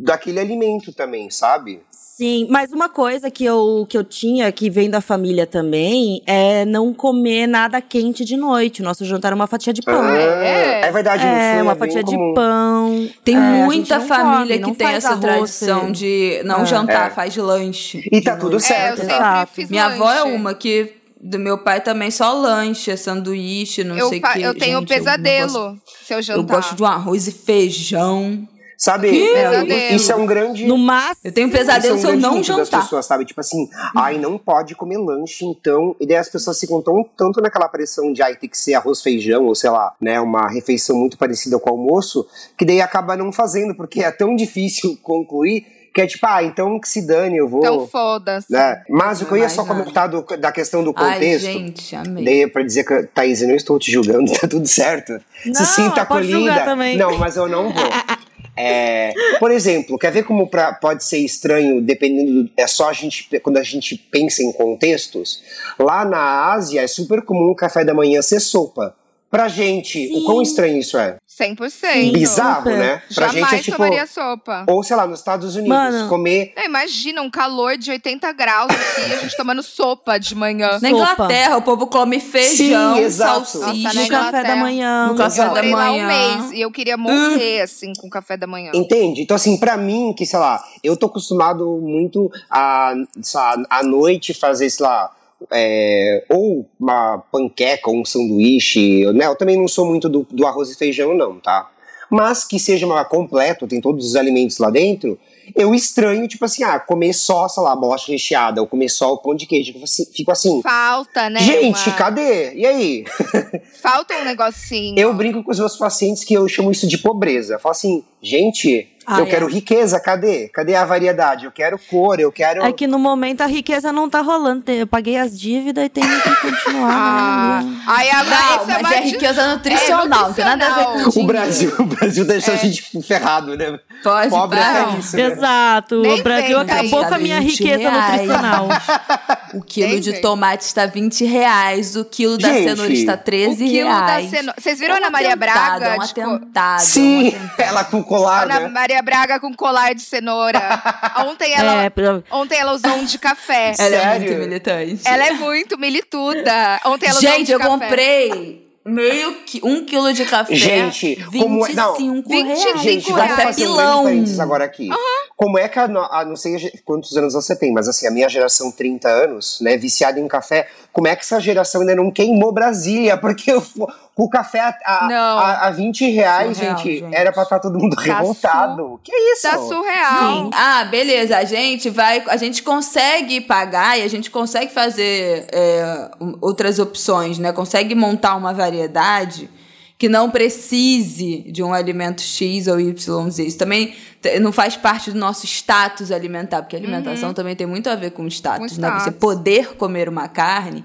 [SPEAKER 7] daquele alimento também, sabe?
[SPEAKER 2] Sim, mas uma coisa que eu, que eu tinha, que vem da família também, é não comer nada quente de noite. Nosso jantar era uma fatia de pão.
[SPEAKER 7] Ah,
[SPEAKER 1] é?
[SPEAKER 7] é verdade,
[SPEAKER 2] É, uma
[SPEAKER 7] é bem
[SPEAKER 2] fatia de
[SPEAKER 7] comum.
[SPEAKER 2] pão.
[SPEAKER 3] Tem
[SPEAKER 2] É,
[SPEAKER 3] muita família
[SPEAKER 2] come,
[SPEAKER 3] que tem essa
[SPEAKER 2] arroz,
[SPEAKER 3] tradição
[SPEAKER 2] é.
[SPEAKER 3] de não
[SPEAKER 2] É.
[SPEAKER 3] jantar,
[SPEAKER 7] É.
[SPEAKER 3] faz lanche.
[SPEAKER 7] E tá
[SPEAKER 3] de
[SPEAKER 7] tudo
[SPEAKER 3] noite.
[SPEAKER 1] É, eu
[SPEAKER 7] certo.
[SPEAKER 1] fiz
[SPEAKER 3] Minha avó é uma que do meu pai também só lanche, é sanduíche, não
[SPEAKER 1] Eu,
[SPEAKER 3] sei o que.
[SPEAKER 1] eu tenho
[SPEAKER 3] Gente, eu não
[SPEAKER 1] pesadelo
[SPEAKER 3] gosto-
[SPEAKER 1] se eu
[SPEAKER 3] Eu,
[SPEAKER 1] jantar.
[SPEAKER 3] gosto de um arroz e feijão.
[SPEAKER 7] Sabe?
[SPEAKER 1] pesadelo.
[SPEAKER 7] Isso é um grande.
[SPEAKER 2] No máximo.
[SPEAKER 3] Eu tenho
[SPEAKER 7] isso é
[SPEAKER 3] pesadelo
[SPEAKER 7] um
[SPEAKER 3] se eu não
[SPEAKER 7] mito das
[SPEAKER 3] jantar.
[SPEAKER 7] pessoas, sabe? Tipo assim, ai, não pode comer lanche, então. E daí as pessoas ficam tão, tanto naquela pressão de ai, tem que ser arroz, feijão, ou sei lá, né? Uma refeição muito parecida com o almoço, que daí acaba não fazendo, porque é tão difícil concluir que é tipo, ah, então que se dane, eu vou.
[SPEAKER 1] Então foda-se.
[SPEAKER 7] né? Mas o que eu ia só comentar do- da questão do
[SPEAKER 3] Ai,
[SPEAKER 7] contexto.
[SPEAKER 3] gente, amei.
[SPEAKER 7] Daí é pra dizer que, Thaís, eu não estou te julgando, tá tudo certo.
[SPEAKER 2] Não,
[SPEAKER 7] Se sinta acolhida. Não, mas eu não vou. É, por exemplo, quer ver como pra- pode ser estranho dependendo do, é só a gente quando a gente pensa em contextos? Lá na Ásia é super comum o café da manhã ser sopa. Pra gente, o quão
[SPEAKER 2] Sim.
[SPEAKER 7] estranho isso é?
[SPEAKER 1] 100%.
[SPEAKER 7] Bizarro,
[SPEAKER 2] super.
[SPEAKER 7] né? Pra
[SPEAKER 1] Jamais
[SPEAKER 7] gente é tipo
[SPEAKER 1] tomaria sopa.
[SPEAKER 7] ou sei lá, nos Estados Unidos,
[SPEAKER 2] Mano.
[SPEAKER 7] comer
[SPEAKER 1] É, imagina um calor de 80 graus aqui, a gente tomando sopa de manhã.
[SPEAKER 3] Na. Inglaterra, o povo come feijão,
[SPEAKER 7] Sim,
[SPEAKER 3] salsicha.
[SPEAKER 2] No café da manhã.
[SPEAKER 3] No café
[SPEAKER 1] eu
[SPEAKER 3] da
[SPEAKER 1] lá um
[SPEAKER 3] manhã.
[SPEAKER 1] mês e eu queria morrer, assim, com o café da manhã.
[SPEAKER 7] Entende? Então, assim, pra mim, que, sei lá, eu tô acostumado muito a, sei lá, à noite fazer, sei lá, é, ou uma panqueca ou um sanduíche, né? Eu também não sou muito do, do arroz e feijão, não, tá? Mas que seja uma completo, tem todos os alimentos lá dentro, eu estranho, tipo assim, ah, comer só, sei lá, bolacha recheada, ou comer só o pão de queijo. Fico assim, fico assim
[SPEAKER 1] Falta, né?
[SPEAKER 7] gente,
[SPEAKER 1] uma-
[SPEAKER 7] cadê? E aí?
[SPEAKER 1] Falta um negocinho.
[SPEAKER 7] Eu brinco com os meus pacientes que eu chamo isso de pobreza. Eu falo assim, gente,
[SPEAKER 2] Ah,
[SPEAKER 7] eu
[SPEAKER 2] é.
[SPEAKER 7] quero riqueza, cadê? Cadê a variedade? Eu quero cor, eu quero.
[SPEAKER 2] É que no momento a riqueza não tá rolando. Eu paguei as dívidas e tenho que continuar.
[SPEAKER 1] Ah,
[SPEAKER 2] né?
[SPEAKER 1] aí a
[SPEAKER 3] Não, mas é riqueza nutricional, não tem nada a ver com
[SPEAKER 1] nutricional.
[SPEAKER 7] O
[SPEAKER 3] dinheiro.
[SPEAKER 7] Brasil, o Brasil deixou a gente ferrado, né?
[SPEAKER 3] Pode
[SPEAKER 7] Pobre é isso, né?
[SPEAKER 2] Exato.
[SPEAKER 1] Nem
[SPEAKER 2] o Brasil
[SPEAKER 1] vem,
[SPEAKER 2] acabou com a minha
[SPEAKER 3] 20
[SPEAKER 2] riqueza
[SPEAKER 3] reais.
[SPEAKER 2] nutricional.
[SPEAKER 3] O quilo
[SPEAKER 1] Nem
[SPEAKER 3] de
[SPEAKER 1] vem.
[SPEAKER 3] tomate está 20 reais, o quilo da
[SPEAKER 7] Gente,
[SPEAKER 3] cenoura está 13
[SPEAKER 1] O quilo da
[SPEAKER 3] reais.
[SPEAKER 1] cenoura. Vocês viram
[SPEAKER 3] É
[SPEAKER 1] a
[SPEAKER 3] um
[SPEAKER 1] Ana Maria
[SPEAKER 3] atentado,
[SPEAKER 1] Braga?
[SPEAKER 3] É um
[SPEAKER 1] tipo,
[SPEAKER 3] atentado.
[SPEAKER 7] Sim,
[SPEAKER 3] é um atentado.
[SPEAKER 7] ela com colar,
[SPEAKER 1] Ana
[SPEAKER 7] né?
[SPEAKER 1] Maria Braga com colar de cenoura. Ontem ela,
[SPEAKER 2] É, pra-
[SPEAKER 1] ontem ela usou um de café.
[SPEAKER 3] Ela é muito militante.
[SPEAKER 1] Ela é muito milituda. Ontem ela usou um
[SPEAKER 3] Gente,
[SPEAKER 1] de
[SPEAKER 3] eu
[SPEAKER 1] café.
[SPEAKER 3] comprei meio que um quilo de café.
[SPEAKER 7] Gente,
[SPEAKER 3] 25
[SPEAKER 7] como é- não,
[SPEAKER 3] reais.
[SPEAKER 1] 25
[SPEAKER 7] Gente,
[SPEAKER 1] reais.
[SPEAKER 3] Café
[SPEAKER 7] um
[SPEAKER 3] pilão.
[SPEAKER 7] parênteses agora aqui. Como é que a, a- não sei quantos anos você tem, mas assim, a minha geração 30 anos, né, viciada em café, como é que essa geração ainda não queimou Brasília? Porque o, o café a, a,
[SPEAKER 1] Não.
[SPEAKER 7] a, a 20 reais,
[SPEAKER 3] Surreal,
[SPEAKER 7] gente,
[SPEAKER 3] gente.
[SPEAKER 7] era pra estar todo mundo revoltado. Que isso?
[SPEAKER 1] Tá surreal.
[SPEAKER 3] Sim. Ah, beleza. A gente vai, a gente consegue pagar e a gente consegue fazer é, outras opções, né? Consegue montar uma variedade que não precise de um alimento X ou YZ. Isso também não faz parte do nosso status alimentar, porque a alimentação também tem muito a ver com status,
[SPEAKER 1] Com
[SPEAKER 3] né? Você poder comer uma carne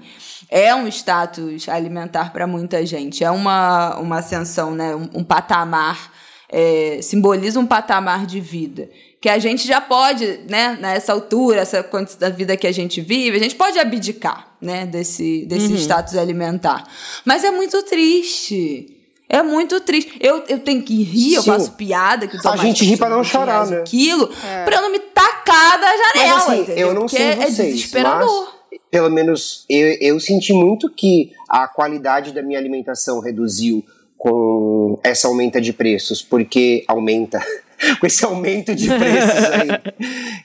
[SPEAKER 3] é um status alimentar para muita gente, é uma, uma ascensão, né? um, um patamar, é, simboliza um patamar de vida. Que a gente já pode, né, nessa altura, essa quantidade da vida que a gente vive, a gente pode abdicar, né, desse, desse status alimentar. Mas é muito triste. É muito triste. Eu, eu tenho que rir, eu
[SPEAKER 7] Sim.
[SPEAKER 3] faço piada que eu tô
[SPEAKER 7] A
[SPEAKER 3] mais
[SPEAKER 7] gente ri pra não
[SPEAKER 3] 20
[SPEAKER 7] chorar, né?
[SPEAKER 3] Quilo, pra eu não me tacar da janela.
[SPEAKER 7] assim,
[SPEAKER 3] entendeu?
[SPEAKER 7] eu não sei
[SPEAKER 3] é
[SPEAKER 7] vocês,
[SPEAKER 3] desesperador.
[SPEAKER 7] mas pelo menos eu, eu senti muito que a qualidade da minha alimentação reduziu com essa aumenta de preços, porque aumenta com esse aumento de preços aí.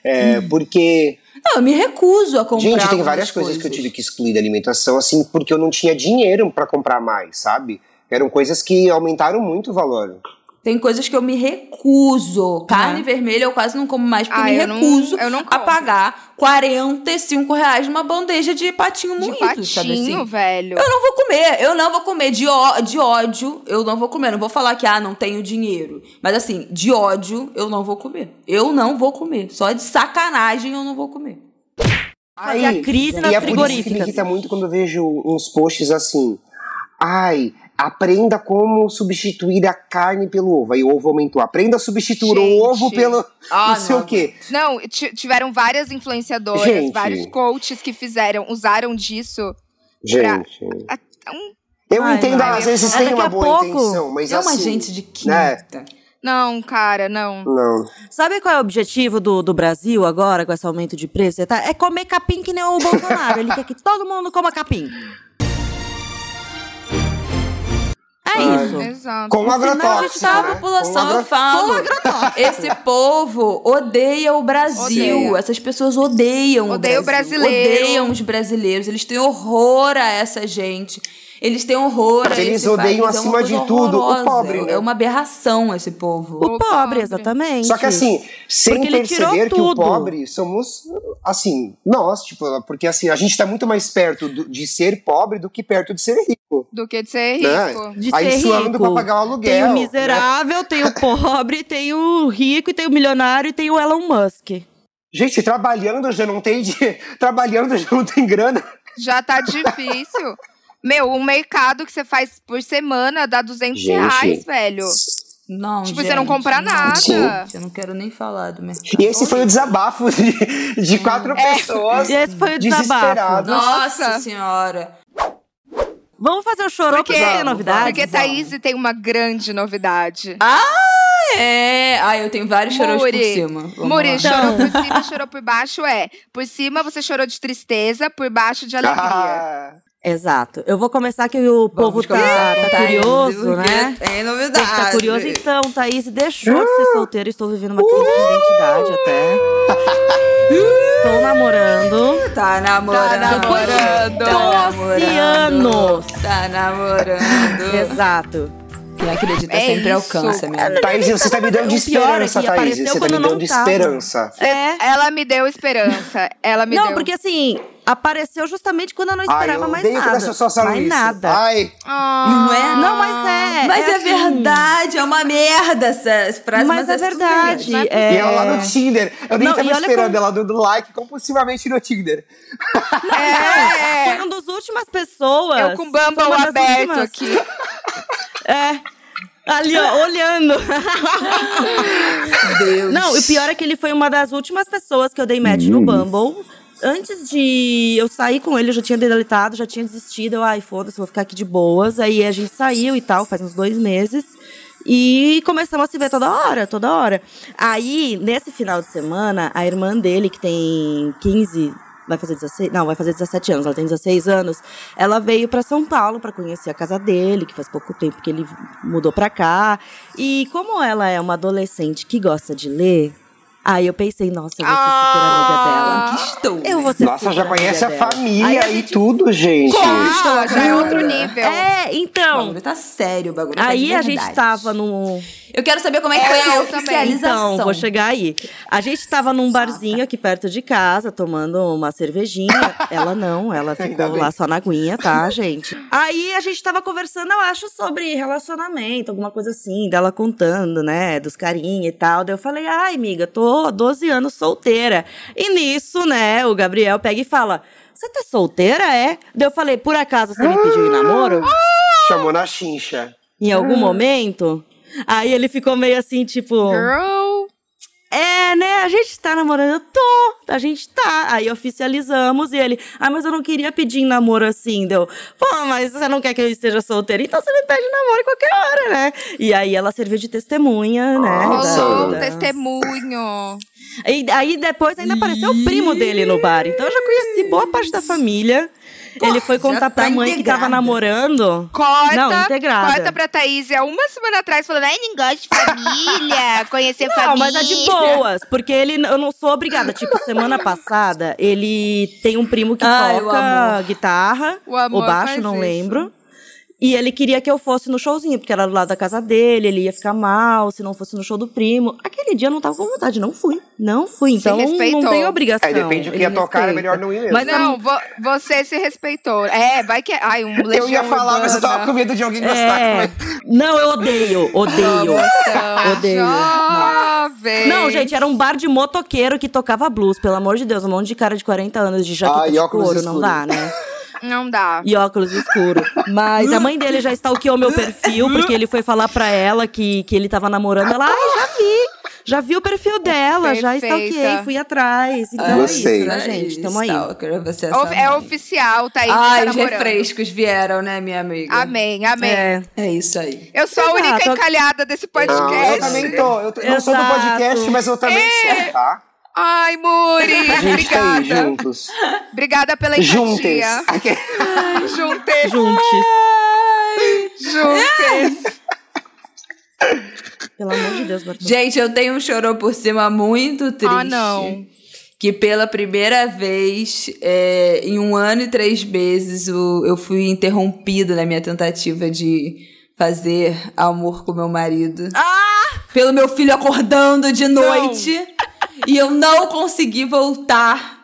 [SPEAKER 7] É, porque
[SPEAKER 3] Não, eu me recuso a comprar.
[SPEAKER 7] Gente, tem várias coisas, que eu tive que excluir da alimentação, assim, porque eu não tinha dinheiro pra comprar mais, sabe? Eram coisas que aumentaram muito o valor.
[SPEAKER 3] Tem coisas que eu me recuso. Carne vermelha eu quase não como mais, porque
[SPEAKER 1] Ah,
[SPEAKER 3] eu me
[SPEAKER 1] eu não-
[SPEAKER 3] recuso
[SPEAKER 1] eu não
[SPEAKER 3] a pagar 45 reais numa bandeja de patinho
[SPEAKER 1] De
[SPEAKER 3] moído,
[SPEAKER 1] patinho,
[SPEAKER 3] sabe assim?
[SPEAKER 1] velho.
[SPEAKER 3] Eu não vou comer, eu não vou comer. De, ó- de ódio, eu não vou comer. Não vou falar que, ah, não tenho dinheiro. Mas assim, de ódio, eu não vou comer. Eu não vou comer. Só de sacanagem eu não vou comer.
[SPEAKER 2] Fazer a crise nas
[SPEAKER 7] e é por isso que me
[SPEAKER 2] frigoríficas.
[SPEAKER 7] irrita muito quando eu vejo uns posts assim. Ai, aprenda como substituir a carne pelo ovo. Aí o ovo aumentou. Aprenda a substituir
[SPEAKER 1] Gente.
[SPEAKER 7] o ovo pelo
[SPEAKER 3] Ah,
[SPEAKER 7] não sei
[SPEAKER 3] não
[SPEAKER 7] o quê.
[SPEAKER 1] Não, ti- tiveram várias influenciadoras,
[SPEAKER 7] Gente.
[SPEAKER 1] vários coaches que fizeram, usaram disso.
[SPEAKER 7] Gente.
[SPEAKER 1] a- um-
[SPEAKER 7] Eu
[SPEAKER 2] Ai,
[SPEAKER 7] entendo,
[SPEAKER 2] não.
[SPEAKER 7] às vezes
[SPEAKER 2] É,
[SPEAKER 7] tem
[SPEAKER 2] daqui
[SPEAKER 7] uma
[SPEAKER 2] a
[SPEAKER 7] boa
[SPEAKER 2] pouco-
[SPEAKER 7] intenção, mas
[SPEAKER 3] é uma
[SPEAKER 7] assim,
[SPEAKER 3] gente de
[SPEAKER 7] né?
[SPEAKER 3] quinta.
[SPEAKER 1] Não, cara, não.
[SPEAKER 7] Não.
[SPEAKER 2] Sabe qual é o objetivo do, do Brasil agora, com esse aumento de preço? Tá? É comer capim que nem o Bolsonaro. Ele quer que todo mundo coma capim. É
[SPEAKER 7] Ai.
[SPEAKER 2] isso.
[SPEAKER 1] Exato.
[SPEAKER 7] Com
[SPEAKER 2] a
[SPEAKER 7] agrotóxico,
[SPEAKER 2] tá
[SPEAKER 3] A
[SPEAKER 7] né?
[SPEAKER 3] população,
[SPEAKER 7] Com agro-
[SPEAKER 3] eu falo. Esse povo odeia o Brasil.
[SPEAKER 1] Odeia.
[SPEAKER 3] Essas pessoas odeiam
[SPEAKER 1] Odeia
[SPEAKER 3] o
[SPEAKER 1] o
[SPEAKER 3] Brasil.
[SPEAKER 1] brasileiro.
[SPEAKER 3] Odeiam os brasileiros. Eles têm horror a essa gente. Eles têm horror a
[SPEAKER 7] Eles
[SPEAKER 3] esse
[SPEAKER 7] odeiam,
[SPEAKER 3] país. É
[SPEAKER 7] acima de
[SPEAKER 3] coisa
[SPEAKER 7] tudo, o
[SPEAKER 3] horrorosa.
[SPEAKER 7] pobre, né?
[SPEAKER 3] É uma aberração esse povo.
[SPEAKER 2] O pobre,
[SPEAKER 1] pobre.
[SPEAKER 2] exatamente.
[SPEAKER 7] Só que assim, sem
[SPEAKER 2] Porque
[SPEAKER 7] perceber que o pobre somos, assim, nós, tipo, porque assim, a gente tá muito mais perto do- de ser pobre do que perto de ser rico.
[SPEAKER 1] Do que de ser
[SPEAKER 7] Né?
[SPEAKER 1] rico.
[SPEAKER 2] De
[SPEAKER 7] Aí
[SPEAKER 2] ser
[SPEAKER 7] suando
[SPEAKER 2] rico.
[SPEAKER 7] pra pagar o aluguel.
[SPEAKER 2] Tem o
[SPEAKER 7] né?
[SPEAKER 2] miserável, tem o pobre, tem o rico, e tem o milionário e tem o Elon Musk.
[SPEAKER 7] Gente, trabalhando já não tem de... Trabalhando já não tem grana.
[SPEAKER 1] Já tá difícil. Meu, um mercado que você faz por semana dá 200
[SPEAKER 7] Gente.
[SPEAKER 1] reais, velho.
[SPEAKER 3] Não,
[SPEAKER 1] Tipo,
[SPEAKER 3] gente,
[SPEAKER 1] você não compra nada.
[SPEAKER 7] Sim.
[SPEAKER 3] Eu não quero nem falar do mercado.
[SPEAKER 7] E esse foi o desabafo de, de quatro pessoas
[SPEAKER 2] E esse foi o desabafo.
[SPEAKER 3] Nossa, senhora.
[SPEAKER 2] Vamos fazer o chorô porque,
[SPEAKER 1] Porque-
[SPEAKER 2] tem novidade.
[SPEAKER 1] Porque Thaís tem uma grande novidade.
[SPEAKER 3] É. Ah, eu tenho vários chorões por
[SPEAKER 1] Muri.
[SPEAKER 3] cima. Vamos
[SPEAKER 1] Muri, chorou por cima, chorou por baixo, é. Por cima você chorou de tristeza, por baixo de alegria.
[SPEAKER 7] Ah,
[SPEAKER 2] Exato. Eu vou começar que o povo
[SPEAKER 3] Vamos
[SPEAKER 2] tá,
[SPEAKER 3] começar,
[SPEAKER 2] tá
[SPEAKER 3] Thaís,
[SPEAKER 2] curioso, né?
[SPEAKER 3] Tem
[SPEAKER 2] O
[SPEAKER 3] novidade.
[SPEAKER 2] povo tá curioso. Então, Thaís deixou de ser solteira. Estou vivendo uma crise de identidade até. Estou namorando.
[SPEAKER 3] Tá namorando.
[SPEAKER 1] Tá namorando.
[SPEAKER 3] Tá
[SPEAKER 2] 12 anos.
[SPEAKER 3] Tá namorando.
[SPEAKER 2] Exato.
[SPEAKER 3] Quem acredita
[SPEAKER 1] É
[SPEAKER 3] sempre
[SPEAKER 1] isso.
[SPEAKER 3] alcança, minha
[SPEAKER 7] Thaís, você tá me dando de
[SPEAKER 2] é
[SPEAKER 7] esperança,
[SPEAKER 2] que
[SPEAKER 7] Thaís. Você tá me
[SPEAKER 2] não
[SPEAKER 7] dando de esperança.
[SPEAKER 2] É.
[SPEAKER 1] Ela me deu esperança. Ela me
[SPEAKER 2] Não,
[SPEAKER 1] deu.
[SPEAKER 2] porque assim, apareceu justamente quando eu não
[SPEAKER 7] Ai,
[SPEAKER 2] esperava
[SPEAKER 7] eu
[SPEAKER 2] mais nada. mais
[SPEAKER 7] isso.
[SPEAKER 2] nada.
[SPEAKER 7] Ai,
[SPEAKER 1] Ah.
[SPEAKER 3] Não é?
[SPEAKER 2] Não, mas é.
[SPEAKER 3] Mas é,
[SPEAKER 2] assim.
[SPEAKER 3] verdade, é uma merda essa frase.
[SPEAKER 2] Mas, é
[SPEAKER 3] tudo
[SPEAKER 2] verdade.
[SPEAKER 3] verdade.
[SPEAKER 2] é-
[SPEAKER 7] E ela lá no Tinder. Eu nem
[SPEAKER 2] Não,
[SPEAKER 7] tava
[SPEAKER 2] e
[SPEAKER 7] esperando
[SPEAKER 2] como-
[SPEAKER 7] ela dando like compulsivamente no Tinder.
[SPEAKER 1] É,
[SPEAKER 2] Foi uma das últimas pessoas.
[SPEAKER 1] eu com o Bumble aberto
[SPEAKER 2] últimas.
[SPEAKER 1] aqui.
[SPEAKER 2] É. Ali, ó, olhando.
[SPEAKER 3] Deus.
[SPEAKER 2] Não, e o pior é que ele foi uma das últimas pessoas que eu dei match no Bumble. Antes de eu sair com ele, eu já tinha deletado, já tinha desistido. Eu, ai, foda-se, vou ficar aqui de boas. Aí a gente saiu e tal, faz uns dois meses. E começamos a se ver toda hora, toda hora. Aí, nesse final de semana, a irmã dele, que tem 15, vai fazer 16, não, vai fazer 17 anos, ela tem 16 anos, ela veio pra São Paulo pra conhecer a casa dele, que faz pouco tempo que ele mudou pra cá. E como ela é uma adolescente que gosta de ler, aí eu pensei, nossa, eu vou ser super amiga dela.
[SPEAKER 3] Que estou.
[SPEAKER 2] Eu vou ser
[SPEAKER 7] Nossa,
[SPEAKER 2] super
[SPEAKER 7] já conhece a
[SPEAKER 2] dela.
[SPEAKER 7] família
[SPEAKER 2] Aí a
[SPEAKER 7] e tudo, gente.
[SPEAKER 1] Ah, já é outro nível.
[SPEAKER 2] É, É,
[SPEAKER 3] O
[SPEAKER 2] então.
[SPEAKER 3] bagulho tá sério, o bagulho tá de
[SPEAKER 2] Aí a gente tava no.
[SPEAKER 3] Eu quero saber como é que
[SPEAKER 1] É,
[SPEAKER 3] foi a
[SPEAKER 1] eu também.
[SPEAKER 3] oficialização.
[SPEAKER 2] Então, vou chegar aí. A gente tava num barzinho aqui perto de casa, tomando uma cervejinha. ela não, ela ficou lá só na aguinha, tá, gente? Aí a gente tava conversando, eu acho, sobre relacionamento, alguma coisa assim, dela contando, né, dos carinhos e tal. Daí eu falei, ai, amiga, tô há 12 anos solteira. E nisso, né, o Gabriel pega e fala. Você tá solteira, é? Daí eu falei, por acaso você me pediu em namoro?
[SPEAKER 7] Chamou na chincha.
[SPEAKER 2] Em algum momento? Aí ele ficou meio assim, tipo.
[SPEAKER 1] Girl.
[SPEAKER 2] É, né? A gente tá namorando. Eu tô. A gente tá. Aí oficializamos e ele. Ah, mas eu não queria pedir namoro assim. Deu. Pô, mas você não quer que eu esteja solteira? Então você me pede namoro em qualquer hora, né? E aí ela serviu de testemunha, né?
[SPEAKER 1] Rolou um testemunho.
[SPEAKER 2] E aí depois ainda apareceu o primo dele no bar. Então eu já conheci boa parte da família. Ele foi contar
[SPEAKER 3] tá
[SPEAKER 2] pra mãe que tava namorando.
[SPEAKER 1] Corta,
[SPEAKER 2] Não, integrada.
[SPEAKER 1] corta pra Thaís há uma semana atrás falando, ai, não gosto de família, conhecer
[SPEAKER 2] Não,
[SPEAKER 1] família.
[SPEAKER 2] mas é de boas, porque ele, eu não sou obrigada. Tipo, semana passada, ele tem um primo que
[SPEAKER 3] Ai, o
[SPEAKER 2] toca
[SPEAKER 3] amor.
[SPEAKER 2] guitarra,
[SPEAKER 1] O
[SPEAKER 2] ou baixo, não
[SPEAKER 1] isso.
[SPEAKER 2] lembro. E ele queria que eu fosse no showzinho, porque era do lado da casa dele, ele ia ficar mal se não fosse no show do primo. Aquele dia eu não tava com vontade, não fui. Não fui, então
[SPEAKER 1] respeitou.
[SPEAKER 2] não tem obrigação.
[SPEAKER 7] Aí depende do que ia tocar, é melhor não ir mesmo.
[SPEAKER 2] Mas
[SPEAKER 1] Não, vo- você se respeitou. É, vai que... Ai, um
[SPEAKER 7] eu ia falar, mas eu tava
[SPEAKER 1] Urbana.
[SPEAKER 7] com medo de alguém gostar.
[SPEAKER 2] É. Não, eu odeio, odeio.
[SPEAKER 1] Então,
[SPEAKER 2] Odeio.
[SPEAKER 1] Jovem.
[SPEAKER 2] Não, gente, era um bar de motoqueiro que tocava blues, pelo amor de Deus. Um monte de cara de 40 anos de jaqueta
[SPEAKER 7] Ah, e
[SPEAKER 2] de couro, não dá, né?
[SPEAKER 1] Não dá.
[SPEAKER 2] E óculos escuros. Mas a mãe dele já stalkeou meu perfil, porque ele foi falar pra ela que, que ele tava namorando. Ela, ai, já vi. Já vi o perfil dela, já
[SPEAKER 1] Perfeita.
[SPEAKER 2] stalkeei, fui atrás. Então é
[SPEAKER 7] Gostei.
[SPEAKER 2] isso, né, gente? Tamo aí.
[SPEAKER 3] Stalker, você é,
[SPEAKER 1] O- É oficial, Thaís
[SPEAKER 3] Ai,
[SPEAKER 1] tá
[SPEAKER 3] os refrescos vieram, né, minha amiga?
[SPEAKER 1] Amém, amém.
[SPEAKER 2] É.
[SPEAKER 3] É isso aí.
[SPEAKER 1] Eu sou a única
[SPEAKER 2] Exato.
[SPEAKER 1] encalhada desse
[SPEAKER 7] Não,
[SPEAKER 1] podcast.
[SPEAKER 7] eu também tô. Eu, tô- eu não sou do
[SPEAKER 2] Exato.
[SPEAKER 7] podcast, mas eu também sou, tá?
[SPEAKER 1] Ai, Muri,
[SPEAKER 7] tá
[SPEAKER 1] obrigada.
[SPEAKER 7] juntos.
[SPEAKER 1] Obrigada pela empatia. Juntes.
[SPEAKER 2] Juntes.
[SPEAKER 1] Juntes.
[SPEAKER 2] Pelo amor de Deus, Bartô.
[SPEAKER 3] Gente, eu tenho um chorou por cima muito triste.
[SPEAKER 1] Ah, não.
[SPEAKER 3] Que pela primeira vez, é, em um ano e três meses, o- eu fui interrompida na minha tentativa de fazer amor com meu marido.
[SPEAKER 1] Ah!
[SPEAKER 3] Pelo meu filho acordando de noite. E eu não consegui voltar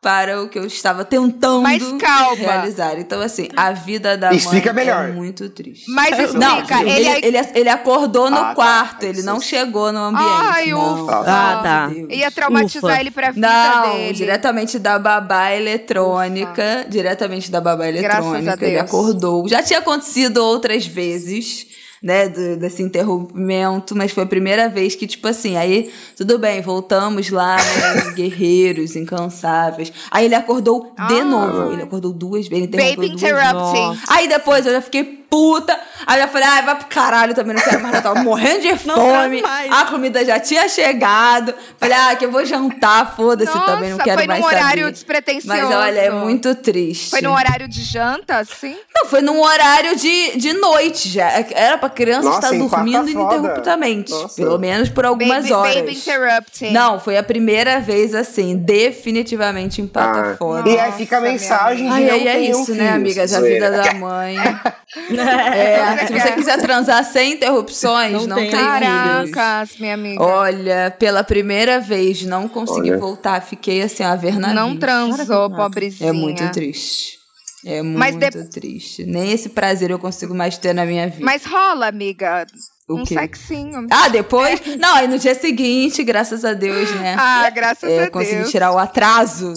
[SPEAKER 3] para o que eu estava tentando
[SPEAKER 1] Mas calma.
[SPEAKER 3] realizar. Então, assim, a vida da
[SPEAKER 7] Explica
[SPEAKER 3] mãe
[SPEAKER 7] melhor.
[SPEAKER 3] é muito triste.
[SPEAKER 1] Mas
[SPEAKER 3] Não,
[SPEAKER 1] explica,
[SPEAKER 3] ele,
[SPEAKER 1] ele,
[SPEAKER 3] ele, ele acordou no
[SPEAKER 7] Ah, tá.
[SPEAKER 3] quarto, ele não chegou no ambiente.
[SPEAKER 1] Ai,
[SPEAKER 3] não.
[SPEAKER 1] ufa.
[SPEAKER 2] Ah, tá.
[SPEAKER 3] Meu Deus.
[SPEAKER 1] ia traumatizar
[SPEAKER 2] Ufa.
[SPEAKER 1] ele pra vida
[SPEAKER 3] Não,
[SPEAKER 1] dele.
[SPEAKER 3] diretamente da babá eletrônica. Diretamente da babá
[SPEAKER 1] Graças a
[SPEAKER 3] eletrônica. Ele acordou. Já tinha acontecido outras vezes, né? do- desse interrompimento, mas foi a primeira vez que, tipo assim, aí, tudo bem, voltamos lá, né? guerreiros, incansáveis. Aí ele acordou de
[SPEAKER 1] Ah.
[SPEAKER 3] novo. Ele acordou duas vezes. Ele interrompeu
[SPEAKER 1] Baby
[SPEAKER 3] duas vezes.
[SPEAKER 1] interrupting.
[SPEAKER 3] Aí depois eu já fiquei puta. Aí eu falei, ai, vai pro caralho também, não quero mais. Eu tava morrendo de fome. A comida já tinha chegado. Falei, ah, que eu vou jantar, foda-se também, não quero
[SPEAKER 1] foi
[SPEAKER 3] mais
[SPEAKER 1] num horário
[SPEAKER 3] saber.
[SPEAKER 1] despretensioso.
[SPEAKER 3] Mas olha, é muito triste.
[SPEAKER 1] Foi num horário de janta, assim?
[SPEAKER 3] Não, foi num horário de, de noite já. Era pra criança
[SPEAKER 7] Nossa,
[SPEAKER 3] estar dormindo ininterruptamente.
[SPEAKER 7] Nossa.
[SPEAKER 3] Pelo menos por algumas
[SPEAKER 1] baby,
[SPEAKER 3] horas.
[SPEAKER 1] Baby interrupting.
[SPEAKER 3] Não, foi a primeira vez assim, definitivamente empata
[SPEAKER 7] Ah,
[SPEAKER 3] foda.
[SPEAKER 7] E aí fica a mensagem de
[SPEAKER 3] Ai,
[SPEAKER 7] não
[SPEAKER 3] ai, é isso, né,
[SPEAKER 7] filhos,
[SPEAKER 3] amigas? A vida da mãe. É, se você quiser transar sem interrupções, não,
[SPEAKER 2] Não
[SPEAKER 3] tem
[SPEAKER 2] tem.
[SPEAKER 1] Caracas, minha amiga.
[SPEAKER 3] Olha, pela primeira vez não consegui
[SPEAKER 7] Olha.
[SPEAKER 3] voltar, fiquei assim, a ver na
[SPEAKER 1] não transou, pobrezinha.
[SPEAKER 3] É muito triste. É
[SPEAKER 1] Mas
[SPEAKER 3] muito
[SPEAKER 1] de-
[SPEAKER 3] triste. Nem esse prazer eu consigo mais ter na minha vida.
[SPEAKER 1] Mas rola, amiga.
[SPEAKER 3] O
[SPEAKER 1] um
[SPEAKER 3] quê?
[SPEAKER 1] sexinho.
[SPEAKER 3] Ah, depois? Não, aí no dia seguinte, graças a Deus, né?
[SPEAKER 1] Ah, graças
[SPEAKER 3] é,
[SPEAKER 1] a
[SPEAKER 3] consegui
[SPEAKER 1] Deus.
[SPEAKER 3] tirar o atraso.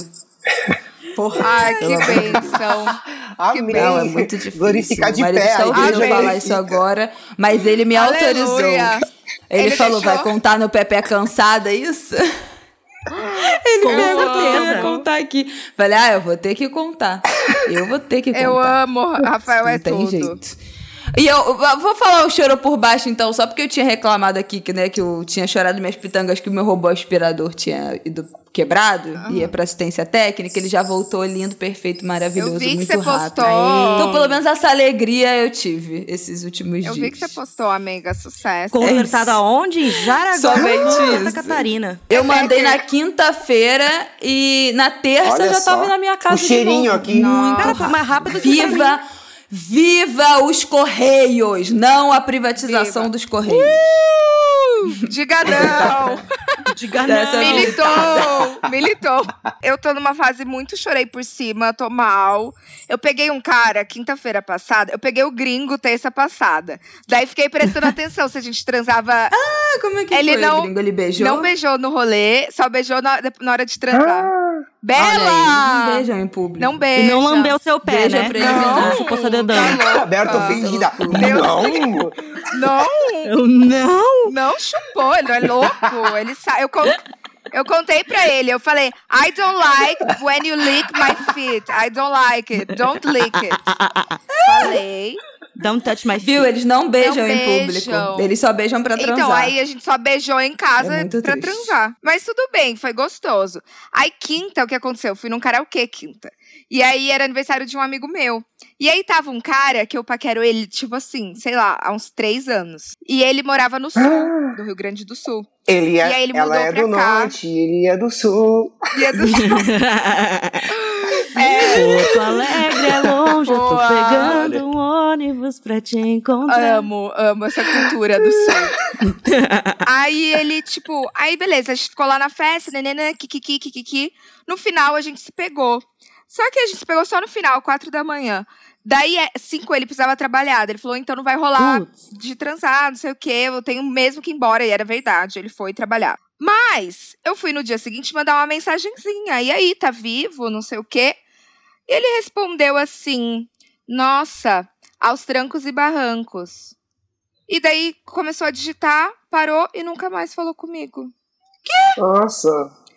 [SPEAKER 3] Porra.
[SPEAKER 1] Ai, que
[SPEAKER 3] pelo
[SPEAKER 7] Amém.
[SPEAKER 3] Não, é muito difícil.
[SPEAKER 7] Glorificar de pé,
[SPEAKER 3] está ouvindo eu falar isso agora, mas ele me autorizou.
[SPEAKER 1] Aleluia.
[SPEAKER 3] Ele,
[SPEAKER 1] Ele
[SPEAKER 3] falou,
[SPEAKER 1] deixou-
[SPEAKER 3] vai contar no Pepe é Cansada, é isso? Ele
[SPEAKER 2] Com
[SPEAKER 3] perguntou contar aqui. Falei, ah, eu vou ter que contar. Eu vou ter que contar.
[SPEAKER 1] Eu amo, Rafael é
[SPEAKER 3] Não tem
[SPEAKER 1] tudo.
[SPEAKER 3] jeito. E eu, eu vou falar o choro por baixo, então, só porque eu tinha reclamado aqui que, né, que eu tinha chorado minhas pitangas que o meu robô aspirador tinha ido quebrado, ia pra assistência técnica, ele já voltou lindo, perfeito, maravilhoso,
[SPEAKER 1] Eu vi que
[SPEAKER 3] muito
[SPEAKER 1] você
[SPEAKER 3] rápido.
[SPEAKER 1] postou.
[SPEAKER 3] Então, pelo menos essa alegria eu tive esses últimos
[SPEAKER 1] Eu
[SPEAKER 3] dias.
[SPEAKER 1] vi que você postou, amiga. Sucesso.
[SPEAKER 2] Consertado aonde? Em Jaraguá,
[SPEAKER 3] Somente
[SPEAKER 2] Santa
[SPEAKER 3] isso.
[SPEAKER 2] Catarina.
[SPEAKER 3] Eu
[SPEAKER 1] É
[SPEAKER 3] mandei
[SPEAKER 1] que-
[SPEAKER 3] na quinta-feira e na terça
[SPEAKER 7] Olha
[SPEAKER 3] eu já tava
[SPEAKER 7] só.
[SPEAKER 3] na minha casa
[SPEAKER 7] O cheirinho
[SPEAKER 3] de novo.
[SPEAKER 7] aqui.
[SPEAKER 3] Muito
[SPEAKER 2] Cara, foi mais rápido que pra
[SPEAKER 3] viva, Viva os Correios, não a privatização
[SPEAKER 1] Viva.
[SPEAKER 3] dos Correios.
[SPEAKER 1] Diga não!
[SPEAKER 2] Diga não.
[SPEAKER 1] Militou! Militou! Eu tô numa fase muito chorei por cima, tô mal. Eu peguei um cara, quinta-feira passada, eu peguei o gringo terça passada. Daí fiquei prestando atenção se a gente transava.
[SPEAKER 3] Ah, como é que
[SPEAKER 1] Ele
[SPEAKER 3] foi,
[SPEAKER 1] não-
[SPEAKER 3] gringo? Ele beijou?
[SPEAKER 1] Não beijou no rolê, só beijou na, na hora de transar.
[SPEAKER 3] Olha
[SPEAKER 1] Bela!
[SPEAKER 3] aí, não beijam em público.
[SPEAKER 1] Não
[SPEAKER 2] E
[SPEAKER 1] beija.
[SPEAKER 2] não lambeu seu pé,
[SPEAKER 3] Beija
[SPEAKER 2] né?
[SPEAKER 3] pra ele, não.
[SPEAKER 2] Não, chupou seu dedão.
[SPEAKER 1] Tá
[SPEAKER 7] Aberta
[SPEAKER 1] louca.
[SPEAKER 7] ofendida.
[SPEAKER 1] Deus
[SPEAKER 7] Não!
[SPEAKER 1] Não,
[SPEAKER 2] Eu não.
[SPEAKER 1] não chupou, ele é louco. Ele sa... eu, con- eu contei pra ele, eu falei, I don't like when you lick my feet. I don't like it. Don't lick it. Falei.
[SPEAKER 2] Don't touch my
[SPEAKER 3] Viu?
[SPEAKER 2] feet.
[SPEAKER 3] Eles não beijam
[SPEAKER 1] Não
[SPEAKER 3] em
[SPEAKER 1] beijam.
[SPEAKER 3] público. Eles só beijam pra transar.
[SPEAKER 1] Então, aí a gente só beijou em casa
[SPEAKER 3] É
[SPEAKER 1] pra
[SPEAKER 3] triste.
[SPEAKER 1] transar. Mas tudo bem, foi gostoso. Aí, quinta, o que aconteceu? Eu fui num karaokê quinta. E aí era aniversário de um amigo meu. E aí tava um cara que eu paquero ele, tipo assim, sei lá, há uns três anos. E ele morava no sul, do Rio Grande do Sul.
[SPEAKER 7] Ele é,
[SPEAKER 1] E aí ele
[SPEAKER 7] ela
[SPEAKER 1] mudou
[SPEAKER 7] é
[SPEAKER 1] pra
[SPEAKER 7] do
[SPEAKER 1] cá.
[SPEAKER 7] norte, ele é do sul.
[SPEAKER 1] E é do sul. É,
[SPEAKER 2] Porto Alegre é longe, eu tô
[SPEAKER 1] Boa.
[SPEAKER 2] pegando um ônibus pra te encontrar.
[SPEAKER 1] amo, amo essa cultura do sul. aí ele, tipo, aí beleza, a gente ficou lá na festa, nenena, kikiki, kikiki. No final a gente se pegou. Só que a gente se pegou só no final, quatro da manhã. Daí, é, cinco, ele precisava trabalhar. Ele falou, então não vai rolar
[SPEAKER 2] Putz.
[SPEAKER 1] de transar, não sei o quê. Eu tenho mesmo que ir embora. E era verdade, ele foi trabalhar. Mas, eu fui no dia seguinte mandar uma mensagenzinha. E aí, tá vivo, não sei o quê. E ele respondeu assim, nossa, aos trancos e barrancos. E daí, começou a digitar, parou e nunca mais falou comigo.
[SPEAKER 7] Nossa.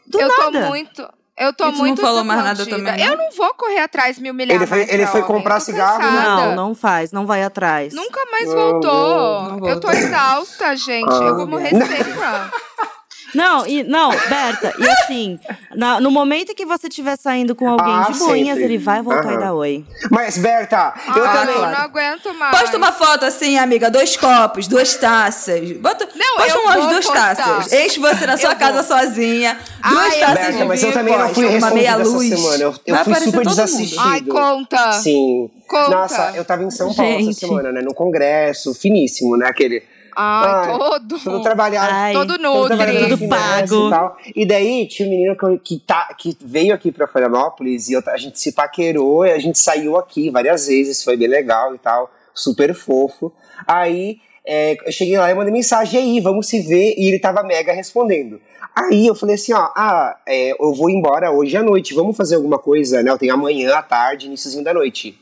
[SPEAKER 2] Do
[SPEAKER 1] eu
[SPEAKER 2] nada.
[SPEAKER 1] tô muito... Eu tô
[SPEAKER 3] E tu não
[SPEAKER 1] muito
[SPEAKER 3] falou mais nada também, não?
[SPEAKER 1] Eu não vou correr atrás me humilhar
[SPEAKER 7] Ele foi-
[SPEAKER 1] mais
[SPEAKER 7] ele foi
[SPEAKER 1] homem.
[SPEAKER 7] comprar cigarro, né?
[SPEAKER 1] cansada.
[SPEAKER 2] Não, não faz, não vai atrás.
[SPEAKER 1] Nunca mais
[SPEAKER 7] Não,
[SPEAKER 1] voltou.
[SPEAKER 3] não, não
[SPEAKER 1] Eu tô exausta, gente.
[SPEAKER 7] Ah,
[SPEAKER 1] eu vou morrer
[SPEAKER 7] não.
[SPEAKER 1] seca.
[SPEAKER 2] Não, e, não, Berta, e assim, na- no momento que você estiver saindo com alguém
[SPEAKER 7] Ah,
[SPEAKER 2] de boinhas,
[SPEAKER 7] sempre.
[SPEAKER 2] ele vai voltar e
[SPEAKER 7] Aham.
[SPEAKER 2] dar oi.
[SPEAKER 7] Mas, Berta, eu
[SPEAKER 1] ah,
[SPEAKER 7] também.
[SPEAKER 1] eu não aguento mais.
[SPEAKER 3] Posta uma foto assim, amiga, dois copos, duas taças. Bota,
[SPEAKER 1] Não,
[SPEAKER 3] posta
[SPEAKER 1] eu
[SPEAKER 3] umas
[SPEAKER 1] vou
[SPEAKER 3] duas
[SPEAKER 1] postar.
[SPEAKER 3] taças. Eis você na sua
[SPEAKER 1] Eu
[SPEAKER 3] casa
[SPEAKER 1] vou.
[SPEAKER 3] sozinha.
[SPEAKER 1] Ah,
[SPEAKER 3] Duas
[SPEAKER 1] eu
[SPEAKER 3] taças
[SPEAKER 7] Berta,
[SPEAKER 3] de
[SPEAKER 7] mas eu
[SPEAKER 3] vinho,
[SPEAKER 7] também não fui
[SPEAKER 3] uma meia
[SPEAKER 7] essa
[SPEAKER 3] luz.
[SPEAKER 7] semana. Eu, eu fui super desassistido.
[SPEAKER 3] mundo.
[SPEAKER 1] Ai, conta.
[SPEAKER 7] Sim.
[SPEAKER 1] Conta.
[SPEAKER 7] Nossa, eu tava em São Paulo
[SPEAKER 2] Gente.
[SPEAKER 7] essa semana, né? No congresso, finíssimo, né? Aquele.
[SPEAKER 1] Ai,
[SPEAKER 7] Ai,
[SPEAKER 1] todo.
[SPEAKER 7] Todo trabalhado.
[SPEAKER 2] Ai,
[SPEAKER 1] Todo
[SPEAKER 7] todo
[SPEAKER 1] nutre.
[SPEAKER 7] finance
[SPEAKER 2] pago.
[SPEAKER 7] E, tal. e daí tinha um menino que, que, tá, que veio aqui pra Florianópolis e eu- a gente se paquerou e a gente saiu aqui várias vezes, foi bem legal e tal, super fofo. Aí é, eu cheguei lá e mandei mensagem, e aí, vamos se ver? E ele tava mega respondendo. Aí eu falei assim, ó, ah, é, eu vou embora hoje à noite, vamos fazer alguma coisa, né? Eu tenho amanhã, à tarde, iníciozinho da noite.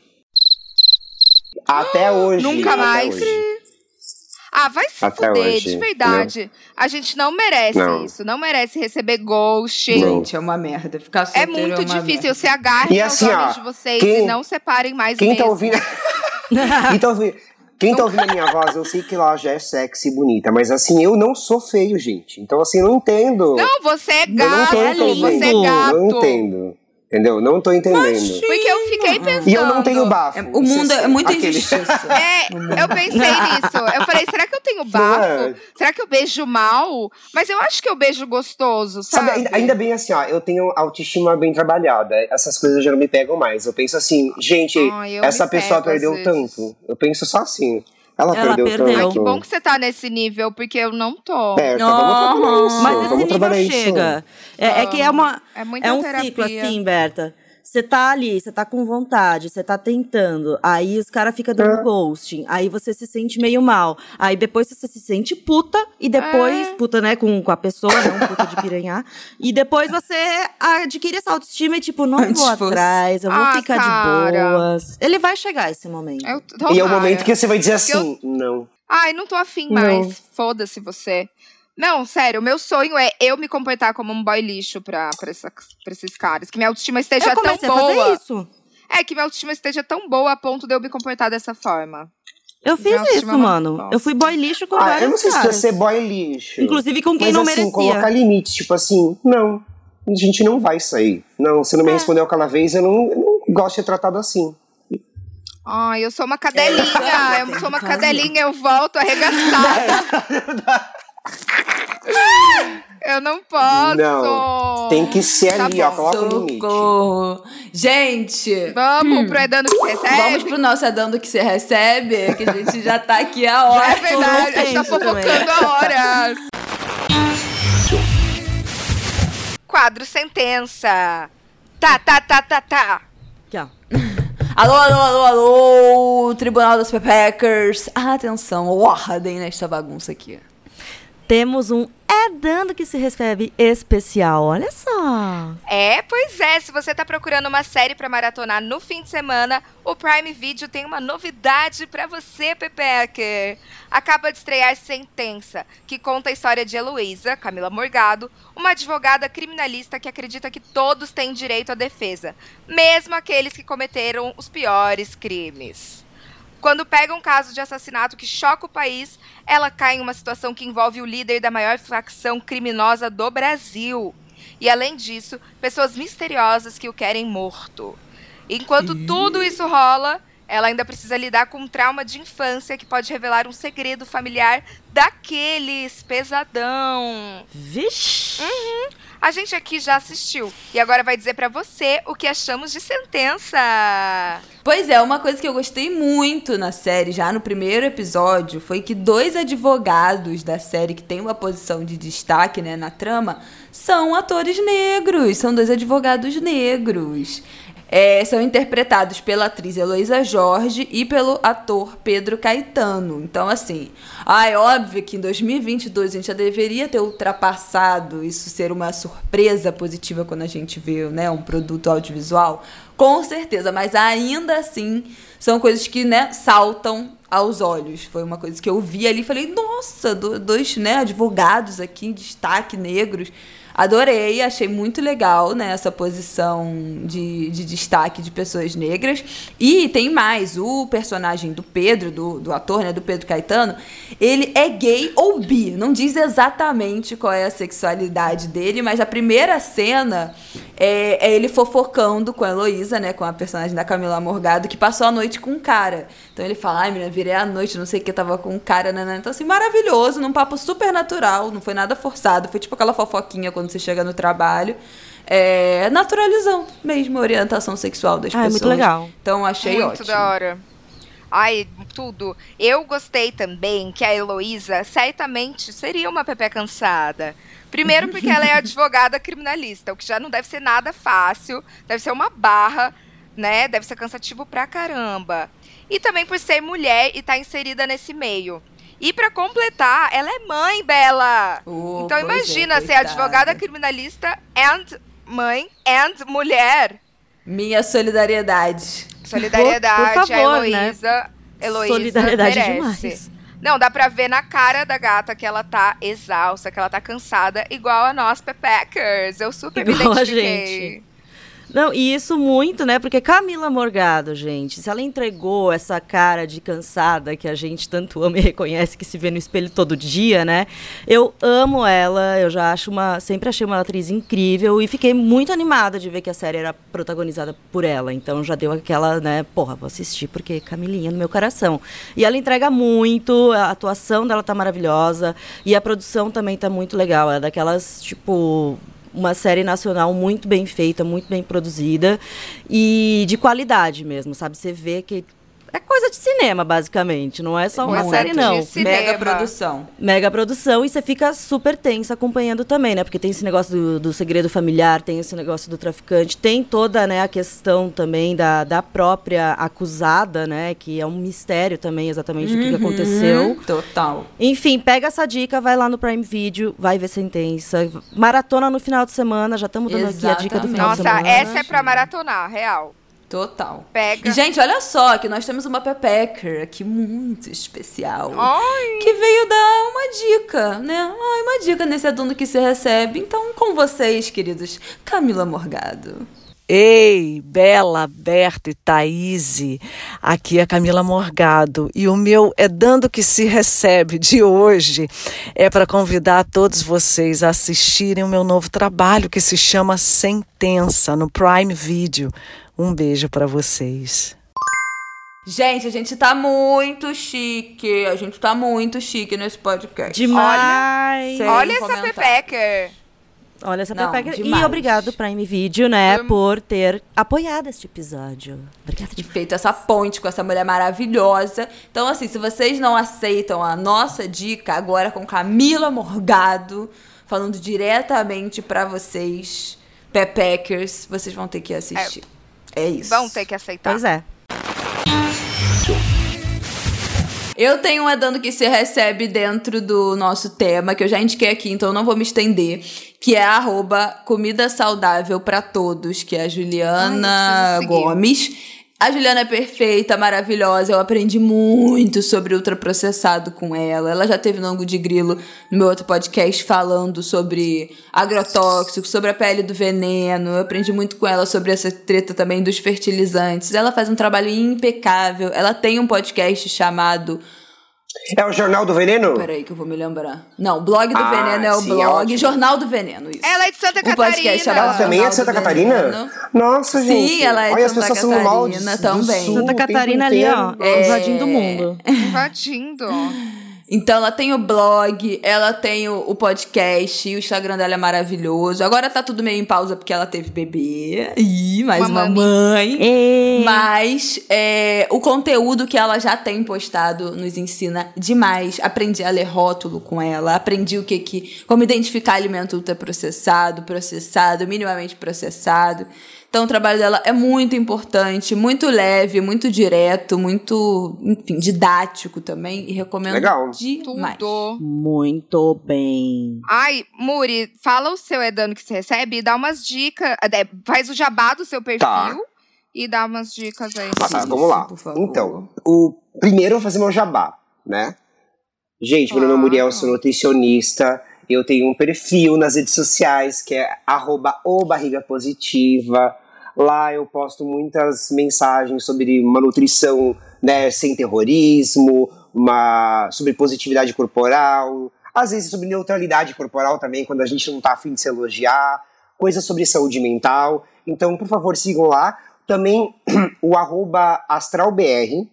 [SPEAKER 7] Até hoje.
[SPEAKER 1] Nunca
[SPEAKER 7] até
[SPEAKER 1] mais.
[SPEAKER 7] hoje.
[SPEAKER 1] Ah, vai se
[SPEAKER 7] Até
[SPEAKER 1] fuder,
[SPEAKER 7] hoje,
[SPEAKER 1] de verdade. A gente não merece
[SPEAKER 7] Não.
[SPEAKER 1] isso. Não merece receber ghost.
[SPEAKER 7] Não.
[SPEAKER 3] Gente, é uma merda. Ficar
[SPEAKER 1] É
[SPEAKER 3] solteiro
[SPEAKER 1] muito
[SPEAKER 3] uma
[SPEAKER 1] difícil.
[SPEAKER 3] merda.
[SPEAKER 1] Se agarrem
[SPEAKER 7] E
[SPEAKER 1] aos
[SPEAKER 7] assim, ó,
[SPEAKER 1] homens de vocês
[SPEAKER 7] quem-
[SPEAKER 1] e não separem mais
[SPEAKER 7] Quem
[SPEAKER 1] mesmo.
[SPEAKER 7] tá ouvindo. quem tá ouvindo. Quem tá ouvindo a minha voz, eu sei que ela já é sexy e bonita, mas assim, eu não sou feio, gente. Então, assim, eu não entendo.
[SPEAKER 1] Não, você é
[SPEAKER 7] eu não
[SPEAKER 1] gato.
[SPEAKER 2] é
[SPEAKER 7] entendendo.
[SPEAKER 1] Você é
[SPEAKER 2] lindo.
[SPEAKER 1] gato.
[SPEAKER 7] Não entendo. Entendeu? Não tô entendendo.
[SPEAKER 1] Porque eu fiquei pensando.
[SPEAKER 7] E eu não tenho bafo.
[SPEAKER 3] É, o mundo é muita
[SPEAKER 7] Aquele-
[SPEAKER 3] injustiça.
[SPEAKER 1] É, eu pensei nisso. Eu falei, será que eu tenho bafo?
[SPEAKER 7] é.
[SPEAKER 1] Será que eu beijo mal? Mas eu acho que eu beijo gostoso, sabe?
[SPEAKER 7] Sabe, ainda, ainda bem assim, ó, eu tenho autoestima bem trabalhada. Essas coisas já não me pegam mais. Eu penso assim, gente,
[SPEAKER 1] Ai, eu
[SPEAKER 7] essa pessoa perdeu tanto. Eu penso só assim. Ela,
[SPEAKER 2] Ela
[SPEAKER 7] perdeu,
[SPEAKER 2] perdeu.
[SPEAKER 7] tanto.
[SPEAKER 1] Ai, que bom que você tá nesse nível, porque eu não tô.
[SPEAKER 7] Vamos isso.
[SPEAKER 2] Mas esse
[SPEAKER 7] vamos trabalhar
[SPEAKER 2] nível chega. É, é que é uma.
[SPEAKER 1] É muita
[SPEAKER 2] É um
[SPEAKER 1] terapia.
[SPEAKER 2] ciclo assim, Berta. Você tá ali, você tá com vontade, você tá tentando. Aí os caras ficam dando
[SPEAKER 7] É.
[SPEAKER 2] ghosting. Aí você se sente meio mal. Aí depois você se sente puta. E depois,
[SPEAKER 1] É.
[SPEAKER 2] puta, né, com, com a pessoa, não puta de piranhar. E depois você adquire essa autoestima e, tipo, não
[SPEAKER 3] Antes
[SPEAKER 2] vou
[SPEAKER 3] fosse.
[SPEAKER 2] atrás, eu vou
[SPEAKER 1] Ah,
[SPEAKER 2] ficar
[SPEAKER 1] cara.
[SPEAKER 2] de boas. Ele vai chegar esse momento.
[SPEAKER 1] Eu,
[SPEAKER 7] E é o momento que você vai dizer
[SPEAKER 1] Porque eu-
[SPEAKER 7] assim, não.
[SPEAKER 1] Ai, não tô afim
[SPEAKER 7] Não.
[SPEAKER 1] mais. Foda-se você. Não, sério, o meu sonho é eu me comportar como um boy lixo pra, pra, essa- pra esses caras. Que minha autoestima esteja
[SPEAKER 2] eu
[SPEAKER 1] tão boa.
[SPEAKER 2] fazer isso.
[SPEAKER 1] É, que minha autoestima esteja tão boa a ponto de eu me comportar dessa forma.
[SPEAKER 2] Eu fiz
[SPEAKER 1] Minha
[SPEAKER 2] isso,
[SPEAKER 1] é uma
[SPEAKER 2] mano. Eu fui boy lixo com
[SPEAKER 7] Ah,
[SPEAKER 2] vários
[SPEAKER 7] eu não sei se
[SPEAKER 2] caras.
[SPEAKER 7] precisa ser boy lixo.
[SPEAKER 2] Inclusive com quem
[SPEAKER 7] mas
[SPEAKER 2] não
[SPEAKER 7] assim,
[SPEAKER 2] merecia.
[SPEAKER 7] colocar limites, tipo assim, não, a gente não vai sair. Não, você não
[SPEAKER 2] É.
[SPEAKER 7] me respondeu aquela vez, eu não, eu não gosto de ser tratado assim.
[SPEAKER 1] Ai, eu sou uma cadelinha.
[SPEAKER 3] É,
[SPEAKER 1] eu sou uma cadelinha, eu volto arregaçada. Eu não posso.
[SPEAKER 7] Não. Tem que ser
[SPEAKER 1] Tá
[SPEAKER 7] ali, ó.
[SPEAKER 1] bom.
[SPEAKER 7] Coloca o limite.
[SPEAKER 3] Socorro. Gente,
[SPEAKER 1] Vamos pro Edando que você recebe?
[SPEAKER 3] vamos pro nosso Adando que você recebe, que a gente já tá aqui a
[SPEAKER 1] É
[SPEAKER 3] hora.
[SPEAKER 1] verdade, a gente tá
[SPEAKER 2] tempo também.
[SPEAKER 1] fofocando a horas. Quadro Sentença. Tá, tá, tá, tá, tá.
[SPEAKER 2] Aqui, ó.
[SPEAKER 3] Alô, alô, alô, alô, Tribunal das Pepeckers. Atenção, ordem nesta bagunça aqui.
[SPEAKER 2] Temos um É Dando que se recebe especial. Olha só.
[SPEAKER 1] É, pois é. Se você tá procurando uma série pra maratonar no fim de semana, o Prime Video tem uma novidade pra você, Pepecker. Acaba de estrear Sentença, que conta a história de Heloísa, Camila Morgado, uma advogada criminalista que acredita que todos têm direito à defesa, mesmo aqueles que cometeram os piores crimes. Quando pega um caso de assassinato que choca o país, ela cai em uma situação que envolve o líder da maior facção criminosa do Brasil. E além disso, pessoas misteriosas que o querem morto. Enquanto tudo isso rola, ela ainda precisa lidar com um trauma de infância que pode revelar um segredo familiar daqueles pesadão.
[SPEAKER 2] Vixe.
[SPEAKER 1] A gente aqui já assistiu e agora vai dizer pra você o que achamos de sentença.
[SPEAKER 3] Pois é, uma coisa que eu gostei muito na série, já no primeiro episódio, foi que dois advogados da série que tem uma posição de destaque né, na trama são atores negros, são dois advogados negros. É, são interpretados pela atriz Heloísa Jorge e pelo ator Pedro Caetano. Então, assim, ah, é óbvio que em 2022 a gente já deveria ter ultrapassado isso ser uma surpresa positiva quando a gente vê né, um produto audiovisual. Com certeza, mas ainda assim são coisas que né, saltam aos olhos. Foi uma coisa que eu vi ali e falei, nossa, do- dois né, advogados aqui em destaque negros. Adorei, achei muito legal né, essa posição de, de destaque de pessoas negras. E tem mais, o personagem do Pedro, do, do ator, né, do Pedro Caetano, ele é gay ou bi. Não diz exatamente qual é a sexualidade dele, mas a primeira cena é, é ele fofocando com a Heloísa, né, com a personagem da Camila Morgado, que passou a noite com um cara. Então ele fala, ai, menina, virei a noite, não sei o que, tava com um cara, né, Então, assim, maravilhoso, num papo super natural, não foi nada forçado, foi tipo aquela fofoquinha quando você chega no trabalho. É, naturalizando mesmo a orientação sexual das
[SPEAKER 2] Ah, é
[SPEAKER 3] pessoas.
[SPEAKER 2] muito legal.
[SPEAKER 3] Então achei
[SPEAKER 1] Muito
[SPEAKER 3] ótimo.
[SPEAKER 1] da hora. Ai, tudo. Eu gostei também que a Heloísa certamente seria uma Pepe cansada. Primeiro porque ela é advogada criminalista, o que já não deve ser nada fácil, deve ser uma barra, né? Deve ser cansativo pra caramba. E também por ser mulher e estar inserida nesse meio. E pra completar, ela é mãe, Bela.
[SPEAKER 3] Oh,
[SPEAKER 1] então
[SPEAKER 3] é,
[SPEAKER 1] imagina ser
[SPEAKER 3] coitada.
[SPEAKER 1] advogada criminalista and mãe and mulher.
[SPEAKER 3] Minha solidariedade.
[SPEAKER 1] Solidariedade,
[SPEAKER 2] Por- por favor,
[SPEAKER 1] a
[SPEAKER 2] né?
[SPEAKER 1] Heloísa. Heloísa
[SPEAKER 2] Solidariedade
[SPEAKER 1] merece.
[SPEAKER 2] demais.
[SPEAKER 1] Não, dá pra ver na cara da gata que ela tá exausta, que ela tá cansada, igual a nós, Pepeckers. Eu super
[SPEAKER 2] Igual
[SPEAKER 1] me
[SPEAKER 2] a
[SPEAKER 1] identifiquei.
[SPEAKER 2] gente. Não, e isso muito, né? Porque Camila Morgado, gente, se ela entregou essa cara de cansada que a gente tanto ama e reconhece, que se vê no espelho todo dia, né? Eu amo ela, eu já acho uma. Sempre achei uma atriz incrível e fiquei muito animada de ver que a série era protagonizada por ela. Então já deu aquela, né? Porra, vou assistir porque Camilinha no meu coração. E ela entrega muito, a atuação dela tá maravilhosa e a produção também tá muito legal. É daquelas, tipo uma série nacional muito bem feita, muito bem produzida e de qualidade mesmo, sabe? Você vê que é coisa de cinema, basicamente, não é só uma
[SPEAKER 1] Coisa
[SPEAKER 2] série,
[SPEAKER 1] de
[SPEAKER 2] não.
[SPEAKER 1] cinema.
[SPEAKER 3] Mega produção.
[SPEAKER 2] Mega produção e você fica super tensa acompanhando também, né? Porque tem esse negócio do, do segredo familiar, tem esse negócio do traficante, tem toda né, a questão também da, da própria acusada, né? Que é um mistério também exatamente do que, que aconteceu.
[SPEAKER 3] Total.
[SPEAKER 2] Enfim, pega essa dica, vai lá no Prime Video, vai ver sentença. Maratona no final de semana, já estamos dando aqui a dica do final de
[SPEAKER 1] Nossa,
[SPEAKER 2] semana.
[SPEAKER 1] essa é pra maratonar, real.
[SPEAKER 3] Total.
[SPEAKER 1] Pega.
[SPEAKER 3] E, gente, olha só que nós temos uma Pepecker aqui muito especial.
[SPEAKER 1] Ai.
[SPEAKER 3] Que veio dar uma dica, né? Ai, uma dica nesse aduno que se recebe. Então, com vocês, queridos, Camila Morgado.
[SPEAKER 8] Ei, Bela, Berta e Thaís, aqui é Camila Morgado e o meu é Dando que se recebe de hoje é para convidar todos vocês a assistirem o meu novo trabalho que se chama Sentença no Prime Video. Um beijo para vocês.
[SPEAKER 3] Gente, a gente tá muito chique. A gente tá muito chique nesse podcast.
[SPEAKER 2] Demais!
[SPEAKER 3] Sem
[SPEAKER 1] Olha essa. Pepecker.
[SPEAKER 2] Olha essa
[SPEAKER 3] Não,
[SPEAKER 2] pepeca. E obrigado, Prime Video, né, por ter apoiado este episódio. Obrigada
[SPEAKER 3] e
[SPEAKER 2] demais.
[SPEAKER 3] feito essa ponte com essa mulher maravilhosa. Então, assim, se vocês não aceitam a nossa dica, agora com Camila Morgado, falando diretamente pra vocês, Pepeckers, vocês vão ter que assistir. É, isso.
[SPEAKER 1] Vão ter que aceitar.
[SPEAKER 2] Pois é.
[SPEAKER 3] Eu tenho um Edando que se recebe dentro do nosso tema, que eu já indiquei aqui, então eu não vou me estender, que é arroba comida saudável pra todos, que é a Juliana
[SPEAKER 1] Ai.
[SPEAKER 3] Gomes. A Juliana é perfeita, maravilhosa. Eu aprendi muito sobre ultraprocessado com ela. Ela já teve no ângulo de grilo no meu outro podcast falando sobre agrotóxicos, sobre a pele do veneno. Eu aprendi muito com ela sobre essa treta também dos fertilizantes. Ela faz um trabalho impecável. Ela tem um podcast chamado
[SPEAKER 7] É o Jornal do Veneno?
[SPEAKER 3] Peraí que eu vou me lembrar. Não, Blog do
[SPEAKER 7] Ah,
[SPEAKER 3] Veneno é o
[SPEAKER 7] sim, é
[SPEAKER 3] blog.
[SPEAKER 7] ótimo.
[SPEAKER 3] Jornal do Veneno, isso.
[SPEAKER 1] Ela é de Santa
[SPEAKER 3] O podcast
[SPEAKER 1] Catarina.
[SPEAKER 7] Ela também é de Santa Catarina?
[SPEAKER 3] Veneno.
[SPEAKER 7] Nossa,
[SPEAKER 3] Sim,
[SPEAKER 7] gente.
[SPEAKER 3] ela é de
[SPEAKER 7] Olha,
[SPEAKER 3] Santa
[SPEAKER 7] mal
[SPEAKER 3] Catarina também.
[SPEAKER 7] sul
[SPEAKER 2] Santa
[SPEAKER 7] o
[SPEAKER 2] Catarina ali, ó,
[SPEAKER 7] inteiro.
[SPEAKER 2] invadindo o mundo.
[SPEAKER 1] Invadindo.
[SPEAKER 3] Então ela tem o blog, ela tem o, o podcast, o Instagram dela é maravilhoso. Agora tá tudo meio em pausa porque ela teve bebê. Ih, mais uma mãe. Mas é, o conteúdo que ela já tem postado nos ensina demais. Aprendi a ler rótulo com ela, aprendi o que que como identificar alimento ultraprocessado, processado, minimamente processado. Então o trabalho dela é muito importante, muito leve, muito direto, muito, enfim, didático também e recomendo
[SPEAKER 7] Legal.
[SPEAKER 3] demais.
[SPEAKER 1] Tudo.
[SPEAKER 2] Muito bem.
[SPEAKER 1] Ai, Muri, fala o seu Edano que você recebe e dá umas dicas. é, Faz o jabá do seu perfil
[SPEAKER 7] Tá.
[SPEAKER 1] e dá umas dicas aí.
[SPEAKER 7] Ah, tá, vamos lá. Então, o primeiro eu vou fazer meu jabá, né? Gente, meu nome é Muriel, eu sou nutricionista. Eu tenho um perfil nas redes sociais que é arroba. Lá eu posto muitas mensagens sobre uma nutrição né, sem terrorismo, uma, sobre positividade corporal, às vezes sobre neutralidade corporal também, quando a gente não tá afim de se elogiar, coisas sobre saúde mental. Então, por favor, sigam lá. Também o arroba astralbr,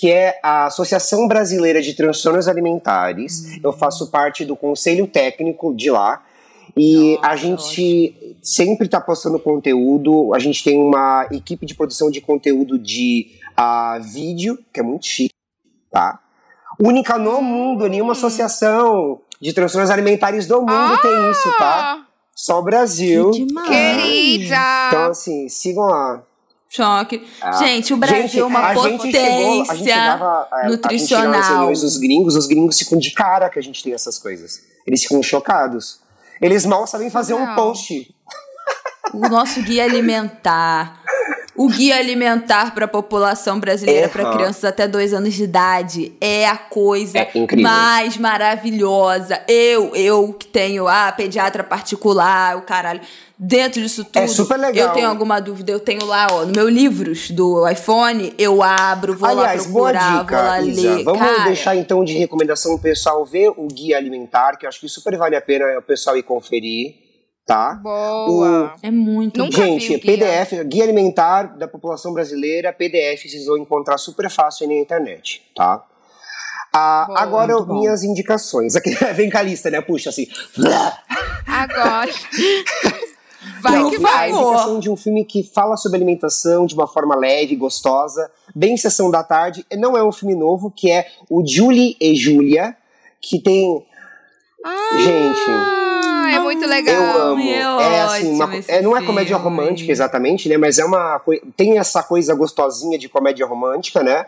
[SPEAKER 7] que é a Associação Brasileira de Transtornos Alimentares. Eu faço parte do conselho técnico de lá. E
[SPEAKER 3] Nossa,
[SPEAKER 7] a gente sempre está postando conteúdo. A gente tem uma equipe de produção de conteúdo de ah, vídeo, que é muito chique, tá? Única no mundo, nenhuma associação de transtornos alimentares do mundo tem isso, tá? Só o Brasil.
[SPEAKER 2] Que demais.
[SPEAKER 1] Querida!
[SPEAKER 7] Então, assim, sigam lá.
[SPEAKER 3] Choque.
[SPEAKER 7] Ah,
[SPEAKER 3] gente, o Brasil é uma potência
[SPEAKER 7] chegou- a gente chegava, é,
[SPEAKER 3] nutricional.
[SPEAKER 7] reuniões dos gringos, os gringos ficam de cara que a gente tem essas coisas. Eles ficam chocados. Eles mal sabem fazer um
[SPEAKER 1] Surreal.
[SPEAKER 7] post.
[SPEAKER 3] O nosso guia alimentar. O guia alimentar para a população brasileira, para
[SPEAKER 7] Aham.
[SPEAKER 3] crianças até dois anos de idade, é a coisa
[SPEAKER 7] É
[SPEAKER 3] mais maravilhosa. Eu, eu que tenho a pediatra particular, o caralho. Dentro disso tudo,
[SPEAKER 7] É super legal.
[SPEAKER 3] eu tenho alguma dúvida, eu tenho lá, ó, no meu livros do iPhone, eu abro, vou
[SPEAKER 7] Aliás,
[SPEAKER 3] lá
[SPEAKER 7] boa
[SPEAKER 3] procurar,
[SPEAKER 7] dica,
[SPEAKER 3] vou lá
[SPEAKER 7] Isa.
[SPEAKER 3] ler.
[SPEAKER 7] Vamos
[SPEAKER 3] Cara,
[SPEAKER 7] deixar então de recomendação o pessoal ver o guia alimentar, que eu acho que super vale a pena o pessoal ir conferir, tá?
[SPEAKER 1] Boa.
[SPEAKER 3] É muito
[SPEAKER 1] Nunca
[SPEAKER 7] Gente,
[SPEAKER 1] vi o guia.
[SPEAKER 7] PDF, guia alimentar da população brasileira, PDF, vocês vão encontrar super fácil aí na internet, tá? Ah,
[SPEAKER 1] Boa,
[SPEAKER 7] agora,
[SPEAKER 2] bom.
[SPEAKER 7] minhas indicações. Aqui, vem com a lista, né? Puxa assim.
[SPEAKER 1] Agora. Vai
[SPEAKER 7] Não,
[SPEAKER 1] que
[SPEAKER 7] A
[SPEAKER 1] vai.
[SPEAKER 7] indicação de um filme que fala sobre alimentação de uma forma leve, gostosa, bem sessão da tarde. Não é um filme novo, que é o Julie e Julia, que tem. Gente,
[SPEAKER 1] Ah, é muito legal.
[SPEAKER 7] eu amo.
[SPEAKER 3] é
[SPEAKER 7] É, assim, uma- é, não é comédia
[SPEAKER 3] filme.
[SPEAKER 7] romântica exatamente, né? Mas é uma tem essa coisa gostosinha de comédia romântica, né?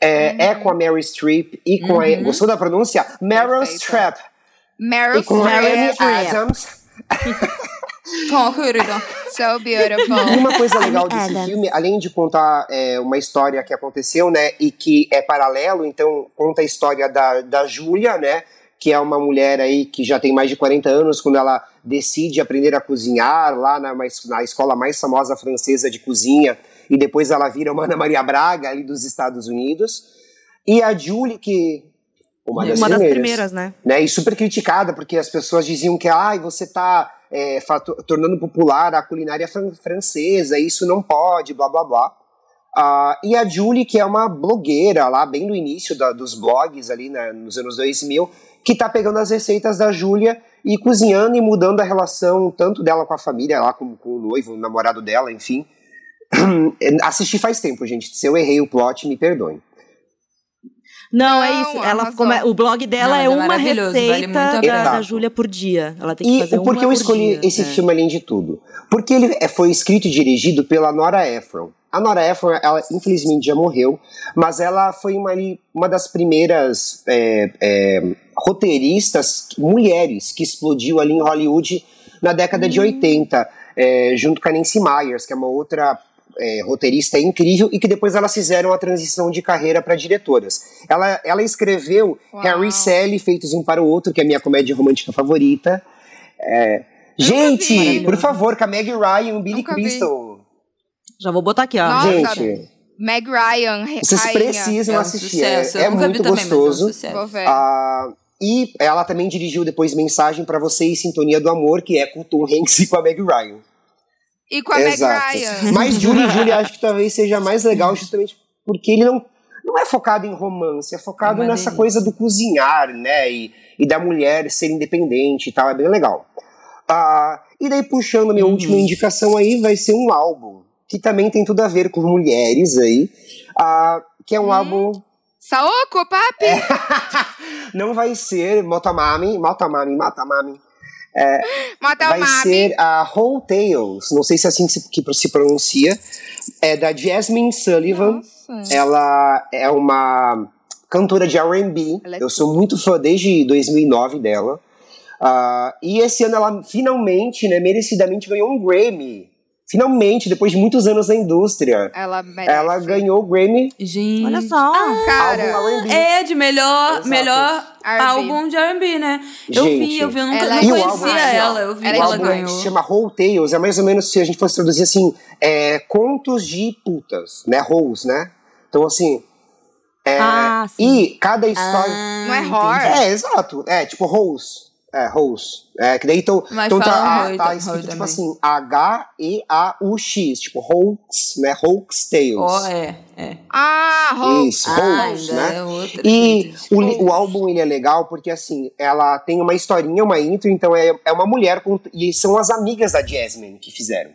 [SPEAKER 7] É, é com a Mary Streep e com a. Gostou da pronúncia? Meryl. Streep.
[SPEAKER 1] Meryl
[SPEAKER 7] E com a Amy
[SPEAKER 1] Streep.
[SPEAKER 7] Adams.
[SPEAKER 3] Querida.
[SPEAKER 1] So beautiful.
[SPEAKER 7] E uma coisa legal desse filme, além de contar é, uma história que aconteceu, né, e que é paralelo, então conta a história da, da Júlia, né, que é uma mulher aí que já tem mais de 40 anos, quando ela decide aprender a cozinhar lá na, na escola mais famosa francesa de cozinha, e depois ela vira uma Ana Maria Braga ali dos Estados Unidos. E a Julie, que... Uma das,
[SPEAKER 2] Uma das
[SPEAKER 7] primeiras
[SPEAKER 2] primeiras, né?
[SPEAKER 7] né, e super criticada, porque as pessoas diziam que ah, você está tornando popular a culinária fran- francesa, isso não pode, blá blá blá. Ah, e a Julie, que é uma blogueira lá, bem no início da- dos blogs ali né, nos anos 2000, que tá pegando as receitas da Júlia e cozinhando e mudando a relação tanto dela com a família, lá com, com o noivo, o namorado dela, enfim. Assisti faz tempo, gente. Se eu errei o plot, me perdoem.
[SPEAKER 2] Não, é
[SPEAKER 1] Não,
[SPEAKER 2] isso. Ela come- O blog dela
[SPEAKER 3] Não,
[SPEAKER 2] é
[SPEAKER 3] é
[SPEAKER 2] uma
[SPEAKER 3] vale
[SPEAKER 2] receita
[SPEAKER 3] a
[SPEAKER 2] da, da Júlia por dia. Ela tem que
[SPEAKER 7] E
[SPEAKER 2] fazer
[SPEAKER 7] o porquê
[SPEAKER 2] uma
[SPEAKER 7] eu
[SPEAKER 2] por
[SPEAKER 7] escolhi
[SPEAKER 2] dia.
[SPEAKER 7] esse
[SPEAKER 2] É.
[SPEAKER 7] filme além de tudo? Porque ele é- foi escrito e dirigido pela Nora Ephron. A Nora Ephron, ela infelizmente já morreu, mas ela foi uma, uma das primeiras é, é, roteiristas mulheres que explodiu ali em Hollywood na década
[SPEAKER 2] Hum.
[SPEAKER 7] de 80, é, junto com a Nancy Myers, que é uma outra é, roteirista incrível, e que depois elas fizeram a transição de carreira para diretoras. Ela, ela escreveu
[SPEAKER 1] Uau.
[SPEAKER 7] Harry e Sally, Feitos Um para o Outro, que é a minha comédia romântica favorita. É, gente,
[SPEAKER 1] vi.
[SPEAKER 7] por favor, com a Meg Ryan e o Billy
[SPEAKER 1] Nunca vi.
[SPEAKER 7] Crystal.
[SPEAKER 2] Já vou botar aqui, ó.
[SPEAKER 1] Nossa,
[SPEAKER 7] Gente,
[SPEAKER 1] Meg Ryan,
[SPEAKER 7] vocês
[SPEAKER 1] rainha.
[SPEAKER 7] precisam
[SPEAKER 3] É um
[SPEAKER 7] assistir. é-
[SPEAKER 3] sucesso.
[SPEAKER 7] é muito
[SPEAKER 3] vi também, mas é um
[SPEAKER 7] gostoso. Ah, e ela também dirigiu depois Mensagem para Você e Sintonia do Amor, que é com o Tom Hanks e com a Meg Ryan.
[SPEAKER 1] E com a Meg
[SPEAKER 7] Exato.
[SPEAKER 1] Ryan.
[SPEAKER 7] Mas Julie Julie acho que talvez seja mais legal justamente porque ele não, não é focado em romance, é focado
[SPEAKER 3] É
[SPEAKER 7] nessa coisa do cozinhar, né? E, e da mulher ser independente e tal, é bem legal. Ah, e daí, puxando a minha última indicação aí, vai ser um álbum que também tem tudo a ver com mulheres aí, ah, que é um álbum
[SPEAKER 1] Saoko, papi!
[SPEAKER 7] não vai ser Motomami, Motomami, Motomami.
[SPEAKER 1] Mata o
[SPEAKER 7] vai ser a Whole Tales, não sei se é assim que se, que se pronuncia, é da Jasmine Sullivan.
[SPEAKER 1] Nossa.
[SPEAKER 7] Ela é uma cantora de R&B.
[SPEAKER 1] É
[SPEAKER 7] Eu sou muito fã desde 2009 dela. Ah, e esse ano ela finalmente, né, merecidamente ganhou um Grammy. Finalmente, depois de muitos anos na indústria.
[SPEAKER 1] Ela.
[SPEAKER 7] Ela ganhou o Grammy
[SPEAKER 3] Gente.
[SPEAKER 2] Olha só.
[SPEAKER 1] Cara,
[SPEAKER 7] álbum R&B.
[SPEAKER 3] É de melhor,
[SPEAKER 7] Exato.
[SPEAKER 3] melhor
[SPEAKER 1] R&B.
[SPEAKER 3] álbum de R&B, né? Eu
[SPEAKER 7] Gente.
[SPEAKER 3] vi, eu vi, eu nunca
[SPEAKER 1] Ela
[SPEAKER 3] não
[SPEAKER 1] é
[SPEAKER 7] o álbum,
[SPEAKER 3] conhecia
[SPEAKER 7] ó,
[SPEAKER 3] ela. Eu vi
[SPEAKER 1] ela
[SPEAKER 3] que
[SPEAKER 1] é
[SPEAKER 3] ela ganhou.
[SPEAKER 7] se chama Whole Tales, é mais ou menos se a gente fosse traduzir assim, é, contos de putas, né? Holes, né? Então, assim. é,
[SPEAKER 2] Ah, sim.
[SPEAKER 7] e cada história.
[SPEAKER 1] Não é horror?
[SPEAKER 7] É, exato. É, tipo Holes. É, Holes. É, que daí então,
[SPEAKER 3] Mas
[SPEAKER 7] então tá,
[SPEAKER 3] Roy-
[SPEAKER 7] tá escrito tipo
[SPEAKER 3] também.
[SPEAKER 7] assim, H-E-A-U-X, tipo Hoax, né? Hoax Tales.
[SPEAKER 3] Ó, é, é.
[SPEAKER 1] Ah, Hope.
[SPEAKER 7] Isso,
[SPEAKER 3] Ah,
[SPEAKER 7] Hoax, né?
[SPEAKER 3] é outra.
[SPEAKER 7] E o, o álbum ele é legal porque assim, ela tem uma historinha, uma intro, então é, é uma mulher com, e são as amigas da Jasmine que fizeram.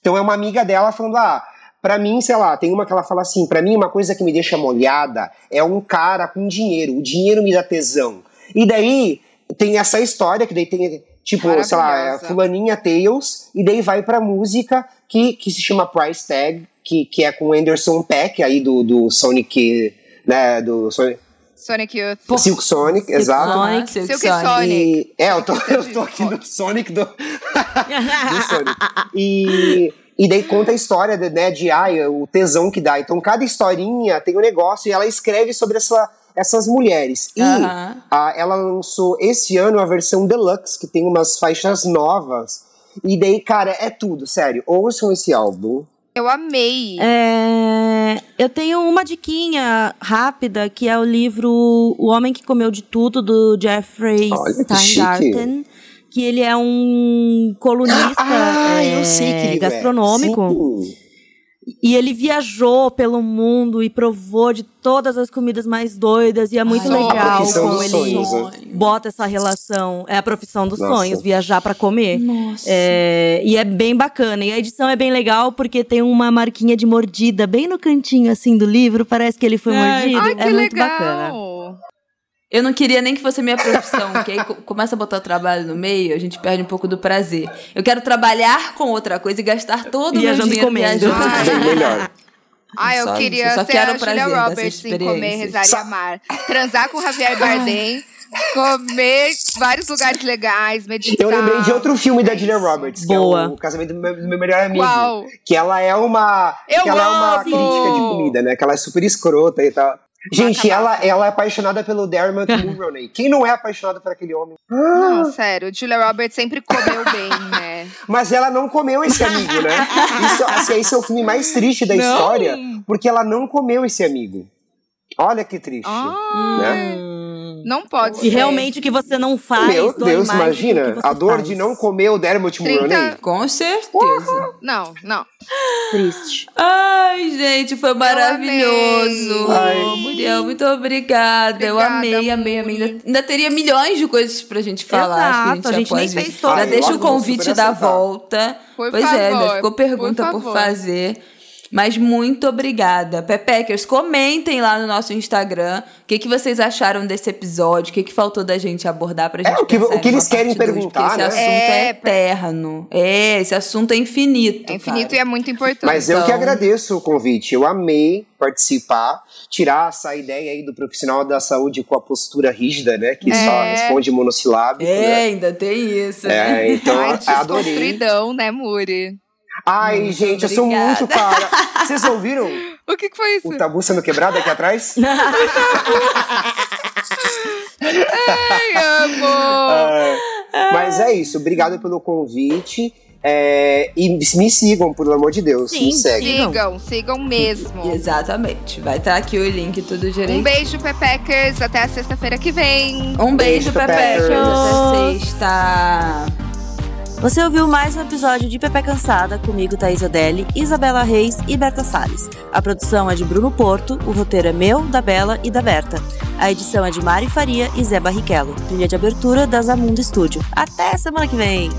[SPEAKER 7] Então é uma amiga dela falando, ah, pra mim, sei lá, tem uma que ela fala assim, pra mim uma coisa que me deixa molhada é um cara com dinheiro, o dinheiro me dá tesão. E daí tem essa história que daí tem tipo, sei lá, é fulaninha Tales, e daí vai pra música que, que se chama Price Tag, que, que é com o Anderson Peck aí do, do Sonic, né, do Sonic,
[SPEAKER 1] Sonic Youth.
[SPEAKER 7] Silk Sonic, exato.
[SPEAKER 2] Sonic.
[SPEAKER 3] Silk
[SPEAKER 1] Silk Sonic.
[SPEAKER 7] E, é, eu tô, eu tô aqui do Sonic do, do Sonic. E, e daí conta a história de, né, de ai, o tesão que dá. Então cada historinha tem um negócio e ela escreve sobre essa, essas mulheres. E ah, ela lançou esse ano a versão deluxe, que tem umas faixas novas. E daí, cara, é tudo, sério. Ouçam esse álbum.
[SPEAKER 1] Eu amei.
[SPEAKER 2] É, eu tenho uma diquinha rápida, que é o livro O Homem que Comeu de Tudo, do Jeffrey Steingarten. Que ele é um colunista
[SPEAKER 7] Ah,
[SPEAKER 2] é,
[SPEAKER 7] eu sei que ele
[SPEAKER 2] gastronômico.
[SPEAKER 7] Sim.
[SPEAKER 2] E ele viajou pelo mundo e provou de todas as comidas mais doidas. E é muito
[SPEAKER 1] Ai,
[SPEAKER 2] legal como ele
[SPEAKER 7] sonhos, né?
[SPEAKER 2] bota essa relação. É a profissão dos
[SPEAKER 7] Nossa.
[SPEAKER 2] sonhos, viajar pra comer.
[SPEAKER 3] Nossa.
[SPEAKER 2] É, e é bem bacana. E a edição é bem legal porque tem uma marquinha de mordida bem no cantinho assim do livro. Parece que ele foi
[SPEAKER 3] Ai,
[SPEAKER 2] mordido.
[SPEAKER 1] Ai, que
[SPEAKER 2] é muito
[SPEAKER 1] legal.
[SPEAKER 2] bacana.
[SPEAKER 3] Eu não queria nem que fosse minha profissão, que aí co- começa a botar trabalho no meio, a gente perde um pouco do prazer. Eu quero trabalhar com outra coisa e gastar todo o meu
[SPEAKER 2] e
[SPEAKER 3] dinheiro
[SPEAKER 2] comendo.
[SPEAKER 3] viajando.
[SPEAKER 7] Melhor.
[SPEAKER 1] Ah, eu
[SPEAKER 3] Só
[SPEAKER 1] queria
[SPEAKER 3] eu só
[SPEAKER 1] ser
[SPEAKER 3] quero
[SPEAKER 1] a
[SPEAKER 3] o
[SPEAKER 1] Julia Roberts em comer, rezar e amar. Transar com Javier Bardem, comer vários lugares legais, meditar.
[SPEAKER 7] Eu lembrei de outro filme da Julia Roberts, que
[SPEAKER 2] Boa.
[SPEAKER 7] é o Casamento do meu, do meu melhor amigo.
[SPEAKER 1] Qual?
[SPEAKER 7] Que ela é uma.
[SPEAKER 1] Eu
[SPEAKER 7] que ela é uma
[SPEAKER 1] amo!
[SPEAKER 7] crítica de comida, né? Que ela é super escrota e tal. Gente, ela, ela é apaixonada pelo Dermot Mulroney. Quem não é apaixonado por aquele homem?
[SPEAKER 1] Não, sério, Julia Roberts sempre comeu bem, né?
[SPEAKER 7] Mas ela não comeu esse amigo, né? Isso, assim, esse é o filme mais triste da
[SPEAKER 1] Não.
[SPEAKER 7] história, porque ela não comeu esse amigo. Olha que triste.
[SPEAKER 1] Ah,
[SPEAKER 7] né?
[SPEAKER 1] Não pode
[SPEAKER 2] E
[SPEAKER 1] ser.
[SPEAKER 2] realmente o que você não faz.
[SPEAKER 7] Meu
[SPEAKER 2] dói
[SPEAKER 7] Deus,
[SPEAKER 2] mais do que o que
[SPEAKER 7] imagina
[SPEAKER 2] você
[SPEAKER 7] a dor
[SPEAKER 2] faz.
[SPEAKER 7] de não comer o Dermot
[SPEAKER 1] 30
[SPEAKER 7] Mulroney.
[SPEAKER 3] Com certeza.
[SPEAKER 1] Não, não.
[SPEAKER 2] Triste.
[SPEAKER 3] Ai, gente, foi maravilhoso.
[SPEAKER 7] Ai.
[SPEAKER 3] Muriel, muito obrigada. Eu
[SPEAKER 1] Obrigada,
[SPEAKER 3] amei, amei, amei. Ainda, ainda teria milhões de coisas pra gente falar. acho que
[SPEAKER 2] Exato, a gente nem fez todas.
[SPEAKER 3] Já deixa o convite da volta.
[SPEAKER 1] Por
[SPEAKER 3] pois é, ainda
[SPEAKER 1] favor,
[SPEAKER 3] ficou pergunta
[SPEAKER 1] por
[SPEAKER 3] por,
[SPEAKER 1] favor.
[SPEAKER 3] fazer. Mas muito obrigada. Pepeckers, comentem lá no nosso Instagram o que, que vocês acharam desse episódio, o que, que faltou da gente abordar pra gente
[SPEAKER 7] É, o que- o que eles querem
[SPEAKER 3] dois,
[SPEAKER 7] perguntar, né?
[SPEAKER 3] Esse assunto é,
[SPEAKER 1] É,
[SPEAKER 3] eterno. É, esse assunto é infinito.
[SPEAKER 1] É infinito
[SPEAKER 3] cara.
[SPEAKER 1] e é muito importante.
[SPEAKER 7] Mas eu que
[SPEAKER 3] Então-
[SPEAKER 7] agradeço o convite. Eu amei participar, tirar essa ideia aí do profissional da saúde com a postura rígida, né? Que só
[SPEAKER 1] É.
[SPEAKER 7] responde monossilábico,
[SPEAKER 3] É,
[SPEAKER 7] né?
[SPEAKER 3] ainda tem isso.
[SPEAKER 7] É, então
[SPEAKER 1] Ai,
[SPEAKER 7] adorei.
[SPEAKER 1] né, Muri?
[SPEAKER 7] Ai,
[SPEAKER 3] Muito
[SPEAKER 7] gente, eu sou
[SPEAKER 3] obrigada.
[SPEAKER 7] muito cara. Vocês ouviram
[SPEAKER 1] O que, que foi isso?
[SPEAKER 7] o tabu sendo quebrado aqui atrás?
[SPEAKER 1] Ai, amo!
[SPEAKER 7] Ah, Mas é isso, obrigado pelo convite. É, e me sigam, pelo amor de Deus.
[SPEAKER 2] Sim,
[SPEAKER 7] me seguem.
[SPEAKER 2] sigam.
[SPEAKER 1] Sigam, sigam mesmo.
[SPEAKER 3] Exatamente. Vai estar aqui o link tudo direito.
[SPEAKER 1] Um beijo, Pepeckers. Até a sexta-feira que vem.
[SPEAKER 3] Um beijo,
[SPEAKER 7] Beijo.
[SPEAKER 2] Pepeckers.
[SPEAKER 3] Até sexta.
[SPEAKER 2] Você ouviu mais um episódio de Pepe Cansada comigo, Thaís Odelli, Isabela Reis e Berta Salles. A produção é de Bruno Porto, o roteiro é meu, da Bela e da Berta. A edição é de Mari Faria e Zé Barrichello. Trilha de abertura da Zamundo Studio. Até semana que vem!